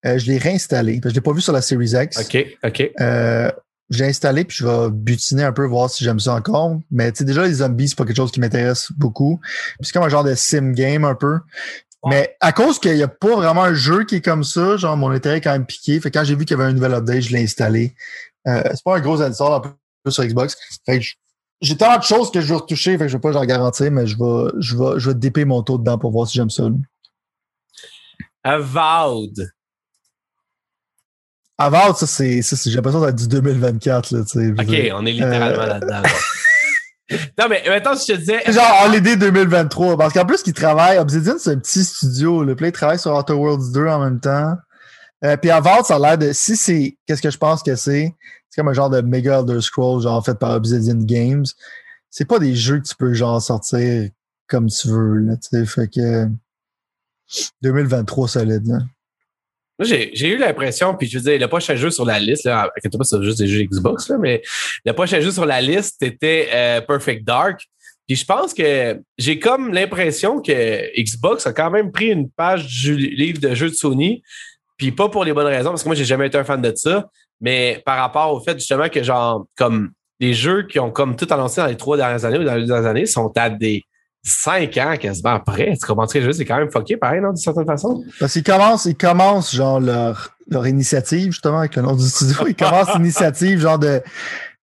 euh, je l'ai réinstallé. Je l'ai pas vu sur la Series X. OK, OK. Euh, j'ai installé puis je vais butiner un peu voir si j'aime ça encore mais tu sais déjà les zombies c'est pas quelque chose qui m'intéresse beaucoup puis c'est comme un genre de sim game un peu mais à cause qu'il n'y a pas vraiment un jeu qui est comme ça, genre mon intérêt est quand même piqué. Fait que quand j'ai vu qu'il y avait un nouvel update, je l'ai installé. Euh, c'est pas un gros install un peu sur Xbox. Fait que j'ai tant de choses que je veux retoucher, fait que je vais pas genre garantir, mais je vais, je vais, je vais déper mon taux dedans pour voir si j'aime ça. Avowed. Avowed, ça c'est, j'ai l'impression d'être du 2024 là, tu sais. Ok, on est littéralement euh... là-dedans. Non, mais maintenant, je te disais. Genre Holiday 2023. Parce qu'en plus, qu'ils travaillent, Obsidian, c'est un petit studio. Le Play travaille sur Outer Worlds 2 en même temps. Euh, puis avant, ça a l'air de. Si c'est. Qu'est-ce que je pense que c'est? C'est comme un genre de Mega Elder Scroll, genre fait par Obsidian Games. C'est pas des jeux que tu peux genre sortir comme tu veux, là, tu sais. Fait que. 2023 solide, là. Moi, j'ai eu l'impression, puis je veux dire, le prochain jeu sur la liste, là, inquiète pas, c'est juste des jeux Xbox, là, mais le prochain jeu sur la liste était euh, Perfect Dark. Puis je pense que j'ai comme l'impression que Xbox a quand même pris une page du livre de jeux de Sony, puis pas pour les bonnes raisons, parce que moi, j'ai jamais été un fan de ça, mais par rapport au fait justement que genre, comme les jeux qui ont comme tout annoncé dans les trois dernières années ou dans les deux dernières années sont à des cinq ans quasiment après. Tu comprends ce que je C'est quand même fucké, pareil, non, d'une certaine façon? Parce qu'ils commencent, ils commencent, genre, leur, leur initiative, justement, avec le nom du studio. Ils commencent l'initiative, genre, de,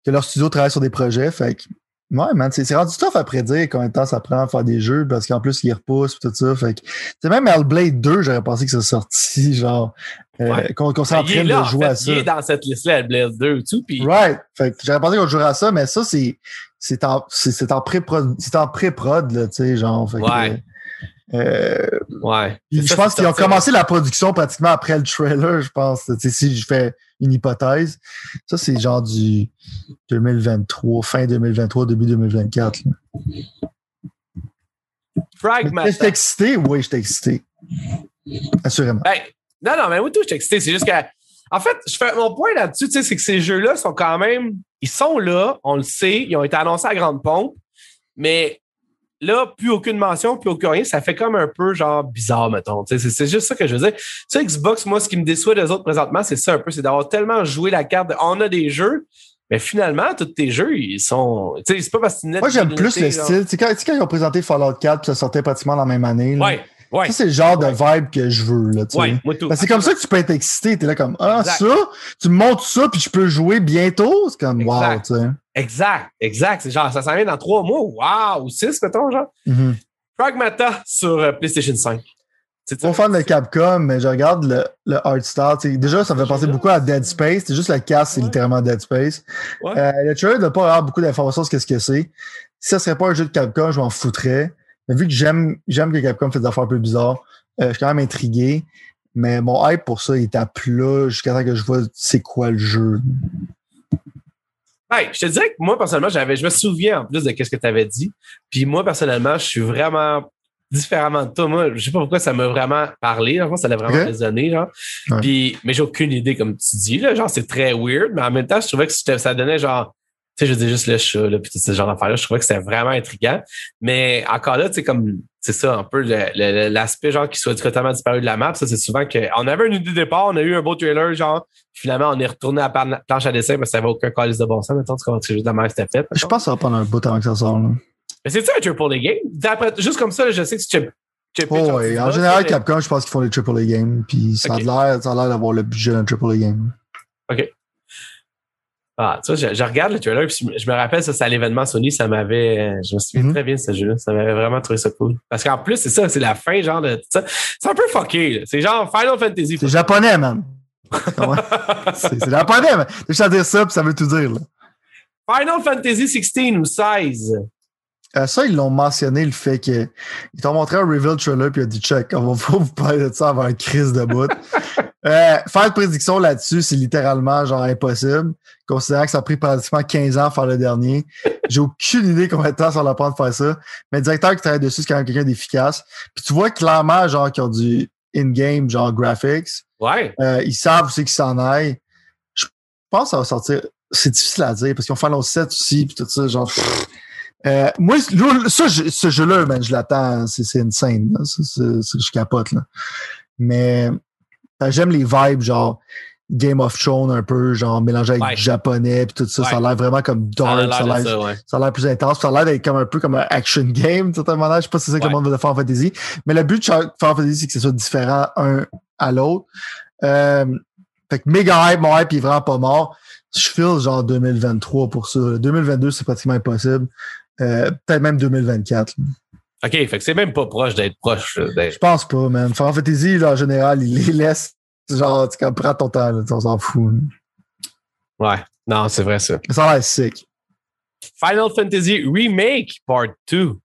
que leur studio travaille sur des projets. Fait que, ouais, man, c'est rendu tough à prédire combien de temps ça prend à faire des jeux, parce qu'en plus, ils repoussent, tout ça. Fait que, c'est même Hellblade 2, j'aurais pensé que ça sorti, genre, euh, ouais. qu'on qu s'entraîne de jouer fait, à ça. Il est dans cette liste-là, Hellblade 2 et tout. Puis... Right. Fait que j'aurais pensé qu'on jouerait à ça, mais ça, c'est, c'est en, c'est en pré-prod, c'est en pré-prod, là, tu sais, genre. Fait ouais. Que, euh, ouais. Je pense qu'ils ont commencé la production pratiquement après le trailer, je pense. Tu sais, si je fais une hypothèse. Ça, c'est genre du 2023, fin 2023, début 2024. Fragment. J'étais excité? Oui, j'étais excité. Assurément. Ben, non, non, mais moi, tout, j'étais excité. C'est juste que en fait, je fais mon point là-dessus, tu sais, c'est que ces jeux-là sont quand même, ils sont là, on le sait, ils ont été annoncés à grande pompe, mais là, plus aucune mention, plus aucun rien, ça fait comme un peu genre bizarre, mettons. C'est juste ça que je veux dire. Ça, Xbox, moi, ce qui me déçoit des autres présentement, c'est ça un peu, c'est d'avoir tellement joué la carte de, on a des jeux, mais finalement, tous tes jeux, ils sont. Tu sais, c'est pas parce que Moi, j'aime plus le style. Tu sais, quand, quand, ils ont présenté Fallout 4, puis ça sortait pratiquement la même année. Là, ouais. Ouais. Ça, c'est le genre de vibe que je veux. Là, tu ouais, moi tout. c'est comme ça que tu peux être excité. T'es là comme Ah, exact. ça, tu me montres ça, puis je peux jouer bientôt. C'est comme exact. wow, tu sais. Exact, exact. C'est genre, ça s'en vient dans trois mois, wow, ou six, mettons, genre. Mm -hmm. Fragmata sur euh, PlayStation 5. C'est pas fan de Capcom, mais je regarde le, le art style. Déjà, ça me fait penser beaucoup à Dead Space. C'est juste le casque, c'est ouais. littéralement Dead Space. Ouais. Euh, le trailer n'a pas avoir beaucoup d'informations sur ce que c'est. Si ça serait pas un jeu de Capcom, je m'en foutrais. Mais vu que j'aime j'aime que Capcom fait des affaires un peu bizarres, euh, je suis quand même intrigué. Mais mon hype pour ça est à plat jusqu'à temps que je vois c'est quoi le jeu. Hey, je te dirais que moi, personnellement, j'avais, je me souviens en plus de ce que tu avais dit. Puis moi, personnellement, je suis vraiment différemment de toi. Moi, je sais pas pourquoi ça m'a vraiment parlé. En fait, ça l'a vraiment Okay. résonné. Genre. Ouais. Puis, mais j'ai aucune idée, comme tu dis. Là, genre, c'est très weird. Mais en même temps, je trouvais que ça donnait genre. Tu sais, je dis juste le chat, là, puis tout ce genre d'affaires-là. Je trouvais que c'était vraiment intriguant. Mais encore là, tu sais, comme, c'est ça, un peu l'aspect, genre, qui soit totalement disparu de la map. Ça, c'est souvent que, on avait une idée de départ, on a eu un beau trailer, genre, puis finalement, on est retourné à la planche à dessin, parce que ça n'avait aucun calice de bon sens. Mettons, tu comprends, c'est juste la que c'était fait. Je pense que ça va prendre un bout avant que ça sorte. Mais c'est ça, un triple A game? Juste comme ça, je sais que tu Oh, ouais. En général, Capcom, je pense qu'ils font les AAA games. Puis ça a Ok. l'air a d'avoir le budget d'un AAA game. Ah, tu vois, je, je regarde le trailer, puis je, je me rappelle, ça, c'est à l'événement Sony, ça m'avait, euh, je me souviens Mhm. très bien de ce jeu-là. Ça m'avait vraiment trouvé ça cool. Parce qu'en plus, c'est ça, c'est la fin, genre de. C'est un peu fucké. C'est genre Final Fantasy. C'est japonais, man. c'est la première. Juste à dire ça, puis ça veut tout dire. Là. Final Fantasy 16 ou 16? Euh, ça, ils l'ont mentionné, le fait qu'ils t'ont montré un reveal trailer, puis il a dit check, on va vous parler de ça avant un crise de bout. euh, faire de prédiction là-dessus, c'est littéralement genre impossible, considérant que ça a pris pratiquement 15 ans à faire le dernier. J'ai aucune idée combien de temps ça va prendre de faire ça. Mais le directeur qui travaille dessus, c'est quand même quelqu'un d'efficace. Puis tu vois clairement, genre, qu'ils ont du in-game, genre graphics. Ouais. Euh, ils savent aussi qu'ils s'en aillent. Je pense que ça va sortir. C'est difficile à dire parce qu'ils ont fait 7 aussi, puis tout ça, genre. Euh, moi, ça, ce jeu-là, man, je l'attends. C'est insane. Là. je capote. Là. Mais euh, j'aime les vibes, genre Game of Thrones un peu, genre mélangé avec du japonais puis tout ça. Ça a l'air vraiment comme dark. Ça a l'air plus intense. Ça a l'air d'être comme un peu comme un action game, de toute manière. Je sais pas si c'est ça que le monde veut faire en fantasy. Mais le but de Final Fantasy, c'est que ce soit différent un à l'autre. Euh, fait que méga hype, mon hype il est vraiment pas mort. Je file genre 2023 pour ça. 2022, c'est pratiquement impossible. Euh, peut-être même 2024. OK, fait que c'est même pas proche d'être proche. Je pense pas, man. Final Fantasy, là, en général, il les laisse. Genre, tu prends ton temps, là, on s'en fout. Ouais, non, c'est vrai ça. Ça a l'air sick. Final Fantasy Remake Part 2.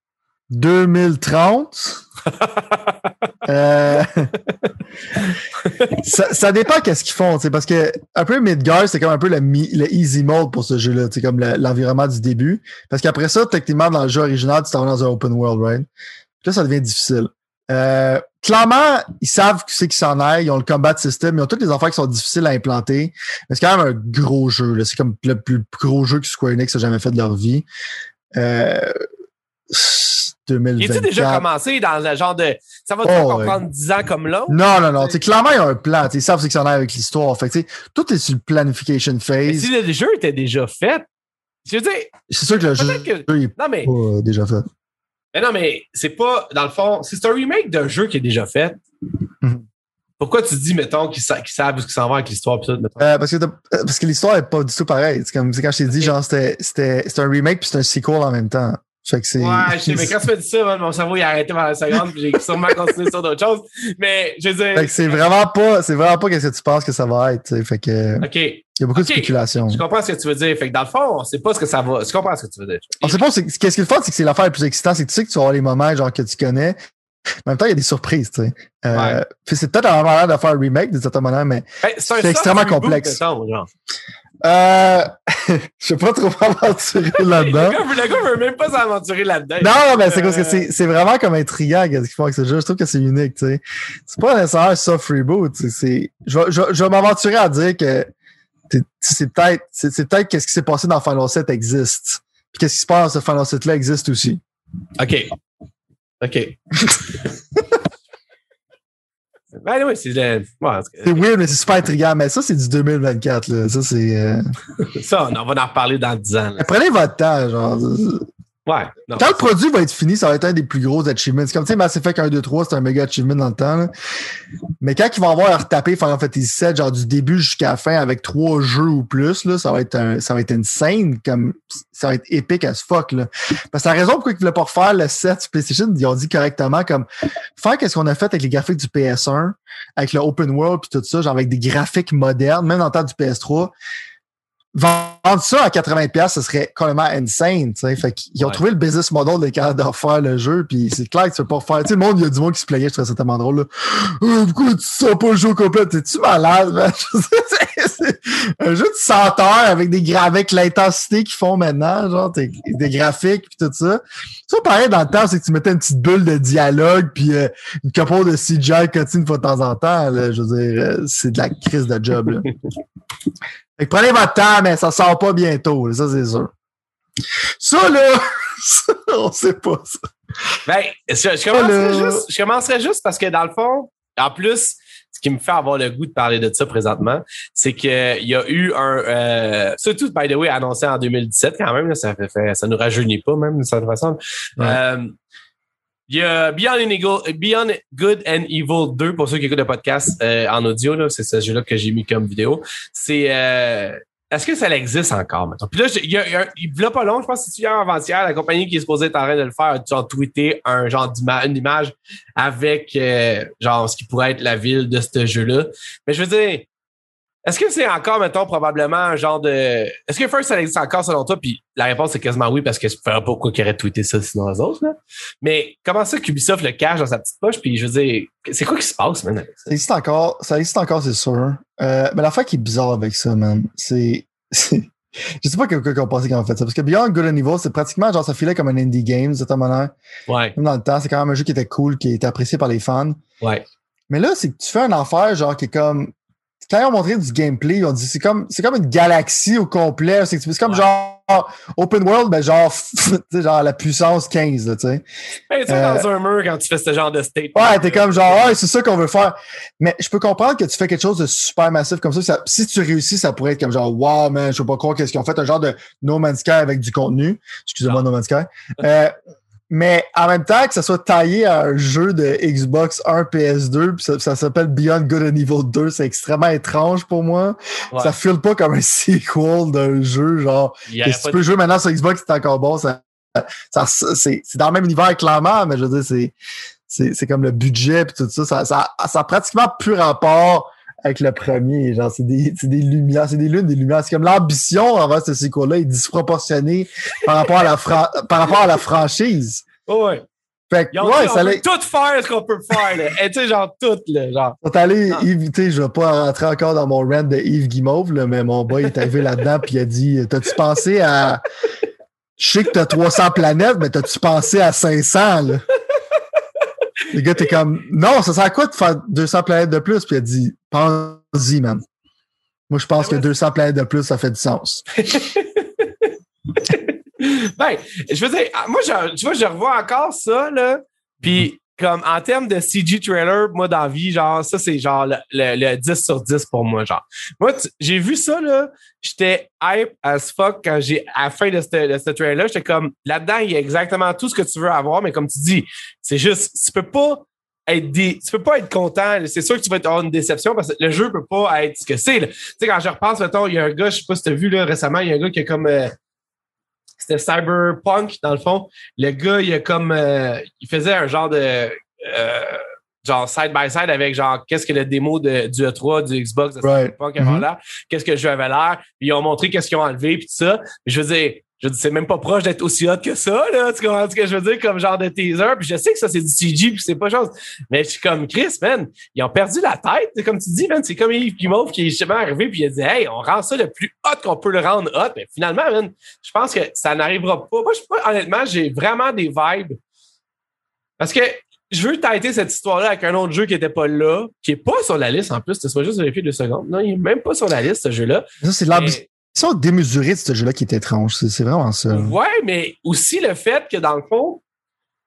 2030. euh, ça, ça, dépend qu'est-ce qu'ils font, parce que un peu Midgar, c'est comme un peu le, easy mode pour ce jeu-là, c'est comme l'environnement du début. Parce qu'après ça, techniquement, dans le jeu original, tu t'en vas dans un open world, right? Puis là, ça devient difficile. Euh, clairement, ils savent que c'est qu'ils s'en aillent, ils ont le combat system, ils ont toutes les affaires qui sont difficiles à implanter. Mais c'est quand même un gros jeu. C'est comme le plus gros jeu que Square Enix a jamais fait de leur vie. Euh, 2024. Il déjà commencé dans le genre de. Ça va oh, prendre 10 ans comme là? Non, non, non. clairement, il y a un plan. Ils savent ce qu'ils s'en est avec l'histoire. Fait tout est sur le planification phase. Mais si le jeu était déjà fait, je veux dire. C'est sûr que le jeu, est non, mais, pas euh, déjà fait. Mais non, mais c'est pas, dans le fond, c'est un remake d'un jeu qui est déjà fait. Mhm. Pourquoi tu dis, mettons, qu'ils savent où ils s'en vont avec l'histoire euh, parce que, euh, parce que l'histoire est pas du tout pareille. C'est comme quand je t'ai dit, genre, c'était un remake puis c'est un sequel en même temps. Fait que c'est. Ouais, je sais, mais quand tu m'as dit ça, mon cerveau il a arrêté pendant la seconde, puis j'ai sûrement continué sur d'autres choses. Mais je veux dire. Fait que c'est vraiment pas, c'est vraiment pas ce que tu penses que ça va être, Fait que. OK. Il y a beaucoup de spéculation. Je comprends ce que tu veux dire. Fait que dans le fond, on sait pas ce que ça va. Je comprends ce que tu veux dire. On sait pas, qu'est-ce qui est le fun, c'est que c'est l'affaire la plus excitante, c'est que tu sais que tu vas avoir les moments, genre, que tu connais. En même temps, il y a des surprises, tu sais. Euh, C'est peut-être un manière de faire un remake de cette manière, mais ben, c'est extrêmement complexe. Euh, je ne vais pas trop m'aventurer là-dedans. le, gars, ne veut même pas s'aventurer là-dedans. Non, mais c'est parce que euh. c'est vraiment comme intriguant ce qu'ils font avec ce jeu. Je trouve que c'est unique, tu sais. C'est pas nécessairement un soft reboot. C'est, je, vais, je, je vais m'aventurer à dire que c'est peut-être, c'est peut-être qu'est-ce qui s'est passé dans Final 7 existe. Puis qu'est-ce qui se passe dans ce Final 7 là existe aussi. OK. OK. Ben oui, c'est C'est weird, mais c'est super intriguant. Mais ça, c'est du 2024. Là. Ça, c'est. Euh, ça, on va en reparler dans 10 ans. Prenez votre temps, genre. Ouais. Quand le produit va être fini, ça va être un des plus gros achievements. C'est comme, tu sais, Mass Effect 1, 2, 3, c'est un méga achievement dans le temps. Là. Mais quand ils vont avoir à retaper Final Fantasy 7, genre du début jusqu'à la fin, avec trois jeux ou plus, là, ça va être un, ça va être une scène comme, ça va être épique as fuck, là. Parce que la raison pourquoi ils voulaient pas refaire le 7 sur PlayStation, ils ont dit correctement comme, faire qu'est-ce qu'on a fait avec les graphiques du PS1, avec le open world puis tout ça, genre avec des graphiques modernes, même dans le temps du PS3 vendre ça à 80$, ce serait complètement insane, tu sais. Fait qu'ils ont trouvé le business model de capables de faire le jeu, puis c'est clair que tu peux pas faire. Tu sais, le monde, il y a du monde qui se plaignait, je trouvais ça tellement drôle, là. Oh, pourquoi tu sens pas le jeu complet? T'es-tu malade, man? un jeu de 100 heures avec des avec l'intensité qu'ils font maintenant, genre, des graphiques puis tout ça. Ça, pareil, dans le temps, c'est que tu mettais une petite bulle de dialogue puis euh, une couple de CGI cutting de temps en temps, là. Je veux dire, euh, c'est de la crise de job, là. Fait que prenez votre temps, mais ça sort pas bientôt, ça c'est sûr. Ça, là, on sait pas ça. Ben, je, commencerai juste, je commencerai juste parce que dans le fond, en plus, ce qui me fait avoir le goût de parler de ça présentement, c'est qu'il y a eu un, euh, surtout, by the way, annoncé en 2017 quand même, ça fait, ça nous rajeunit pas même de cette façon. Euh, il y a Beyond, Beyond, Good and Evil 2, pour ceux qui écoutent le podcast euh, en audio, c'est ce jeu-là que j'ai mis comme vidéo. C'est euh, est-ce que ça existe encore maintenant? Puis là, il y a, y a pas long, je pense que c'est hier avant-hier, la compagnie qui est supposée être en train de le faire a tweeté un genre d'image, une image avec euh, genre ce qui pourrait être la ville de ce jeu-là. Mais je veux dire, Est-ce que c'est encore, mettons, probablement un genre de. Est-ce que First, ça existe encore selon toi? Puis la réponse, c'est quasiment oui, parce que je ne sais pas pourquoi qu'ils auraient tweeté ça sinon les autres. Là. Mais comment ça qu'Ubisoft le cache dans sa petite poche? Puis je veux dire, c'est quoi qui se passe, man? Ça? Existe encore, ça existe encore, c'est sûr. Euh, mais l'affaire qui est bizarre avec ça, man, c'est. Je sais pas qui a pensé quand on fait ça. Parce que Beyond Good and Evil, c'est pratiquement genre ça filait comme un indie game, de cette manière. Ouais, Même dans le temps, c'est quand même un jeu qui était cool, qui était apprécié par les fans. ouais. Mais là, c'est que tu fais un affaire, genre, qui est comme. Quand ils ont montré du gameplay, ils ont dit c'est comme c'est comme une galaxie au complet. C'est comme Ouais. genre open world, ben genre, genre la puissance 15, là, tu sais. Ben, tu Euh, dans un mur, quand tu fais ce genre de state. Ouais, t'es comme genre, ouais, c'est ça qu'on veut faire. Mais je peux comprendre que tu fais quelque chose de super massif comme ça. ça- si tu réussis, ça pourrait être comme genre, wow, man, je peux pas croire qu'est-ce qu'ils ont fait, un genre de No Man's Sky avec du contenu. Excusez-moi, No Man's Sky. Euh, mais en même temps, que ça soit taillé à un jeu de Xbox 1 PS2, puis ça, ça s'appelle Beyond Good and Evil 2, c'est extrêmement étrange pour moi. Ouais. Ça file pas comme un sequel d'un jeu, genre, que si tu peux jouer maintenant sur Xbox, c'est encore bon. Ça, ça, c'est, dans le même univers, clairement, mais je veux dire, c'est, c'est, c'est comme le budget puis tout ça. Ça, ça, ça a pratiquement plus rapport avec le premier. Genre, c'est des, c'est des lumières, c'est des lunes, des lumières. C'est comme l'ambition envers ce sequel-là est disproportionnée par rapport à la, fran- par rapport à la franchise. Ouais. Fait que, Ils ont ouais, dit, ça on allait, peut tout faire ce qu'on peut faire. Là. Et tu sais, genre, tout, là, genre. sont allés Ah. éviter, je vais pas rentrer encore dans mon rant de Yves Guimauve, là, mais mon boy est arrivé là-dedans puis il a dit T'as-tu pensé à. Je sais que t'as 300 planètes, mais t'as-tu pensé à 500, là? Le gars, t'es comme Non, ça sert à quoi de faire 200 planètes de plus? Puis il a dit Pense-y, man. Moi, je pense Mais que ouais. 200 planètes de plus, ça fait du sens. Ben, je veux dire, ah, moi, je, tu vois, je revois encore ça, là. Puis, comme en termes de CG trailer, moi, dans vie, genre, ça, c'est genre le, le- le 10 sur 10 pour moi, genre. Moi, j'ai vu ça, là. J'étais hype as fuck quand j'ai, à la fin de ce, de ce trailer, j'étais comme, là-dedans, il y a exactement tout ce que tu veux avoir, mais comme tu dis, c'est juste, tu peux pas être dé- tu peux pas être content. C'est sûr que tu vas avoir une déception parce que le jeu peut pas être ce que c'est. Tu sais, quand je repense, mettons, il y a un gars, je sais pas si tu as vu là, récemment, il y a un gars qui a comme. euh, c'était Cyberpunk, dans le fond. Le gars, il a comme. euh, il faisait un genre de. euh, genre side by side avec genre qu'est-ce que le démo de, du E3 du Xbox de Right. Cyberpunk avait Mhm. l'air, qu'est-ce que le jeu avait l'air, puis ils ont montré qu'est-ce qu'ils ont enlevé puis tout ça. Je veux dire, je dis c'est même pas proche d'être aussi hot que ça là, tu comprends ce que je veux dire? Comme genre de teaser, puis je sais que ça c'est du CG puis c'est pas chose. Mais je suis comme Chris man, ils ont perdu la tête, comme tu dis man, c'est comme Yves Guimauve qui est justement arrivé puis il a dit "Hey, on rend ça le plus hot qu'on peut le rendre hot." Mais finalement man, je pense que ça n'arrivera pas. Moi, je, moi, honnêtement, j'ai vraiment des vibes. Parce que je veux tâter cette histoire-là avec un autre jeu qui n'était pas là, qui est pas sur la liste en plus. Tu pas juste vérifier deux secondes. Non, il est même pas sur la liste, ce jeu-là. Ça, c'est Mais- l'ambition démesurée de ce jeu-là qui est étrange. C'est vraiment ça. Ouais, mais aussi le fait que dans le fond,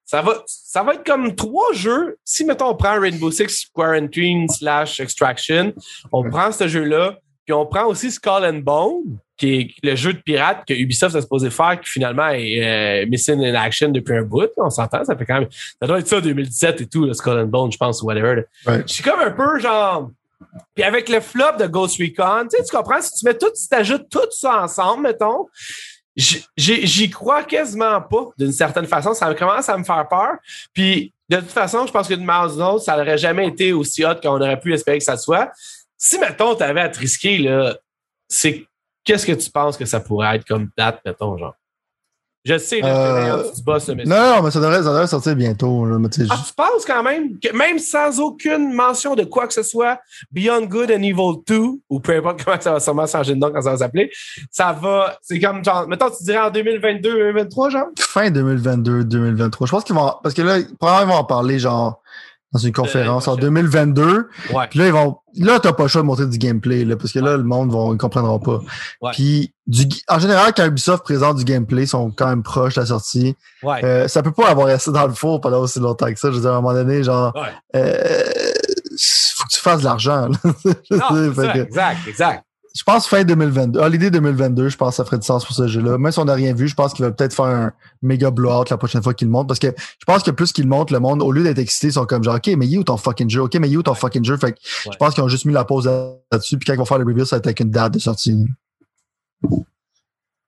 ça va, ça va être comme trois jeux. Si, mettons, on prend Rainbow Six Quarantine slash Extraction, on Ouais. prend ce jeu-là, puis on prend aussi Skull and Bone, qui est le jeu de pirate que Ubisoft a supposé faire, qui finalement est euh, missing in action depuis un bout. On s'entend, ça fait quand même. Ça doit être ça 2017 et tout, le Skull and Bone, je pense, ou whatever. Ouais. Je suis comme un peu genre. Puis avec le flop de Ghost Recon, tu comprends, si tu mets tout, si tu ajoutes tout ça ensemble, mettons, j'y crois quasiment pas d'une certaine façon. Ça me commence à me faire peur. Puis de toute façon, je pense que de Mouse Note, ça n'aurait jamais été aussi hot qu'on aurait pu espérer que ça soit. Si, mettons, tu avais à te risquer, là, c'est qu'est-ce que tu penses que ça pourrait être comme date, mettons, genre? Je sais, là, Euh, je te mets en dessous du boss, mais Non, non, mais ça devrait, ça devrait sortir bientôt. Là, mais tu ah, tu penses quand même que même sans aucune mention de quoi que ce soit, Beyond Good and Evil 2, ou peu importe comment ça va sûrement changer de nom quand ça va s'appeler, ça va, c'est comme genre, mettons, tu dirais en 2022, 2023, genre? fin 2022, 2023. Je pense qu'ils vont, parce que là, probablement, ils vont en parler, genre, dans une conférence en prochaine. 2022. Ouais. Puis là, ils vont, là, t'as pas le choix de montrer du gameplay, là, parce que là, le monde, vont, ils comprendront pas. Ouais. Puis, du, en général, quand Ubisoft présente du gameplay, ils sont quand même proches de la sortie. Ouais. Euh, ça peut pas avoir resté dans le four pendant aussi longtemps que ça. Je veux dire, à un moment donné, genre, euh, faut que tu fasses de l'argent, exact, exact. Je pense fin 2022. Ah, l'idée 2022, je pense que ça ferait du sens pour ce jeu-là. Même si on n'a rien vu, je pense qu'il va peut-être faire un méga blowout la prochaine fois qu'il le montre. Parce que je pense que plus qu'il le montre, le monde, au lieu d'être excité, ils sont comme genre, OK, mais you ton fucking jeu? OK, mais you ton fucking jeu? Fait que Ouais. je pense qu'ils ont juste mis la pause là-dessus. Puis quand ils vont faire le review, ça va être avec une date de sortie.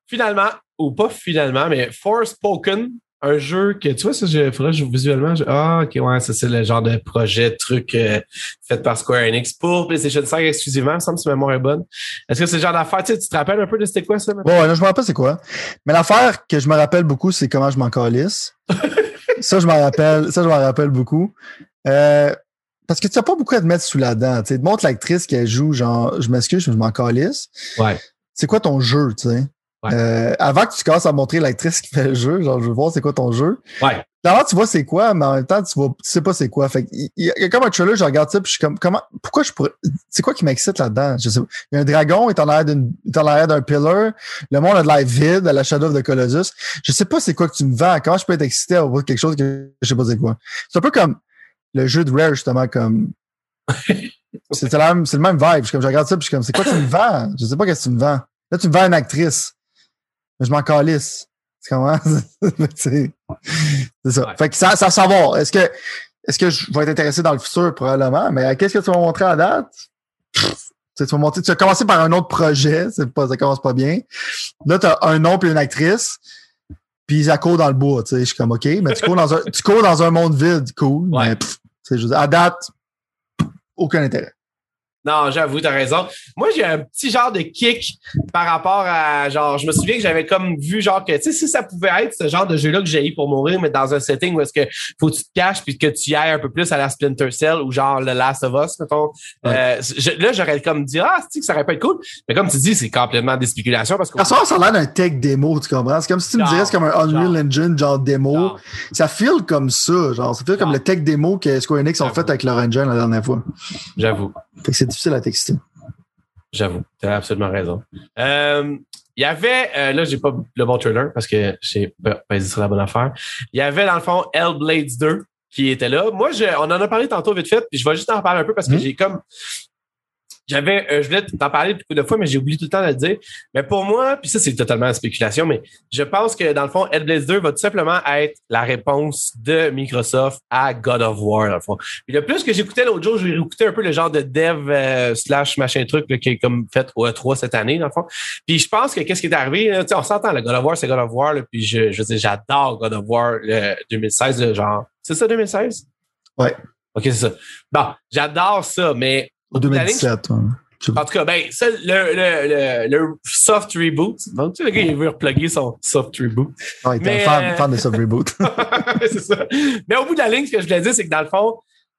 Finalement, ou pas finalement, mais Forspoken, un jeu que, tu vois, ça, je, faudrait que je, visuellement, je, ah, ok, ouais, ça, c'est le genre de projet, truc euh, fait par Square Enix pour PlayStation 5 exclusivement, il me semble que ma mémoire est bonne. Est-ce que c'est le genre d'affaire, tu, sais, tu te rappelles un peu de c'était quoi ça? Bon, ouais, non, je me rappelle c'est quoi. Mais l'affaire que je me rappelle beaucoup, c'est comment je m'en calisse. ça, je m'en rappelle, ça, je m'en rappelle beaucoup. Euh, parce que tu n'as pas beaucoup à te mettre sous la dent. Tu sais, montre l'actrice qui joue, genre, je m'excuse, je m'en calisse. Ouais. C'est quoi ton jeu, tu sais? Euh, avant que tu commences à montrer l'actrice qui fait le jeu, genre, je veux voir c'est quoi ton jeu. Ouais. D'abord, tu vois c'est quoi, mais en même temps, tu vois, tu sais pas c'est quoi. Fait il y, a comme un trailer, je regarde ça, puis je suis comme, comment, pourquoi je pourrais, c'est quoi qui m'excite là-dedans? Je sais pas. Il y a un dragon, il est en d'une, arrière d'un pillar. Le monde a de l'air vide à la Shadow of the Colossus. Je sais pas c'est quoi que tu me vends. Comment je peux être excité à voir quelque chose que je sais pas c'est quoi. C'est un peu comme le jeu de Rare, justement, comme, c'est, le même, c'est le même vibe. Je, comme, je regarde ça, puis je suis comme, c'est quoi que tu me vends? Je sais pas qu'est-ce que tu me vends. Là, tu me vends une actrice. Mais je m'en calisse. C'est comment? c'est ça. Fait que ça, ça savoir. Est-ce que, est-ce que je vais être intéressé dans le futur? Probablement. Mais qu'est-ce que tu vas montrer à date? Tu, vas montrer, tu vas commencer par un autre projet. C'est pas, ça commence pas bien. Là, tu as un nom et une actrice. Puis ça court dans le bois. Tu sais, je suis comme, OK. Mais tu cours dans un, tu cours dans un monde vide. Cool. Ouais. Mais, pff, je à date, aucun intérêt. Non, j'avoue, t'as raison. Moi, j'ai un petit genre de kick par rapport à genre, je me souviens que j'avais comme vu genre que, tu sais, si ça pouvait être ce genre de jeu-là que j'ai eu pour mourir, mais dans un setting où est-ce que faut que tu te caches puis que tu y ailles un peu plus à la Splinter Cell ou genre le Last of Us, mettons. Euh, là, j'aurais comme dit, ah, que ça aurait pas être cool? Mais comme tu dis, c'est complètement des spéculations parce que. Ça, ça a l'air d'un tech démo, tu comprends? C'est comme si tu me disais, c'est comme un Unreal Engine genre démo. Ça feel comme ça, genre, ça feel comme le tech démo que Square Enix ont fait avec leur engine la dernière fois. J'avoue. Fait que c'est difficile à texter. J'avoue, tu as absolument raison. Euh, il y avait, euh, là, j'ai pas le bon trailer parce que j'ai pas, pas sur la bonne affaire. Il y avait, dans le fond, Hellblades 2 qui était là. Moi, je, on en a parlé tantôt vite fait, puis je vais juste en parler un peu parce que hmm. j'ai comme j'avais, euh, je voulais t'en parler beaucoup de fois, mais j'ai oublié tout le temps de le dire. Mais pour moi, puis ça, c'est totalement une spéculation, mais je pense que dans le fond, Hellblade 2 va tout simplement être la réponse de Microsoft à God of War, dans le fond. Puis le plus que j'écoutais l'autre jour, j'ai écouté un peu le genre de dev euh, slash machin truc qui est comme fait au E3 cette année, dans le fond. Puis je pense que qu'est-ce qui est arrivé, là, on s'entend, le God of War, c'est God of War, là, puis je, je veux dire, j'adore God of War le 2016, le genre. C'est ça, 2016? Ouais. OK, c'est ça. Bon, j'adore ça, mais au 2017. En tout cas, ben, le, le, le, soft reboot. Donc, tu sais, le gars, il veut repluguer son soft reboot. Ah, il était fan, euh, fan de soft reboot. c'est ça. Mais au bout de la ligne, ce que je voulais dire, c'est que dans le fond,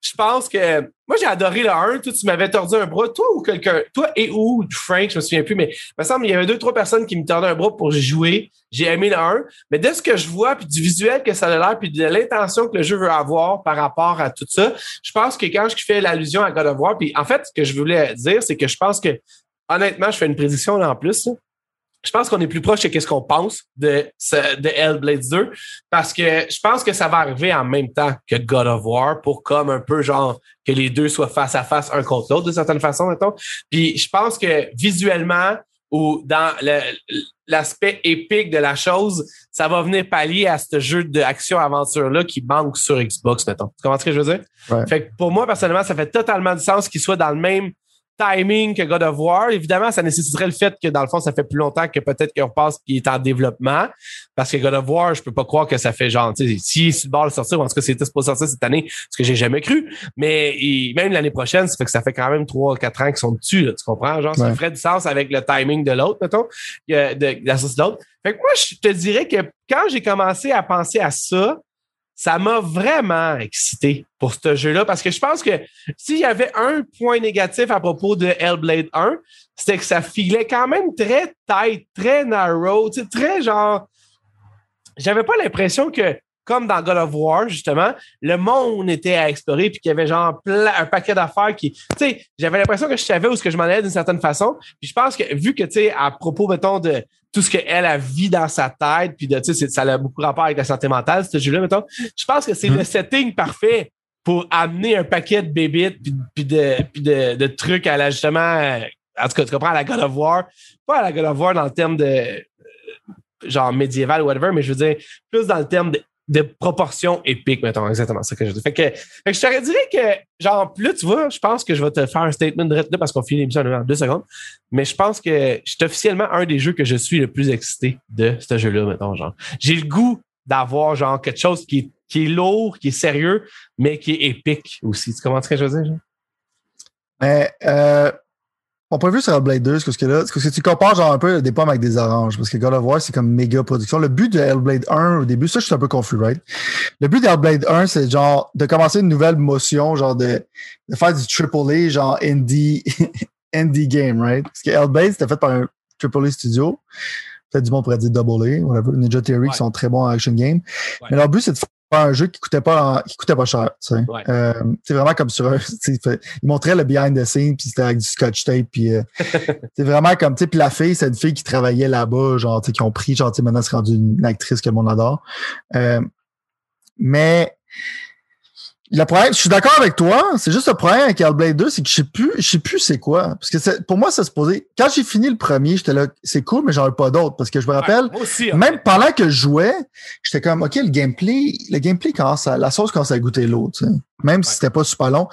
je pense que moi j'ai adoré le 1. Toi, tu m'avais tordu un bras, toi ou quelqu'un, toi et ou Frank, je me souviens plus, mais il me semble qu'il y avait deux trois personnes qui me tordaient un bras pour jouer. J'ai aimé le 1, mais de ce que je vois puis du visuel que ça a l'air puis de l'intention que le jeu veut avoir par rapport à tout ça, je pense que quand je fais l'allusion à God of War, puis en fait ce que je voulais dire, c'est que je pense que honnêtement, je fais une prédiction en plus je pense qu'on est plus proche de ce qu'on pense de, de Hellblade 2 parce que je pense que ça va arriver en même temps que God of War pour comme un peu genre que les deux soient face à face un contre l'autre de certaine façon, mettons. Puis je pense que visuellement ou dans l'aspect épique de la chose, ça va venir pallier à ce jeu d'action-aventure-là qui manque sur Xbox, mettons. Tu comprends ce que je veux dire? Fait que pour moi, personnellement, ça fait totalement du sens qu'il soit dans le même timing que God of War. Évidemment, ça nécessiterait le fait que, dans le fond, ça fait plus longtemps que peut-être qu'on passe qu'il est en développement. Parce que God of War, je peux pas croire que ça fait genre, tu si le sortir, ou en tout cas, c'était supposé sortir cette année, ce que j'ai jamais cru. Mais même l'année prochaine, ça fait que ça fait quand même trois, quatre ans qu'ils sont dessus, là, tu comprends? Genre, ça ferait du sens avec le timing de l'autre, mettons, de, de, de l'autre. Fait que moi, je te dirais que quand j'ai commencé à penser à ça, ça m'a vraiment excité pour ce jeu-là parce que je pense que s'il y avait un point négatif à propos de Hellblade 1, c'était que ça filait quand même très tight, très narrow, très genre. J'avais pas l'impression que, comme dans God of War, justement, le monde était à explorer puis qu'il y avait genre un paquet d'affaires qui. Tu sais, j'avais l'impression que je savais où ce que je m'en allais d'une certaine façon. Puis je pense que, vu que, tu sais, à propos, mettons, de tout ce qu'elle a vu dans sa tête, puis de, ça a beaucoup rapport avec la santé mentale, ce jeu-là, mettons. Je pense que c'est le mm-hmm. setting parfait pour amener un paquet de bébites puis, de, puis de, de, trucs à la justement, euh, en tout cas, tu comprends, à la God of War. Pas à la God of War dans le terme de euh, genre médiéval ou whatever, mais je veux dire plus dans le terme de de proportions épiques, mettons, exactement, c'est ce que je dis. Fait que, fait que je te dirais que, genre, plus tu vois, je pense que je vais te faire un statement de là parce qu'on finit l'émission en deux secondes, mais je pense que suis officiellement un des jeux que je suis le plus excité de ce jeu-là, mettons, genre. J'ai le goût d'avoir genre quelque chose qui est, qui est lourd, qui est sérieux, mais qui est épique aussi. Tu comprends ce que je veux dire? Genre? Mais euh, mon point de vue sur Hellblade 2, c'est que là, c'est que tu compares genre un peu des pommes avec des oranges, parce que God of War, c'est comme méga production. Le but de Hellblade 1 au début, ça, je suis un peu confus, right? Le but de Hellblade 1, c'est genre de commencer une nouvelle motion, genre de, de faire du triple A, genre indie, indie game, right? Parce que Hellblade, c'était fait par un triple A studio. Peut-être du monde pourrait dire double A, whatever. Ninja Theory, Ouais. qui sont très bons en action game. Ouais. Mais leur but, c'est de faire un jeu qui coûtait pas, qui coûtait pas cher, tu sais. Ouais. Euh, c'est vraiment comme sur fait- ils montraient le behind the scenes puis c'était avec du scotch tape puis euh, c'est vraiment comme tu sais puis la fille c'est une fille qui travaillait là-bas genre tu sais qui ont pris genre tu sais maintenant c'est rendu une actrice que le monde adore Euh, mais le problème, je suis d'accord avec toi, c'est juste le problème avec Hellblade 2, c'est que je sais plus, je sais plus c'est quoi. Parce que pour moi, ça se posait. Quand j'ai fini le premier, j'étais là, c'est cool, mais j'en ai pas d'autres. Parce que je me rappelle, Ouais, moi aussi. en même pendant que je jouais, j'étais comme, OK, le gameplay, le gameplay commence à, la sauce commence à goûter l'eau, tu sais. Même si c'était pas super long.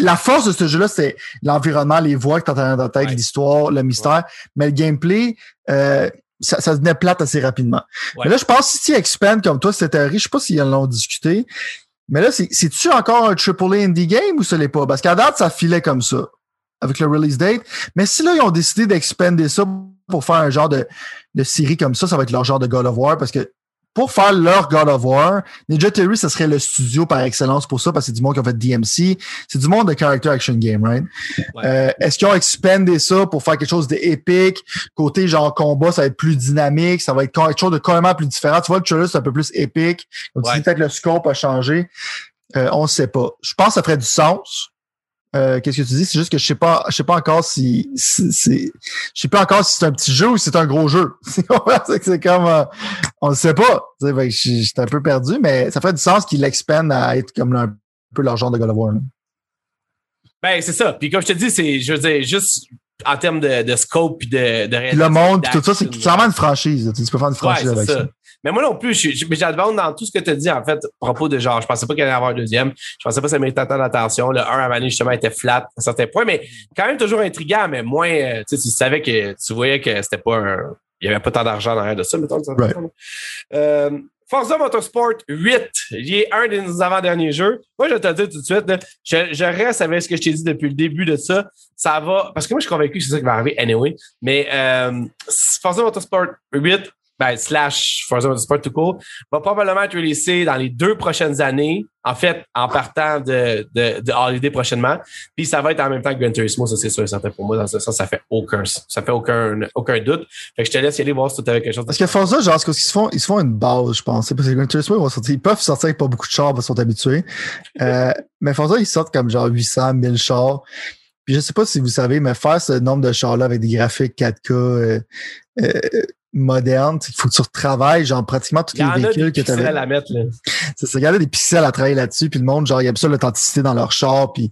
La force de ce jeu-là, c'est l'environnement, les voix que t'entendais dans ta tête, l'histoire, le mystère. Mais le gameplay, euh, ça, ça devenait plate assez rapidement. Mais là, je pense si tu expand comme toi, cette théorie, je sais pas s'ils en ont discuté. Mais là, c'est- c'est-tu encore un AAA indie game ou ce l'est pas? Parce qu'à date, ça filait comme ça. Avec le release date. Mais si là, ils ont décidé d'expander ça pour faire un genre de, de série comme ça, ça va être leur genre de God of War parce que pour faire leur God of War, Ninja Theory, ça serait le studio par excellence pour ça parce que c'est du monde qui a fait DMC. C'est du monde de character action game, right? Ouais. Euh, Est-ce qu'ils ont expandé ça pour faire quelque chose d'épique? Côté genre combat, ça va être plus dynamique, ça va être quelque chose de carrément plus différent. Tu vois, le trailer, c'est un peu plus épique. Ouais. dis, peut-être le scope a changé. Euh, on ne sait pas. Je pense que ça ferait du sens. Euh, Qu'est-ce que tu dis? C'est juste que je sais pas, je sais pas encore si, si- si- je sais pas encore si c'est un petit jeu ou si c'est un gros jeu. C'est comme, euh, on ne sait pas. J'étais un peu perdu, mais ça ferait du sens qu'ils l'expandent à être comme un peu leur genre de God of War. là. Ben, c'est ça. Puis comme je te dis, c'est, je veux dire, juste en termes de, de scope puis de, de le monde, tout ça, c'est clairement une franchise. Tu peux faire une franchise avec ça. ça. Mais moi non plus, j'advance dans tout ce que tu as dit, en fait, à propos de genre, je pensais pas qu'il allait y avoir un deuxième. Je pensais pas que ça méritait tant d'attention. Le 1 à Mané, justement, était flat à un certain point, mais quand même toujours intriguant, mais moins, euh, tu sais, tu savais que, tu voyais que c'était pas un, il y avait pas tant d'argent derrière de ça, mettons. Right. Euh, Forza Motorsport 8, il est un de nos avant-derniers jeux. Moi, je vais te le dire tout de suite, là, je, je reste avec ce que je t'ai dit depuis le début de ça. Ça va, parce que moi, je suis convaincu que c'est ça qui va arriver anyway. Mais euh, Forza Motorsport 8, ben, slash Forza Motorsport tout court, va probablement être releasé dans les deux prochaines années. En fait, en partant de, de, de Holiday prochainement. Puis ça va être en même temps que Gran Turismo, ça c'est sûr et certain pour moi. Dans ce sens, ça fait aucun, ça fait aucun, aucun doute. Fait que je te laisse y aller voir si tu avais quelque chose. Parce que Forza, genre, ce qu'ils se font, ils se font une base, je pense. Parce que Gran Turismo, ils, vont sortir, ils peuvent sortir avec pas beaucoup de chars parce qu'ils sont habitués. Euh, mais Forza, ils sortent comme genre 800, 1000 chars. Puis je sais pas si vous savez, mais faire ce nombre de chars-là avec des graphiques 4K euh, euh, modernes, il faut que tu retravailles genre pratiquement tous Il y en les a véhicules des que tu avais. pixels à mettre, là. C'est ça, regarder des pixels à travailler là-dessus, puis le monde, genre, il aime ça l'authenticité dans leur char, puis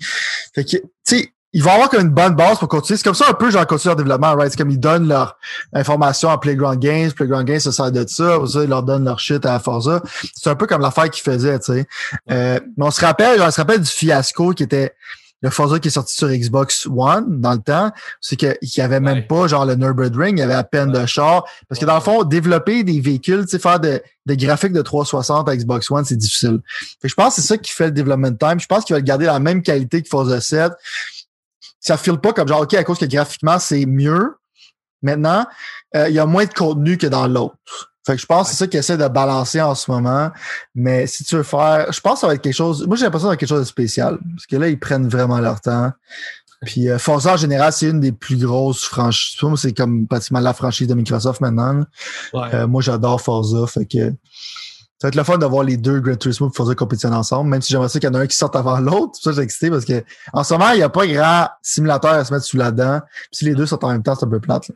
fait que, tu sais, ils vont avoir comme une bonne base pour continuer. C'est comme ça un peu, genre, continuer leur développement, right? C'est comme ils donnent leur information à Playground Games, Playground Games se sert de ça, ça, ils leur donnent leur shit à Forza. C'est un peu comme l'affaire qu'ils faisaient, tu sais. Euh, mais on se rappelle, on se rappelle du fiasco qui était le Forza qui est sorti sur Xbox One dans le temps, c'est qu'il n'y avait même Ouais. pas genre le Nürburgring, il y avait à peine de char. Parce que dans le fond, développer des véhicules, tu sais, faire de, des graphiques de 360 à Xbox One, c'est difficile. Fait que je pense que c'est ça qui fait le development time. Je pense qu'il va garder la même qualité que Forza 7. Ça file pas comme genre, OK, à cause que graphiquement, c'est mieux. Maintenant, euh, il y a moins de contenu que dans l'autre. Fait que je pense que c'est ça qu'ils essaient de balancer en ce moment. Mais si tu veux faire, je pense que ça va être quelque chose. Moi, j'ai l'impression que ça va être quelque chose de spécial. Parce que là, ils prennent vraiment leur temps. Puis euh, Forza, en général, c'est une des plus grosses franchises. Moi, C'est comme pratiquement la franchise de Microsoft maintenant. Ouais. Euh, moi, j'adore Forza. Fait que ça va être le fun de voir les deux Gran Turismo et Forza compétitionner ensemble, même si j'aimerais ça qu'il y en a un qui sorte avant l'autre. Ça j'ai excité parce que en ce moment, il n'y a pas grand simulateur à se mettre sous la dent. Puis si les deux sortent en même temps, c'est un peu plate. là.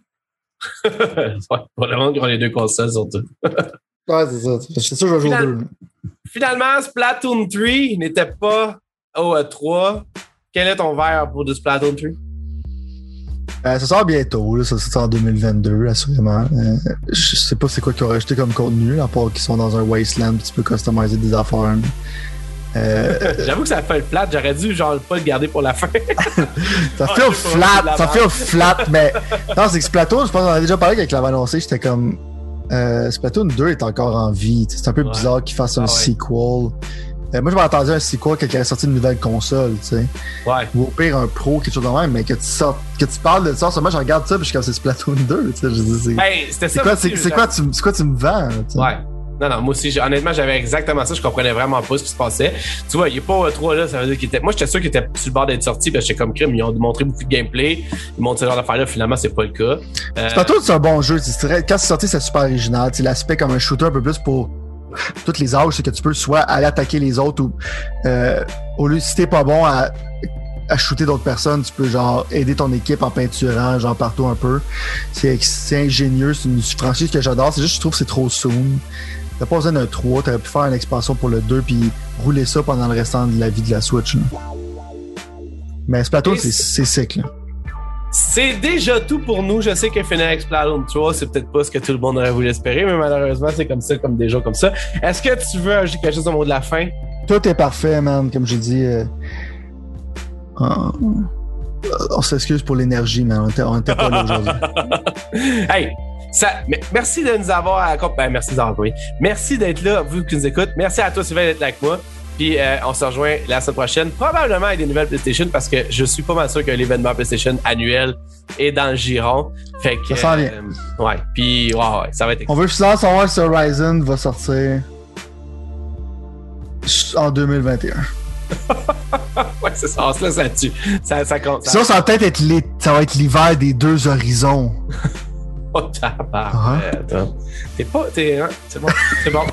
Ouais, pour le monde qui ont les deux consoles, surtout. Ouais, c'est ça. C'est sûr que je vais jouer Final- deux. Finalement, Splatoon 3 n'était pas au E3. Quel est ton verre pour du Splatoon 3? Euh, ça sort bientôt, là, ça sort en 2022, assurément. Euh, je sais pas c'est quoi qu'ils ont rajouté comme contenu, à part qu'ils sont dans un wasteland tu peux customiser des affaires. Euh, J'avoue que ça fait le flat. J'aurais dû genre pas le garder pour la fin. ça Ah, fait je au c'est flat, la ça fait au flat, mais non, c'est que Splatoon, je pense qu'on en a déjà parlé avec l'avait annoncé, j'étais comme euh, Splatoon 2 est encore en vie. C'est un peu Ouais. bizarre qu'ils fassent un Ah ouais. sequel. Euh, moi, je m'attendais à un sequel quand il a sorti une nouvelle console, tu sais. Ouais. Ou au pire, un pro, quelque chose de même, mais que tu sortes, que tu parles de ça, moi, je regarde ça, puis je suis comme c'est Splatoon 2, tu sais. Je dis, c'est, Ben, c'était c'est ça. quoi, c'est, c'est je- quoi, tu, c'est quoi tu me vends, tu sais. Ouais. Non, non, moi aussi, honnêtement, j'avais exactement ça. Je comprenais vraiment pas ce qui se passait. Tu vois, il est pas 3 là, ça veut dire qu'il était. Moi, j'étais sûr qu'il était sur le bord d'être sorti, parce que j'étais comme crime. Ils ont montré beaucoup de gameplay. Ils montrent ce genre d'affaires-là. Finalement, c'est pas le cas. Euh, Splatoon, c'est un bon jeu. C'est Quand c'est sorti, c'est super original. L'aspect comme un shooter un peu plus pour toutes les âges, c'est que tu peux soit aller attaquer les autres ou euh, au lieu si t'es pas bon à, à shooter d'autres personnes, tu peux genre aider ton équipe en peinturant, genre partout un peu. C'est c'est ingénieux, c'est une franchise que j'adore. C'est juste je trouve que c'est trop soon. T'as pas besoin d'un 3, t'aurais pu faire une expansion pour le 2 puis rouler ça pendant le restant de la vie de la Switch. là. Mais Splatoon, c'est. Là. C'est déjà tout pour nous. Je sais que avec Splatoon 3, c'est peut-être pas ce que tout le monde aurait voulu espérer, mais malheureusement, c'est comme ça, comme des comme ça. Est-ce que tu veux ajouter quelque chose au mot de la fin? Tout est parfait, man. Comme j'ai dit, euh, on, on s'excuse pour l'énergie, man. On était, on était pas là aujourd'hui. hey, ça, mais merci de nous avoir accompagné. Ben, merci d'avoir. Merci d'être là, vous qui nous écoutez. Merci à toi, Sylvain, d'être là avec moi. Puis euh, on se rejoint la semaine prochaine, probablement avec des nouvelles PlayStation, parce que je suis pas mal sûr que l'événement PlayStation annuel est dans le giron. Fait que. Ça s'en vient. euh, ouais. Puis, ouais, ouais, ça va être. On veut juste savoir si Horizon va sortir en 2021. ouais, c'est ça. Laisse là-dessus. Ça, ça compte. Ça... Sinon, ça va peut-être être ça être l'hiver des deux horizons. Oh, ah, hein? T'es pas. T'es. Hein? C'est bon. C'est bon.